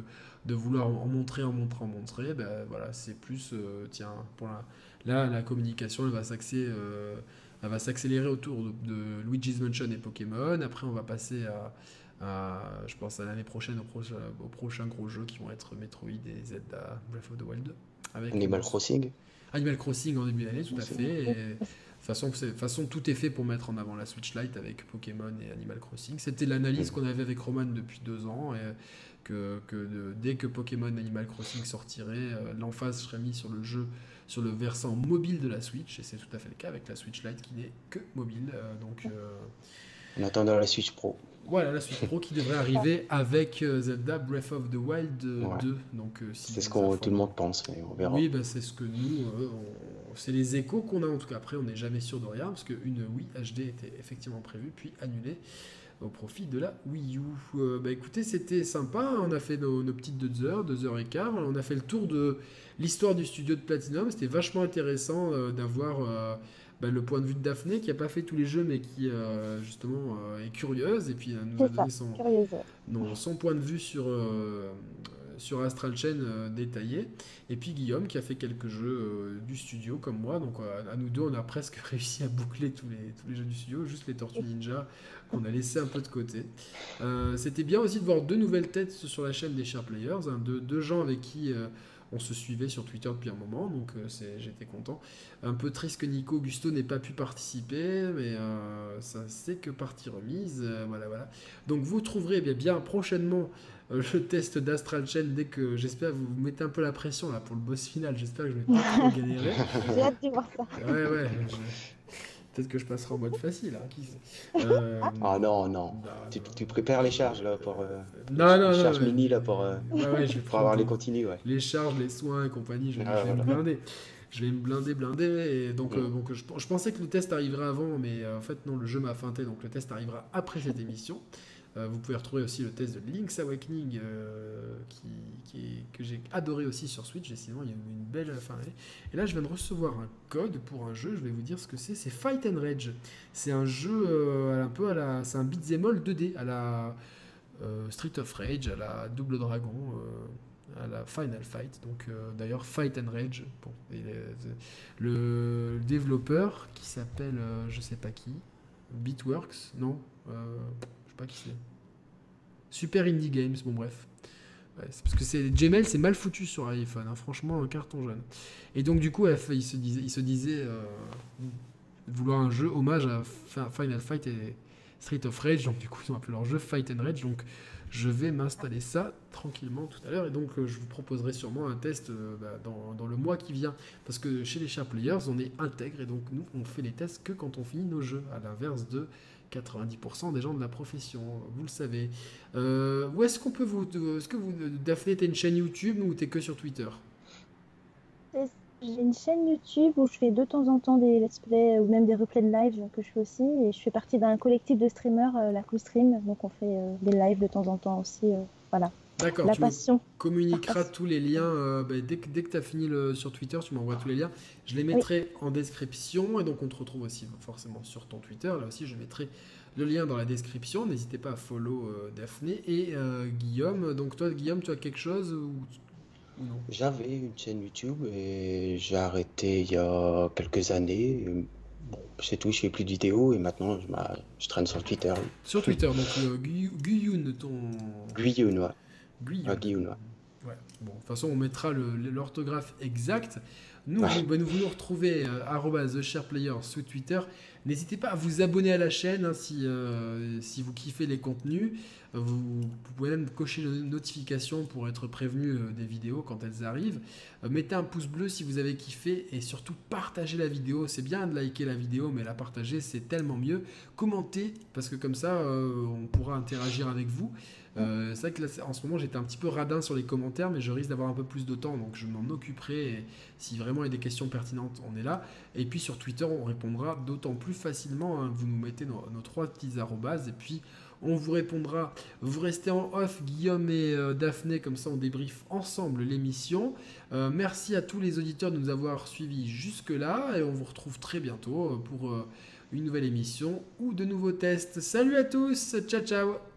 de vouloir en montrer, en montrer, en montrer, ben voilà, c'est plus, euh, tiens, pour la, là la communication elle va s'axer, euh, elle va s'accélérer autour de, de, Luigi's Mansion et Pokémon, après on va passer à, je pense à l'année prochaine au, prochain gros jeu qui vont être Metroid et Zelda Breath of the Wild 2. Avec Animal Crossing. Animal Crossing en début d'année, tout à fait. de façon, façon, tout est fait pour mettre en avant la Switch Lite avec Pokémon et Animal Crossing. C'était l'analyse qu'on avait avec Roman depuis deux ans. Et que, que dès que Pokémon Animal Crossing sortirait, euh, l'emphase serait mise sur le jeu, sur le versant mobile de la Switch. Et c'est tout à fait le cas avec la Switch Lite qui n'est que mobile. Euh, donc. Euh, en attendant la Switch Pro. Voilà, la Switch Pro qui devrait arriver avec euh, Zelda Breath of the Wild 2. Donc, euh, c'est ce que tout le monde pense, mais on verra. Oui, bah, c'est ce que nous, euh, c'est les échos qu'on a en tout cas. Après, on n'est jamais sûr de rien parce qu'une Wii HD était effectivement prévue puis annulée au profit de la Wii U. bah écoutez, c'était sympa. On a fait nos, nos, petites deux heures, deux heures et quart. On a fait le tour de l'histoire du studio de Platinum. C'était vachement intéressant d'avoir bah, le point de vue de Daphné qui n'a pas fait tous les jeux mais qui euh, justement euh, est curieuse et puis euh, nous a donné son, son, point de vue sur, sur Astral Chain détaillé. Et puis Guillaume qui a fait quelques jeux du studio comme moi. Donc à nous deux on a presque réussi à boucler tous les, tous les jeux du studio, juste les Tortues Ninja qu'on a laissé un peu de côté. C'était bien aussi de voir deux nouvelles têtes sur la chaîne des Share Players, hein, deux, deux, gens avec qui on se suivait sur Twitter depuis un moment, donc j'étais content. Un peu triste que Nico Augusto n'ait pas pu participer, mais ça c'est que partie remise. voilà, voilà. Donc vous trouverez bien, bien prochainement le test d'Astral Chain dès que j'espère vous mettez un peu la pression là pour le boss final. J'espère que je vais pas trop galérer. J'ai hâte de voir ça. Ouais, ouais. Peut-être que je passerai en mode facile. Hein, euh... Ah non, non. tu, tu, prépares les charges là pour. Euh... Non, non, les non. charges mini là pour, euh... ouais, ouais, je vais pour avoir les continues. Ouais. Les charges, les soins et compagnie, je vais, ah, je vais me blinder. Je vais me blinder, blinder. Et donc, mm. euh, donc je, je, pensais que le test arriverait avant, mais euh, en fait, non, le jeu m'a feinté. Donc, le test arrivera après cette émission. Euh, vous pouvez retrouver aussi le test de Link's Awakening euh, qui, que j'ai adoré aussi sur Switch. Et il y a une belle. Enfin, et là, je viens de recevoir un code pour un jeu. Je vais vous dire ce que c'est. C'est Fight and Rage. C'est un jeu euh, un peu à la. C'est un beat'em all 2D à la Street of Rage, à la Double Dragon. à la Final Fight, donc d'ailleurs Fight and Rage. Bon, le, développeur qui s'appelle, je sais pas qui, Beatworks, non, pas qui c'est. Super Indie Games, bon bref. parce que c'est Gmail, c'est mal foutu sur iPhone, hein, franchement, carton jaune. Et donc, du coup, il se disait, il se disait euh, vouloir un jeu hommage à Final Fight et Street of Rage. Donc, du coup, ils ont appelé leur jeu Fight and Rage. Donc, je vais m'installer ça tranquillement tout à l'heure. Et donc, euh, je vous proposerai sûrement un test euh, bah, dans, dans, le mois qui vient. Parce que chez les Sharp Players, on est intègre. Et donc, nous, on fait les tests que quand on finit nos jeux. À l'inverse de 90% des gens de la profession, vous le savez. Euh, où est-ce qu'on peut vous... Est-ce que vous, Daphné, t'as une chaîne YouTube ou t'es que sur Twitter? J'ai une chaîne YouTube où je fais de temps en temps des let's play ou même des replays de live que je fais aussi. Et je fais partie d'un collectif de streamers, euh, la Cool Stream. Donc on fait euh, des lives de temps en temps aussi. voilà. D'accord. La tu passion. communiqueras tous les liens euh, bah, dès que, dès que tu as fini le, sur Twitter, tu m'envoies tous les liens. Je les mettrai en description et donc on te retrouve aussi forcément sur ton Twitter. Là aussi, je mettrai le lien dans la description. N'hésitez pas à follow euh, Daphné et euh, Guillaume. Donc toi, Guillaume, tu as quelque chose ou, non? J'avais une chaîne YouTube et j'ai arrêté il y a quelques années. Bon, c'est tout, je fais plus de vidéos et maintenant je, je traîne sur Twitter. Sur Twitter, donc Guillaume, ton. Guillaume, ouais. Ah. Ouais. Bon, de toute façon, on mettra l'orthographe exacte. Nous, vous, bah, nous nous retrouver euh, TheSharePlayer sur Twitter. N'hésitez pas à vous abonner à la chaîne hein, si, euh, si vous kiffez les contenus. Vous, pouvez même cocher les notifications pour être prévenu euh, des vidéos quand elles arrivent. Euh, mettez un pouce bleu si vous avez kiffé et surtout partagez la vidéo. C'est bien de liker la vidéo, mais la partager c'est tellement mieux. Commentez parce que comme ça on pourra interagir avec vous. Euh, c'est vrai que là, en ce moment, j'étais un petit peu radin sur les commentaires, mais je risque d'avoir un peu plus de temps, donc je m'en occuperai. Et si vraiment il y a des questions pertinentes, on est là. Et puis sur Twitter, on répondra d'autant plus facilement. Hein. Vous nous mettez nos, trois petits arrobases, et puis on vous répondra. Vous restez en off, Guillaume et euh, Daphné, comme ça on débriefe ensemble l'émission. Euh, merci à tous les auditeurs de nous avoir suivis jusque-là, et on vous retrouve très bientôt pour une nouvelle émission ou de nouveaux tests. Salut à tous, ciao ciao